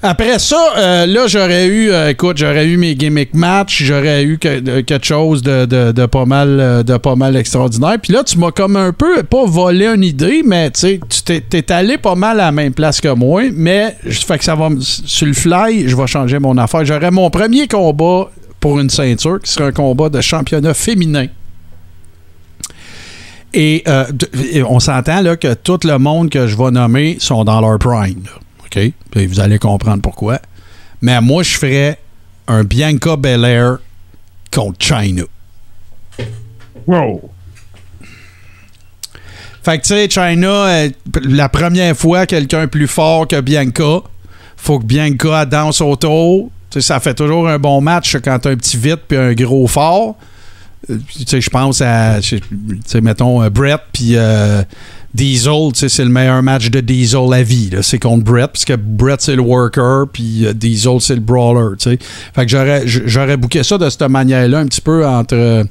Après ça, euh, là, j'aurais eu, euh, écoute, j'aurais eu mes gimmick match, j'aurais eu quelque chose de, pas mal, euh, de pas mal extraordinaire. Puis là, tu m'as comme un peu, pas volé une idée, mais tu t'es, t'es allé pas mal à la même place que moi. Mais, fait que ça va, sur le fly, je vais changer mon affaire. J'aurais mon premier combat pour une ceinture, qui serait un combat de championnat féminin. Et on s'entend là que tout le monde que je vais nommer sont dans leur prime. là. OK? Puis vous allez comprendre pourquoi. Mais moi, je ferais un Bianca Belair contre China. Wow. Fait que, tu sais, China, euh, la première fois, quelqu'un plus fort que Bianca, faut que Bianca danse autour. Tu sais, ça fait toujours un bon match quand t'as un petit vite puis un gros fort. Euh, Tu sais, je pense à, tu sais, mettons, euh, Brett puis euh, Diesel, c'est le meilleur match de Diesel à vie. C'est contre Brett, parce que Brett, c'est le worker, puis euh, Diesel, c'est le brawler. Fait que j'aurais, j'aurais booké ça de cette manière-là, un petit peu entre... euh,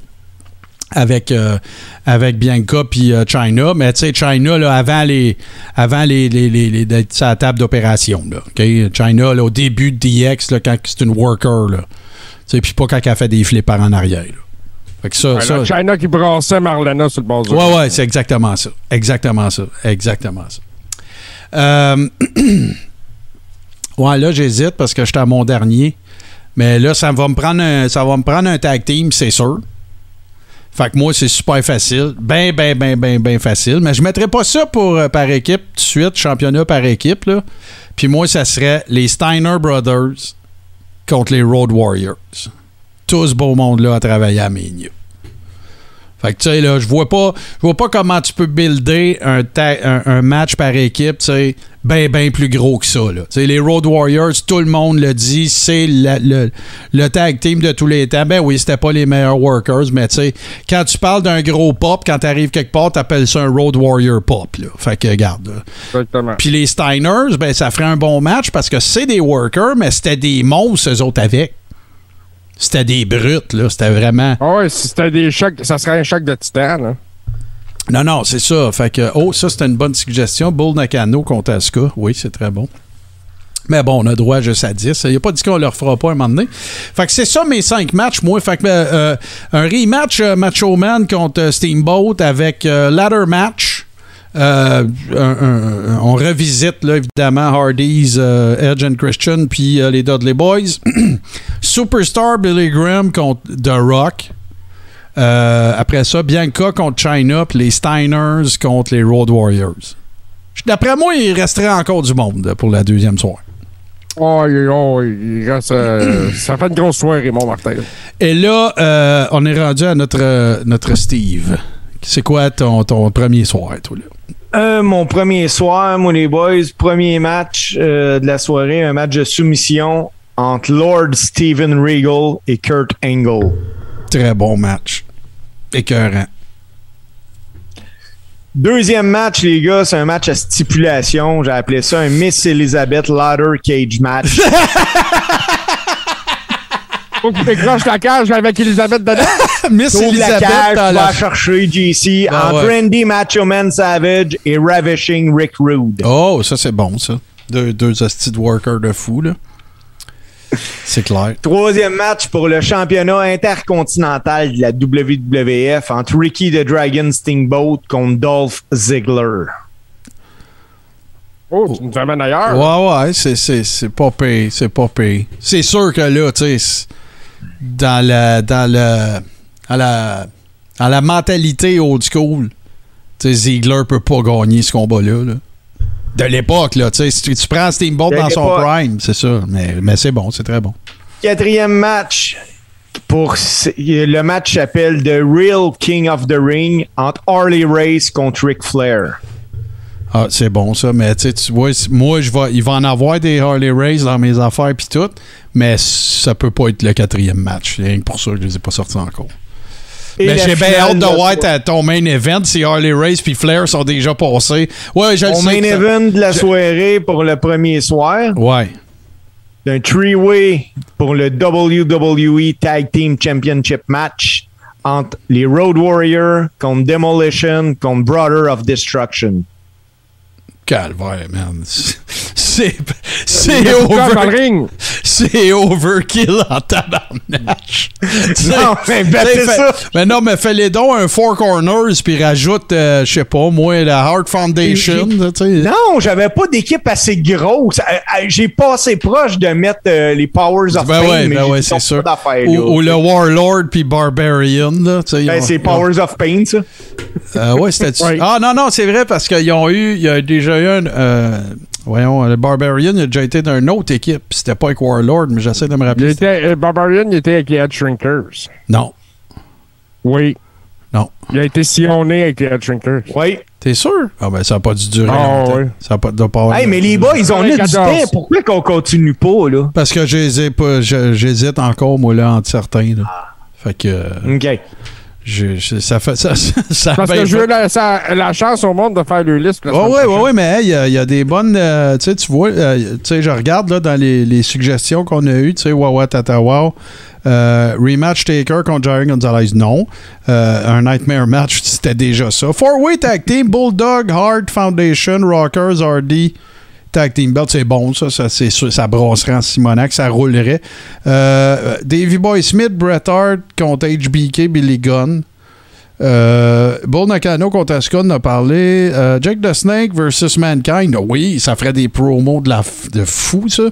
avec, euh, avec Bianca puis China. Mais tu sais, China, là, avant les. Avant les, les, les- d'être la table d'opération. Là? China, là, au début de DX, là, quand c'est une worker. Là. Puis pas quand elle fait des flips en arrière. Là. Fait que ça, ça- China qui brassait Marlena sur le bord du Ouais, ouais, c'est exactement ça. Exactement ça. Exactement ça. Euh, ouais, là, j'hésite parce que j'étais à mon dernier. Mais là, ça va me prendre un, ça va me prendre un tag team, c'est sûr. Fait que moi, c'est super facile. Ben, ben, ben, ben, ben facile. Mais je mettrais pas ça pour, euh, par équipe tout de suite, championnat par équipe. Là. Puis moi, ça serait les Steiner Brothers contre les Road Warriors. Tout ce beau monde-là à travailler à Mania. Fait que, tu sais, là, je vois pas, je vois pas comment tu peux builder un, un, un match par équipe, tu sais, ben, ben plus gros que ça, là. Les Road Warriors, tout le monde le dit, c'est le, le tag team de tous les temps. Ben oui, c'était pas les meilleurs workers, mais tu sais, quand tu parles d'un gros pop, quand t'arrives quelque part, t'appelles ça un Road Warrior pop, là. Fait que. Exactement. Puis les Steiners, ben, ça ferait un bon match parce que c'est des workers, mais c'était des monstres, eux autres, avec. C'était des brutes, là. C'était vraiment. Ah ouais, si c'était des chocs, ça serait un choc de titan, là. Non, non, c'est ça. Fait que, oh, ça, c'était une bonne suggestion. Bull Nakano contre Asuka. Oui, c'est très bon. Mais bon, on a droit juste à 10. Il n'y a pas dit qu'on leur fera pas un moment donné. Fait que c'est ça mes cinq matchs, moi. Fait que euh, euh, un rematch euh, Macho Man contre euh, Steamboat avec euh, ladder match. Euh, un- un- un- on revisite là, évidemment Hardy's, euh, Edge and Christian, puis euh, les Dudley Boys. Superstar Billy Graham contre The Rock. Après ça, Bianca contre China, puis les Steiners contre les Road Warriors. D'après moi, il resterait encore du monde pour la deuxième soirée. Oh, oh, il reste, euh, ça fait une grosse soirée, mon Martin. Et là, euh, on est rendu à notre, notre Steve. C'est quoi ton, ton premier soir, toi, là? Euh, mon premier soir, moi les boys, premier match euh, de la soirée, un match de soumission entre Lord Steven Regal et Kurt Angle. Très bon match. Écœurant. Deuxième match, les gars, c'est un match à stipulation. J'ai appelé ça un Miss Elizabeth Ladder Cage match. Faut que tu décroches la cage avec Elisabeth dedans. Miss Trouve la Elizabeth cage, dans la- va chercher JC Ah entre ouais. Randy Macho Man Savage et Ravishing Rick Rude. Oh, ça c'est bon, ça. Deux, deux hosties de workers de fou, là. C'est clair. Troisième match pour le championnat intercontinental de la WWF entre Ricky the Dragon Steamboat contre Dolph Ziggler. Oh, tu nous amènes ailleurs. Ouais, ouais, c'est, c'est, c'est pas payé, c'est pas payé. C'est sûr que là, tu sais, dans la, dans le, à la, à la mentalité old school, tu sais, Ziegler peut pas gagner ce combat-là, là. De l'époque, là, tu sais, si tu, prends Steamboat dans son prime, c'est ça, mais, mais c'est bon, c'est très bon. Quatrième match pour le match s'appelle The Real King of the Ring entre Harley Race contre Ric Flair. Ah, c'est bon ça, mais tu vois, moi, je vais, il va en avoir des Harley Race dans mes affaires puis tout, mais ça peut pas être le quatrième match. Rien que pour ça je les ai pas sortis encore. Mais j'ai bien hâte de voir ton main event si Harley Race puis Flair sont déjà passés. Ouais, je le Mon main event de la soirée pour le premier soir, Ouais. d'un three-way pour le WWE Tag Team Championship match entre les Road Warriors contre Demolition contre Brother of Destruction. Calvaire, man. C'est c'est dans le over, ring. C'est overkill en tabarnache. Non, mais battez T'sais, ça. Mais non, mais fais-les donc un Four Corners puis rajoute, euh, je sais pas, moi, la Heart Foundation. Non, j'avais pas d'équipe assez grosse. Euh, euh, J'ai pas assez proche de mettre euh, les Powers of Ben Pain, ouais, mais ben ouais, c'est sûr. Ou, le Warlord puis Barbarian, là. Ben, c'est Powers of Pain, ça. Euh, ouais, c'était. Ouais. Ah non, non, c'est vrai parce qu'ils ont eu. Il y a déjà eu un. Euh, voyons, le Barbarian il a déjà été d'une autre équipe. puis C'était pas avec Warlord, mais j'essaie de me Il rappeler. était, euh, Barbarian, il était avec les Head Shrinkers. Non. Oui. Non. Il a été sillonné avec les Head Shrinkers. Oui. T'es sûr? Ah ben ça a pas dû durer Ah, longtemps. ouais. Ça a pas, doit pas Hey, mais les boys, ils ont eu du 14. temps. Pourquoi qu'on continue pas, là? Parce que j'hésite pas- je- j'hésite encore, moi, là, entre certains. Là. Fait que. euh, OK. Je- je- ça fait. Ça, ça a Parce que je veux la, ça- la chance au monde de faire le liste. ouais, prochaine. ouais, mais hey, il y, a- il y a des bonnes. euh, tu sais, tu vois, euh, tu sais, je regarde là, dans les, les suggestions qu'on a eues, tu sais, Wawa Tata Wow. euh, rematch Taker contre Jerry Gonzalez, non. Euh, un Nightmare match, c'était déjà ça. Four-way tag team, Bulldog, Hard Foundation, Rockers, RD. Tag Team Belt, c'est bon, ça. Ça, c'est ça brasserait en Simonac, ça roulerait. Euh, Davey Boy Smith, Bret Hart contre HBK, Billy Gunn. Euh, Bull Nakano contre Asuka, on a parlé. Euh, Jake the Snake versus Mankind. Oui, ça ferait des promos de, la de fou, ça.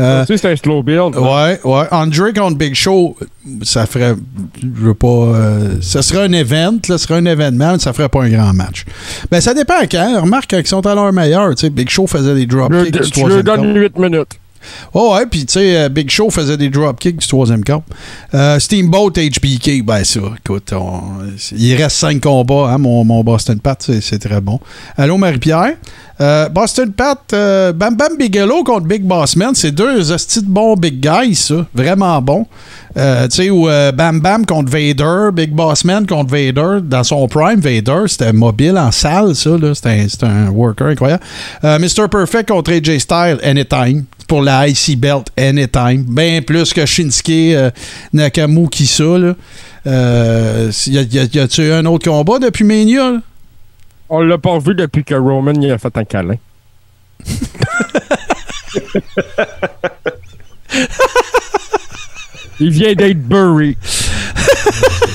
Euh, Tu sais, c'est un slow build. ouais, ouais. Andre contre Big Show, ça ferait. Je veux pas. euh, ça serait un event, là, ça serait un événement, mais ça ferait pas un grand match. Ben, ça dépend quand. Remarque, quand ils sont à leur meilleur, tu sais, Big Show faisait des tu leur troisième compte. donnes 8 minutes. Oh ouais, puis tu sais, euh, Big Show faisait des dropkicks du troisième compte. Euh, Steamboat HBK, ben ça, écoute, il reste cinq combats, hein, mon, mon Boston Pat, c'est, très bon. Allô, Marie-Pierre? Euh, Boston Pat, Bam Bam Bigelow contre Big Boss Man, c'est deux hosties bons big guys, ça, vraiment. Euh, tu sais, ou Bam Bam contre Vader, Big Boss Man contre Vader, dans son prime, Vader, c'était mobile en salle, ça, c'était un, un worker incroyable. Mr. Perfect contre AJ Styles, Anytime pour la IC Belt Anytime. Bien plus que Shinsuke euh, Nakamura ça. Là. Euh, y a- y a- y a-tu eu un autre combat depuis Mania? là? On l'a pas vu depuis que Roman a fait un câlin. il vient d'être bury.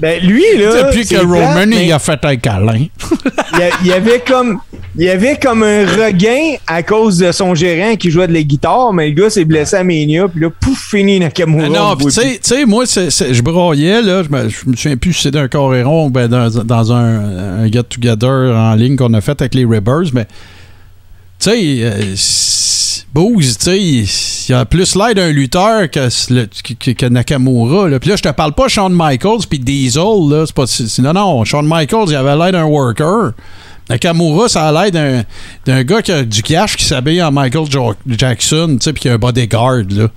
Ben, lui, là. depuis que Roman il a fait un câlin. il y avait comme. Il y avait comme un regain à cause de son gérant qui jouait de la guitare, mais le gars s'est blessé à Mania, puis là, pouf, fini Nakamura. Ah non, le tu sais- moi, je broyais, là, je me, me souviens plus si c'était un coréron ou ben dans, dans un, un get-together en ligne qu'on a fait avec les Ribbers, mais tu sais, euh, s- Booz, tu sais, il a plus l'air d'un lutteur que, le- que, que Nakamura. Là. Puis là, je te parle pas Shawn Michaels puis Diesel, là, c'est pas, non, non, Shawn Michaels, il avait l'air d'un worker. Nakamura, ça a l'air d'un, gars qui a du cash qui s'habille en Michael Jo- Jackson, tu sais, puis qui a un bodyguard, là.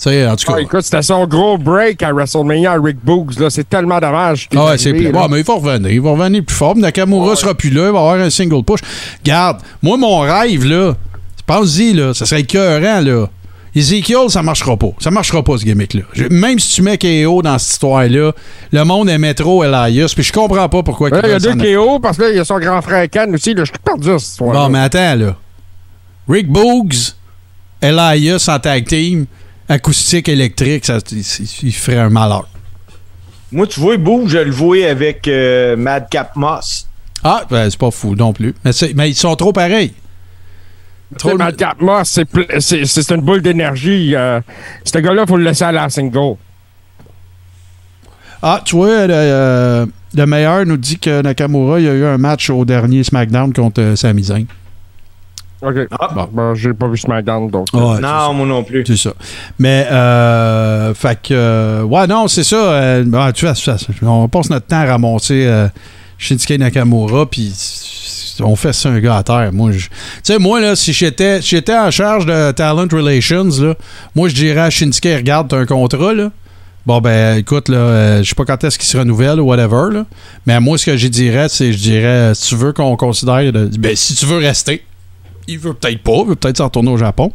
Tu sais, en tout cas. Ah, écoute, c'était son gros break à WrestleMania à Rick Boogs. Là. C'est tellement dommage. Ah ouais, c'est. Ouais, mais il va revenir. Il va revenir plus fort. Nakamura sera plus là. Il va avoir un single push. Garde, moi, mon rêve, là, pense-y, là, ça serait écœurant, là. Ezekiel, ça marchera pas. Ça marchera pas, ce gimmick-là. Je- Même si tu mets KO dans cette histoire-là, le monde aimait trop Elias, puis je comprends pas pourquoi Ouais, il y a deux KO parce que là, il y a son grand frère Ken aussi. Là, je suis perdu à cette histoire. Bon, mais attends, là. Rick Boogs, Elias en tag team, acoustique électrique, ça, il, il ferait un malheur. Moi, tu vois, Boo, je le vois avec euh, Madcap Moss. Ah, ben, c'est pas fou non plus. Mais, c'est- mais ils sont trop pareils. Trop le Moss, c'est pl- c'est c'est une boule d'énergie. euh, ce gars-là, il faut le laisser à la single. Ah, tu vois, le, euh, le meilleur nous dit que Nakamura, il y a eu un match au dernier SmackDown contre euh, Sami Zayn. OK. Ah. Bon, ben, j'ai pas vu SmackDown, donc. Ouais, c'est non, moi non plus. C'est ça. Mais, euh, fait que, euh, ouais, non, c'est ça. euh, ah, tu vois, c'est ça, on passe notre temps à ramasser euh, Shinsuke Nakamura, puis on fait ça un gars à terre. Moi, tu sais, moi, là, si j'étais j'étais en charge de Talent Relations, là, moi, je dirais à Shinsuke, regarde, t'as un contrat, là. Bon, ben, écoute, là, euh, je sais pas quand est-ce qu'il se renouvelle ou whatever, là. Mais moi, ce que je dirais, c'est, je dirais, si tu veux qu'on considère, ben, si tu veux rester, il veut peut-être pas, il veut peut-être s'en retourner au Japon.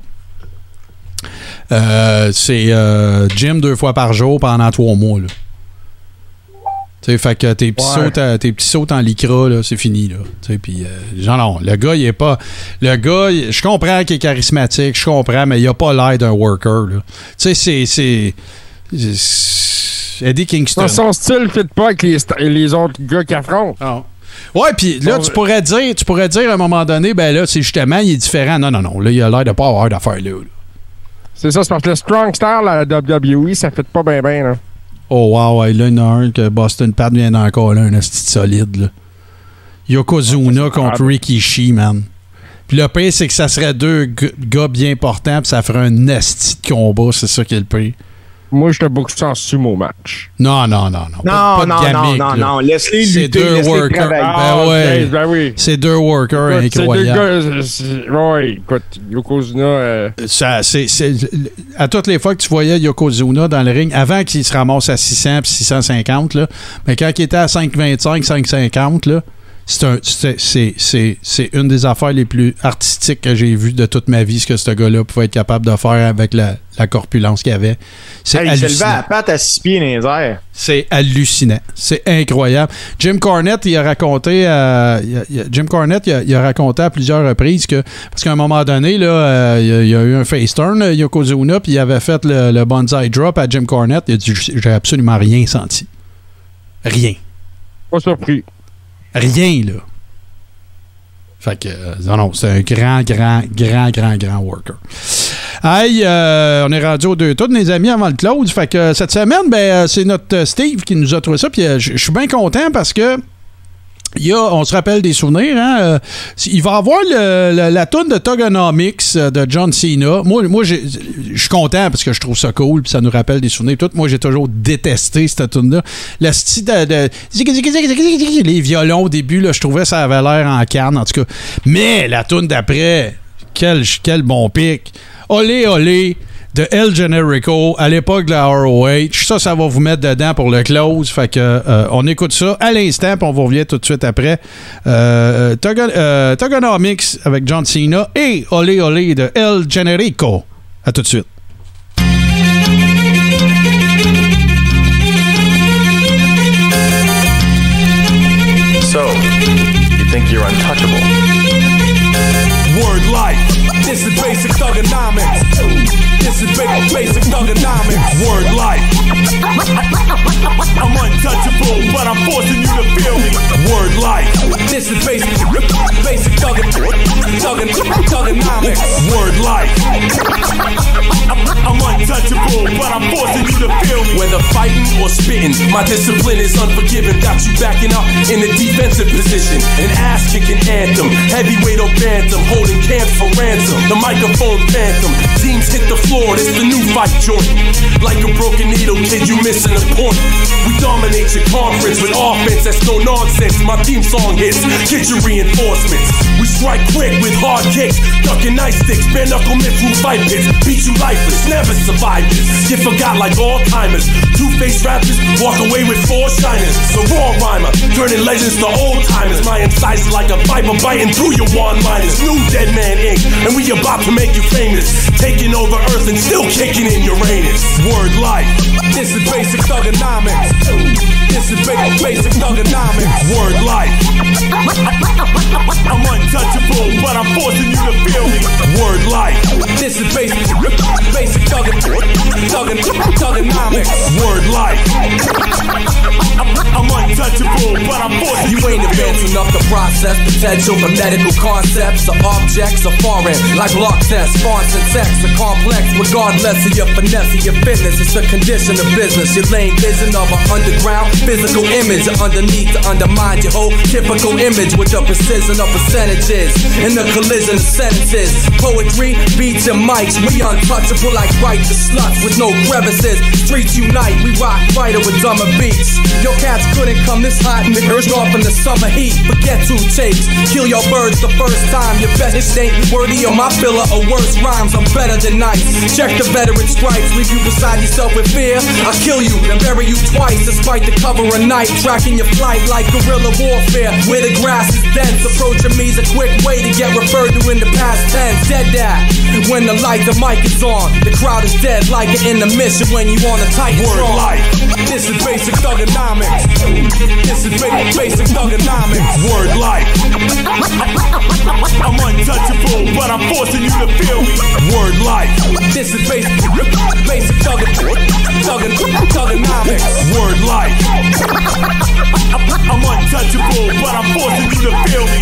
Euh, c'est euh, gym deux fois par jour pendant trois mois. Tu sais, fait que tes petits, Ouais. sauts, à- tes petits sauts en lycra, là, c'est fini. Là. Puis, euh, genre, non, le gars, il est pas. Le gars, il- je comprends qu'il est charismatique, je comprends, mais il a pas l'air d'un worker. Tu sais, c'est- Eddie Kingston. Son, style ne fit pas avec les, les autres gars qui affrontent. Ah. Ouais, puis là, tu pourrais dire, tu pourrais dire à un moment donné, ben là, c'est justement, il est différent. Non, non, non. Là, il a l'air de pas avoir d'affaires là. là. C'est ça, c'est parce que le Strong Star, la WWE, ça fit pas bien, bien. Oh wow, ouais, là, il y en a un que Boston Pat vient encore là, un esti de solide. Là. Yokozuna contre Ricky Shee, man. Puis le pire, c'est que ça serait deux gars bien portants, puis ça ferait un esti de combat, c'est ça qui est le pire. Moi, je te book ça en sumo match. Non, non, non, non. Non, pas, pas de non, non, gimmick, non, là. non. Laisse-les C'est lutter, deux workers. travailler. Ben ouais. ben oui. C'est deux workers Écoute, c'est deux incroyables. gars, c'est- ouais, écoute, Yokozuna, euh, Ça, c'est, c'est- à toutes les fois que tu voyais Yokozuna dans le ring, avant qu'il se ramasse à 600 puis 650, là, mais quand il était à 525, 550, là, c'est, un- c'est, c'est, c'est- c'est une des affaires les plus artistiques que j'ai vues de toute ma vie, ce que ce gars-là pouvait être capable de faire avec la, la corpulence qu'il avait. C'est Hey, il s'est levé hallucinant. à la patte à six pieds dans les airs. C'est hallucinant. C'est incroyable. Jim Cornette, il a raconté, euh, il a- il a- Jim Cornette, il a, il a raconté à plusieurs reprises que, parce qu'à un moment donné, là, euh, il, y a, il y a eu un face turn, euh, Yokozuna, puis il avait fait le, le bonsai drop à Jim Cornette. Il a dit J'ai absolument rien senti. Rien. pas surpris. Rien, là. Fait que, euh, non, non, c'est un grand, grand, grand, grand, grand worker. Hey, euh, on est rendu aux deux tours, les amis, avant le close. Fait que cette semaine, ben, euh, c'est notre Steve qui nous a trouvé ça. Puis je suis bien content parce que. Il y a, on se rappelle des souvenirs, hein? euh, il va avoir la toune de Togonomics euh, de John Cena. Moi, moi je suis content parce que je trouve ça cool puis ça nous rappelle des souvenirs. Tout. Moi, j'ai toujours détesté cette tune-là. Le style de, Les violons au début, là, je trouvais ça avait l'air en canne, en tout cas. Mais la tune d'après, quel, quel bon pic. Olé, olé de El Generico à l'époque de la ROH. Ça, ça va vous mettre dedans pour le close. Fait que euh, on écoute ça à l'instant, puis on vous revient tout de suite après. Euh, Togon- euh, Togonomics avec John Cena et Olé Olé de El Generico. À tout de suite. So, you think you're untouchable? Word life. This is basic thugonomics. This is ba- basic thugonomics. Word life. I'm untouchable, but I'm forcing you to feel me. Word life. This is basic, basic thuggin, thuggin, thugonomics. Word life. I'm, untouchable, but I'm forcing you to feel me. whether fighting or spitting. My discipline is unforgiving. Got you backing up in the defensive position. An ass kicking anthem. Heavyweight or bantam. Holding camps for ransom. The microphone phantom. Teams hit the floor. It's the new fight joint. Like a broken needle, kid, you missing the point. We dominate your conference with offense. That's no nonsense. My theme song hits. Get your reinforcements. We strike quick with hard kicks. Ducking ice sticks. Bare knuckle men through fight pits. Beat you lifeless. Never survive this. Get forgot like all timers. Two faced rappers walk away with four shiners. The raw rhymer, turning legends to old timers. My incisors like a viper biting through your one liners. New Dead Man Inc. And we about to make you famous. Taking over Earth and still kicking in Uranus. Word life. This is basic thugonomics. This is basic, basic thugonomics. Word life. I'm untouchable, but I'm forcing you to feel me. Word life. This is basic, basic thuggin, thuggin, thugonomics. Word life. I'm untouchable, but I'm forcing You You ain't advanced enough to process potential phonetical concepts or objects are foreign, like block tests, fonts and text are complex, regardless of your finesse or your fitness. It's a condition of business. Your lane vision of an underground physical image underneath to undermine your whole typical image with the precision of percentages in the collision of sentences. Poetry, beats and mics, we untouchable like righteous sluts with no crevices. Streets unite, we rock brighter with dumber beats. Your cats couldn't come this hot and urged off in the summer heat. Forget two takes, kill your birds the first time. Your best ain't worthy of my filler or worse rhymes. I'm better than nice. Check the veteran stripes, leave you beside yourself with fear. I'll kill you, then bury you twice, despite the cover of night. Tracking your flight like guerrilla warfare, where the grass is dense. Approaching me's a quick way to get referred to in the past tense. Dead that. When the light, the mic is on, the crowd is dead like an intermission when you on a tight Word life. This is basic thugonomics. This is ba- basic thugonomics. Word life. I'm untouchable, but I'm forcing you to feel me. Word life. This is basic, basic thuggin, thuggin, thugonomics. Word life. I'm untouchable, but I'm forcing you to feel me.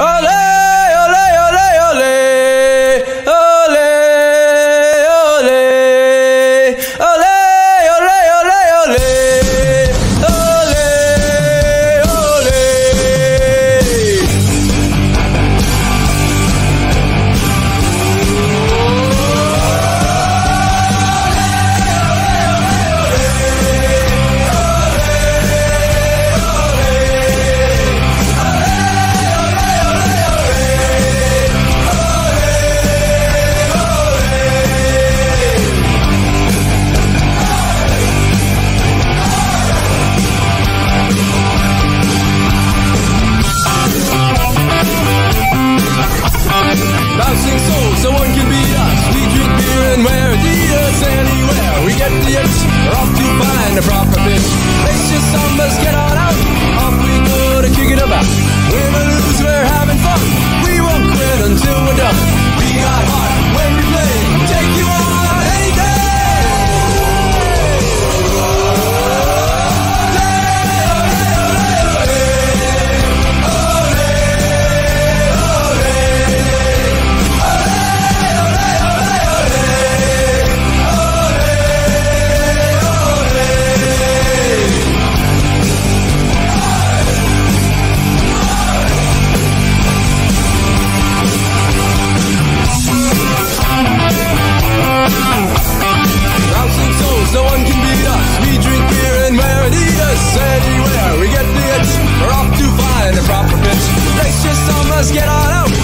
Ole, Let's just sambas, get on anywhere. We get the itch. We're off to find the proper pitch. Race just summers, get on out.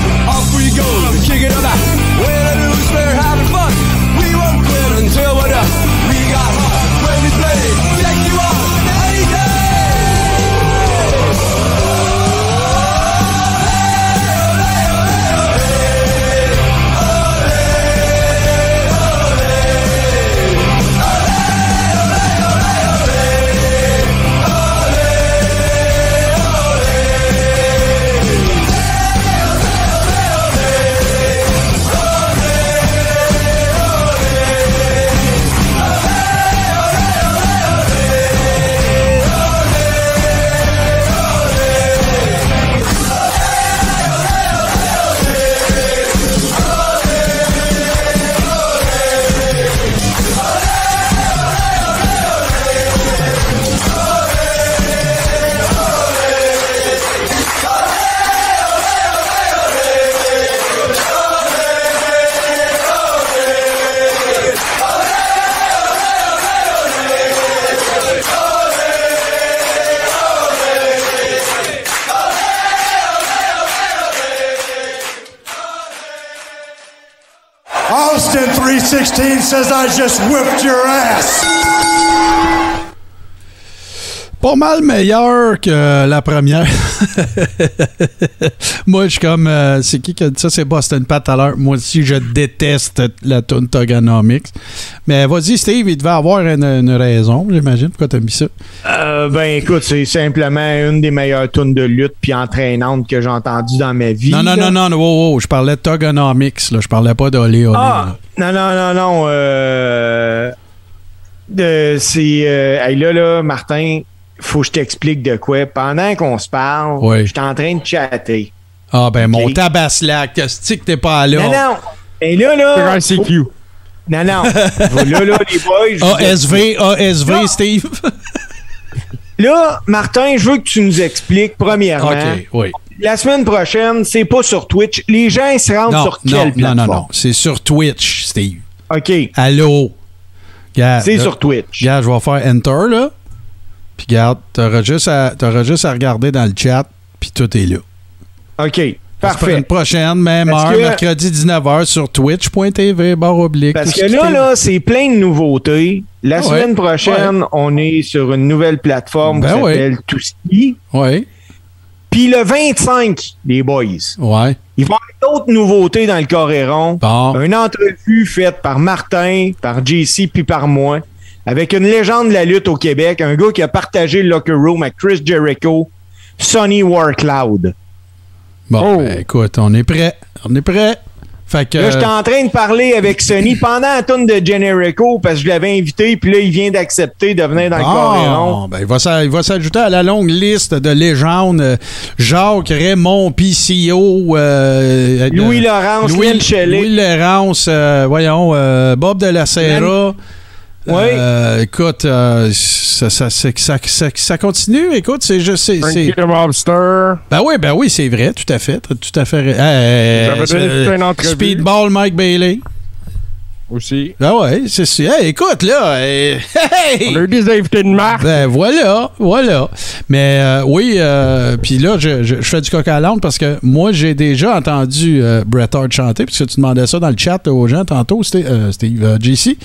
I just whipped your ass. Pas mal meilleur que la première. Moi, je suis comme. euh, c'est qui qui a dit ça? C'est Boston Pat tout à l'heure. Moi aussi, je déteste la tune Togonomics. Mais vas-y, Steve, il devait avoir une, une raison, j'imagine. Pourquoi t'as mis ça? Euh, ben écoute, c'est simplement une des meilleures tunes de lutte puis entraînantes que j'ai entendues dans ma vie. Non, non, là. non, non, wow, wow, je parlais de Togonomics, là. Je parlais pas d'Olé Olé. Ah! Non, non, non, non. Euh, c'est. Euh, hey, là, là, Martin, faut que je t'explique de quoi. Pendant qu'on se parle, Oui. j'étais en train de chatter. Ah, ben, mon tabaslac, que t'es pas là? Non, non. Et là, là. ICQ. Non, non. là, là, les boys. ASV, ASV, Non. Steve. Là, Martin, je veux que tu nous expliques, premièrement. OK, oui. La semaine prochaine, c'est pas sur Twitch. Les gens ils se rendent Non, sur non, quelle non, plateforme? non, non. C'est sur Twitch, Steve. OK. Allô? C'est sur Twitch. Regarde, je vais faire Enter, là. Puis regarde, t'auras juste, à- juste à regarder dans le chat, puis tout est là. OK. La Parfait. semaine prochaine, même Parce heure, que- mercredi 19h sur twitch.tv, barre oblique. Parce que là, là, c'est plein de nouveautés. La Ouais. semaine prochaine, on est sur une nouvelle plateforme Ben qui ouais. s'appelle Touski. Ouais, Puis le 25, les boys, ouais. il va y avoir d'autres nouveautés dans le Coréron. Bon. Une entrevue faite par Martin, par JC, puis par moi, avec une légende de la lutte au Québec, un gars qui a partagé le locker room avec Chris Jericho, Sonny Warcloud. Bon, ben, écoute, on est prêt. On est prêt. Fait que. Là, j'étais en train de parler avec Sonny pendant la tourne de Generico parce que je l'avais invité, puis là, il vient d'accepter de venir dans le Coréron. Ah, ben, il va s'a- il va s'ajouter à la longue liste de légendes. euh, Jacques, Raymond, PCO, euh, Louis euh, Laurence, Louis, Lynn Shelley. Louis Laurence, euh, voyons, euh, Bob de la Serra. Oui. Euh, écoute, euh, ça, ça, c'est- ça, ça, ça continue. Écoute, c'est juste. c'est- Frankie the Mobster. Ben oui, ben oui, c'est vrai, tout à fait. T'as Tout à fait. Hey, J'avais donné toute une entrevue. Speedball Mike Bailey. Aussi. Ben ouais, c'est Hey, écoute, là. hey, hey! On a eu des invités de marque. Ben voilà, voilà. Mais euh, oui, euh, puis là, je, je- je fais du coq à l'âne parce que moi, j'ai déjà entendu euh, Bret Hart chanter, puisque tu demandais ça dans le chat aux gens tantôt, Steve, Steve, JC.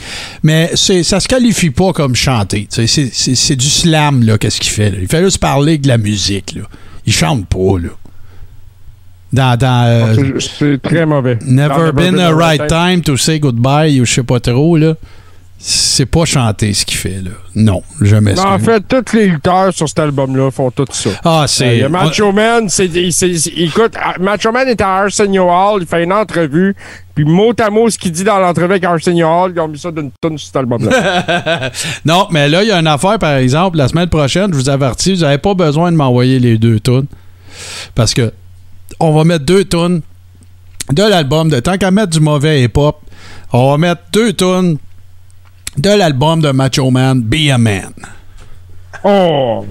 Mais c'est, ça se qualifie pas comme chanter. c'est du slam, là, qu'est-ce qu'il fait. là? Il fait juste parler de la musique, là. Il chante pas, là. Dans, dans euh, C'est- C'est très mauvais. Never been a right time to say goodbye ou je sais pas trop, là. C'est pas chanter ce qu'il fait, là. Non, jamais Mais en fait, tous les lutteurs sur cet album-là font tout ça. Ah, Euh, c'est. a Macho Man, c'est, écoute, ah, Macho Man est à Arsenio Hall, il fait une entrevue, puis mot à mot, ce qu'il dit dans l'entrevue avec Arsenio Hall, ils ont mis ça d'une tonne sur cet album-là. non, mais là, il y a une affaire, par exemple, la semaine prochaine, je vous avertis, vous n'avez pas besoin de m'envoyer les deux tunes. Parce que on va mettre deux tunes de l'album. De tant qu'à mettre du mauvais hip-hop, on va mettre deux tunes de l'album de Macho Man, Be a Man. Oh!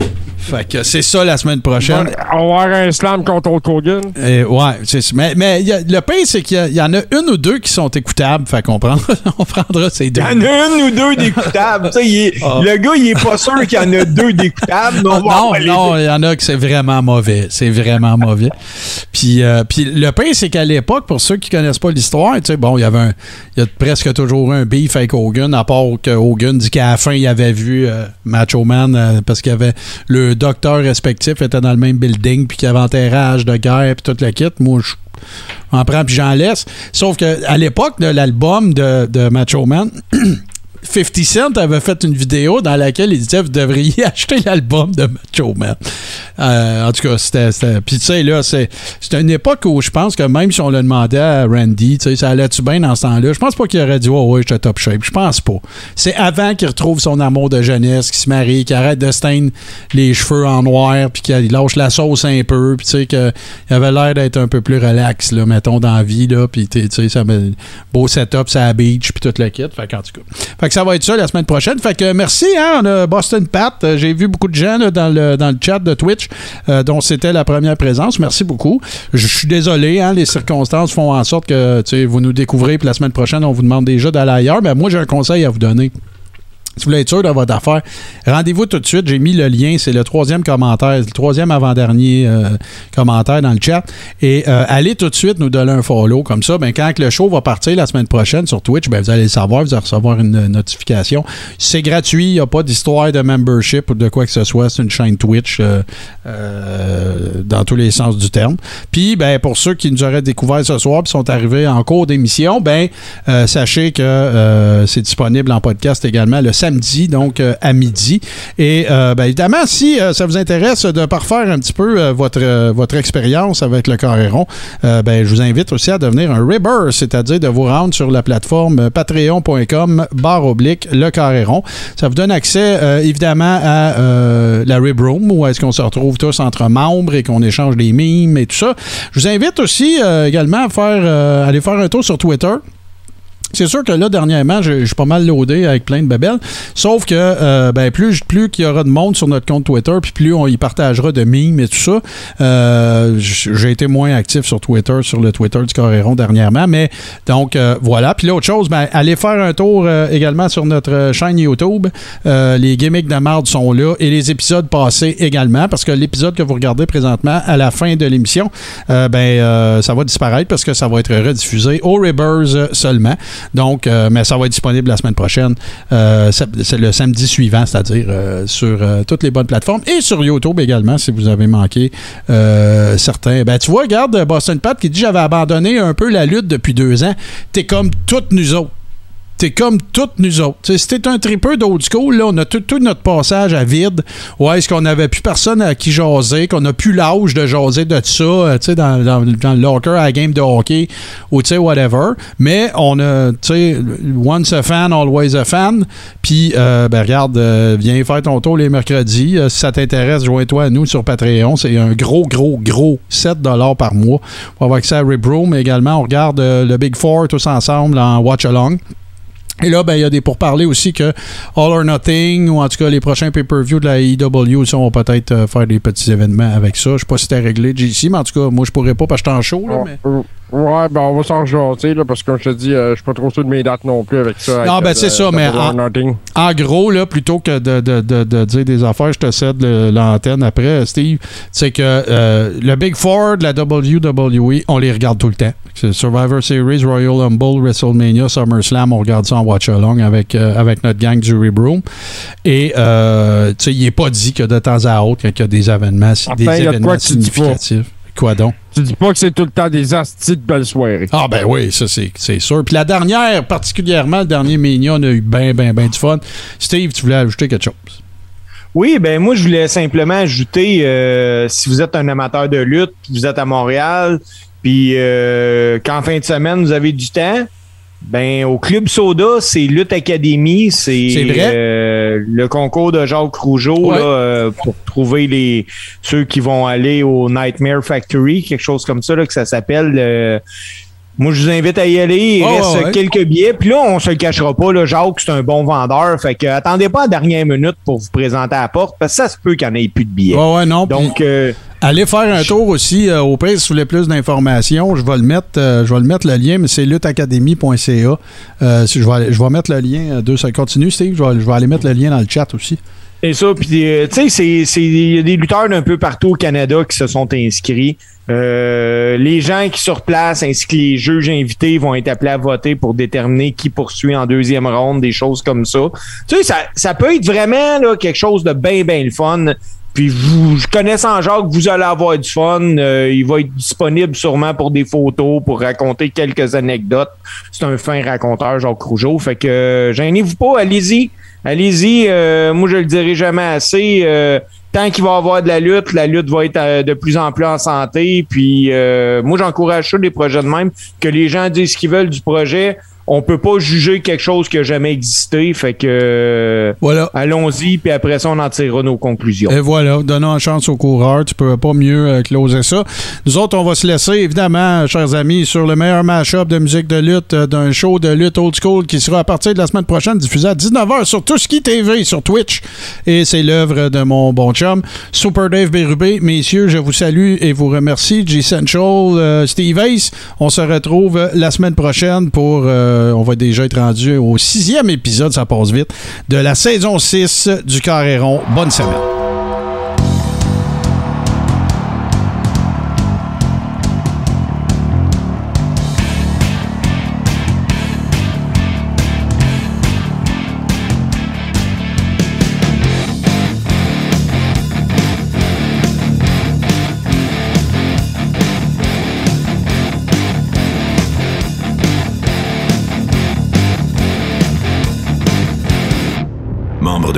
Fait que c'est ça la semaine prochaine. On va avoir un slam contre Hulk Hogan. Euh, ouais, c'est Mais, mais a- le pire, c'est qu'il y en a une ou deux qui sont écoutables. Fait qu'on prendra, on prendra ces deux. Il y en a une ou deux d'écoutables. Ah. Le gars, il est pas sûr qu'il y en a deux d'écoutables. non, non, il y en a que c'est vraiment mauvais. C'est vraiment mauvais. Puis, euh, puis le pire, c'est qu'à l'époque, pour ceux qui connaissent pas l'histoire, tu sais, bon, il y avait un, y a presque toujours un beef avec Hogan, à part que Hogan dit qu'à la fin, il avait vu euh, Macho Man euh, parce qu'il y avait le docteur respectif était dans le même building, puis qu'il y avait enterrage de guerre, puis toute la kit. Moi, je en prends puis j'en laisse. Sauf que à l'époque de l'album de, de Macho Man, 50 Cent avait fait une vidéo dans laquelle il disait vous devriez acheter l'album de Macho Man. Euh, en tout cas, c'était. Puis tu sais, là, c'est une époque où je pense que même si on le demandait à Randy, tu sais, ça allait-tu bien dans ce temps-là, je pense pas qu'il aurait dit Oh, ouais, j'étais top shape. Je pense pas. C'est avant qu'il retrouve son amour de jeunesse, qu'il se marie, qu'il arrête de teindre les cheveux en noir, puis qu'il lâche la sauce un peu, puis tu sais, qu'il avait l'air d'être un peu plus relax, là, mettons, dans la vie, là, puis tu sais, beau setup, ça beach, puis toute la kit. Fait qu'en tout cas. Fait que ça va être ça la semaine prochaine. Fait que merci, hein, on a Boston Pat. Euh, J'ai vu beaucoup de gens dans, le, dans le chat de Twitch euh, dont c'était la première présence. Merci beaucoup. Je suis désolé, hein, les circonstances font en sorte que vous nous découvrez, puis la semaine prochaine, on vous demande déjà d'aller ailleurs. Mais moi, j'ai un conseil à vous donner. Si vous voulez être sûr de votre affaire, rendez-vous tout de suite. J'ai mis le lien. C'est le troisième commentaire, le troisième avant-dernier euh, commentaire dans le chat. Et euh, allez tout de suite nous donner un follow. Comme ça, ben, quand le show va partir la semaine prochaine sur Twitch, ben, vous allez le savoir. Vous allez recevoir une notification. C'est gratuit. Il n'y a pas d'histoire de membership ou de quoi que ce soit. C'est une chaîne Twitch euh, dans tous les sens du terme. Puis, ben, pour ceux qui nous auraient découvert ce soir et sont arrivés en cours d'émission, ben, sachez que c'est disponible en podcast également le samedi, donc euh, à midi. Et euh, ben, évidemment, si euh, ça vous intéresse de parfaire un petit peu votre, votre expérience avec le Carréron, ben, je vous invite aussi à devenir un Ribber, c'est-à-dire de vous rendre sur la plateforme patreon.com barre oblique le Carréron. Ça vous donne accès évidemment à la Rib Room où est-ce qu'on se retrouve tous entre membres et qu'on échange des mimes et tout ça. Je vous invite aussi également à aller faire un tour sur Twitter. C'est sûr que là, dernièrement, je, suis pas mal loadé avec plein de babelles. Sauf que euh, ben, plus, plus qu'il y aura de monde sur notre compte Twitter, puis plus on y partagera de mimes et tout ça. Euh, j'ai été moins actif sur Twitter, sur le Twitter du Coréron dernièrement. Mais donc, euh, voilà. Puis l'autre chose, ben, allez faire un tour également sur notre chaîne YouTube. les gimmicks de marde sont là et les épisodes passés également. Parce que l'épisode que vous regardez présentement, à la fin de l'émission, ben, ça va disparaître parce que ça va être rediffusé au Ribbers seulement. Donc, euh, mais ça va être disponible la semaine prochaine. Euh, c'est le samedi suivant, c'est-à-dire euh, sur toutes les bonnes plateformes et sur YouTube également, si vous avez manqué certains. Ben, tu vois, regarde Boston Pat qui dit j'avais abandonné un peu la lutte depuis deux ans. T'es comme toutes nous autres t'es comme toutes nous autres. T'sais, si t'es un tripeux d'old school, là, on a tout, notre passage à vide. Ouais, est-ce qu'on n'avait plus personne à qui jaser, qu'on n'a plus l'âge de jaser de ça, euh, dans, dans, le locker à la game de hockey ou tu sais, whatever. Mais on a, tu sais, once a fan, always a fan. Puis, euh, ben, regarde, euh, viens faire ton tour les mercredis. si ça t'intéresse, joins-toi à nous sur Patreon. C'est un gros, gros, gros 7 par mois pour avoir accès à Rib Room. Également, on regarde le Big Four tous ensemble en Watch Along. Et là, ben, il y a des pourparlers aussi que All or Nothing, ou en tout cas les prochains pay-per-view de la EW aussi, on va peut-être euh, faire des petits événements avec ça. Je sais pas si c'était réglé, JC, mais en tout cas, moi, je pourrais pas parce que je en show. Là, mais... Ouais, ben on va s'en jaser, là, parce que comme je te dis, euh, je suis pas trop sûr de mes dates non plus avec ça. Non, ben c'est ça, mais en, gros, là, plutôt que de, de, de, de, dire des affaires, je te cède l'antenne après, Steve, c'est que euh, le Big Four de la WWE, on les regarde tout le temps. Survivor Series, Royal Humble, WrestleMania, SummerSlam, on regarde ça en watch-along avec, euh, avec notre gang du Room. Et, tu sais, il n'est pas dit que de temps à autre, qu'il y a des événements, des événements significatifs. Quoi donc? Tu dis pas que c'est tout le temps des astis de belles soirées. Ah ben oui, ça c'est sûr. Puis la dernière, particulièrement le dernier Mania, on a eu bien, bien, bien du fun. Steve, tu voulais ajouter quelque chose? Oui, ben moi je voulais simplement ajouter, euh, si vous êtes un amateur de lutte, vous êtes à Montréal, puis euh, qu'en fin de semaine vous avez du temps, ben, au Club Soda, c'est Lutte Academy. C'est euh, le concours de Jacques Rougeau là, euh, pour trouver les ceux qui vont aller au Nightmare Factory, quelque chose comme ça, là, que ça s'appelle. Euh, moi, je vous invite à y aller. Il reste quelques billets. Puis là, on se le cachera pas. Là, Jacques, c'est un bon vendeur. Fait que attendez pas à la dernière minute pour vous présenter à la porte, parce que ça se peut qu'il n'y en ait plus de billets. ouais, non. Donc, Allez faire un tour aussi euh, au pays si vous voulez plus d'informations. Je vais le mettre, euh, je vais le mettre le lien, mais c'est luttacademy.ca. Euh, je, vais, je vais mettre le lien. Deux, ça continue, Steve. Je vais, je vais aller mettre le lien dans le chat aussi. Et ça, puis tu sais, il y a des lutteurs d'un peu partout au Canada qui se sont inscrits. les gens qui sur place ainsi que les juges invités vont être appelés à voter pour déterminer qui poursuit en deuxième ronde, des choses comme ça. Tu sais, ça, ça peut être vraiment quelque chose de bien, bien le fun. Puis vous, je connais Jacques, vous allez avoir du fun. Euh, il va être disponible sûrement pour des photos, pour raconter quelques anecdotes. C'est un fin raconteur, Jacques Rougeau. Fait que euh, gênez-vous pas, allez-y. Allez-y. Euh, moi, je le dirai jamais assez. tant qu'il va y avoir de la lutte, la lutte va être de plus en plus en santé. Puis moi, j'encourage ça des projets de même, que les gens disent ce qu'ils veulent du projet on peut pas juger quelque chose qui a jamais existé. Fait que voilà. allons-y, puis après ça, on en tirera nos conclusions. Et voilà, donnons une chance aux coureurs. Tu peux pas mieux euh, closer ça. Nous autres, on va se laisser, évidemment, chers amis, sur le meilleur match-up de musique de lutte euh, d'un show de lutte old school qui sera à partir de la semaine prochaine diffusé à 19h sur Touski TV, sur Twitch. Et c'est l'œuvre de mon bon chum, Super Dave Bérubé. Messieurs, je vous salue et vous remercie. G Central, euh, Steve Ace. On se retrouve la semaine prochaine pour euh, on va déjà être rendu au sixième épisode, ça passe vite, de la saison 6 du Carré rond. Bonne semaine.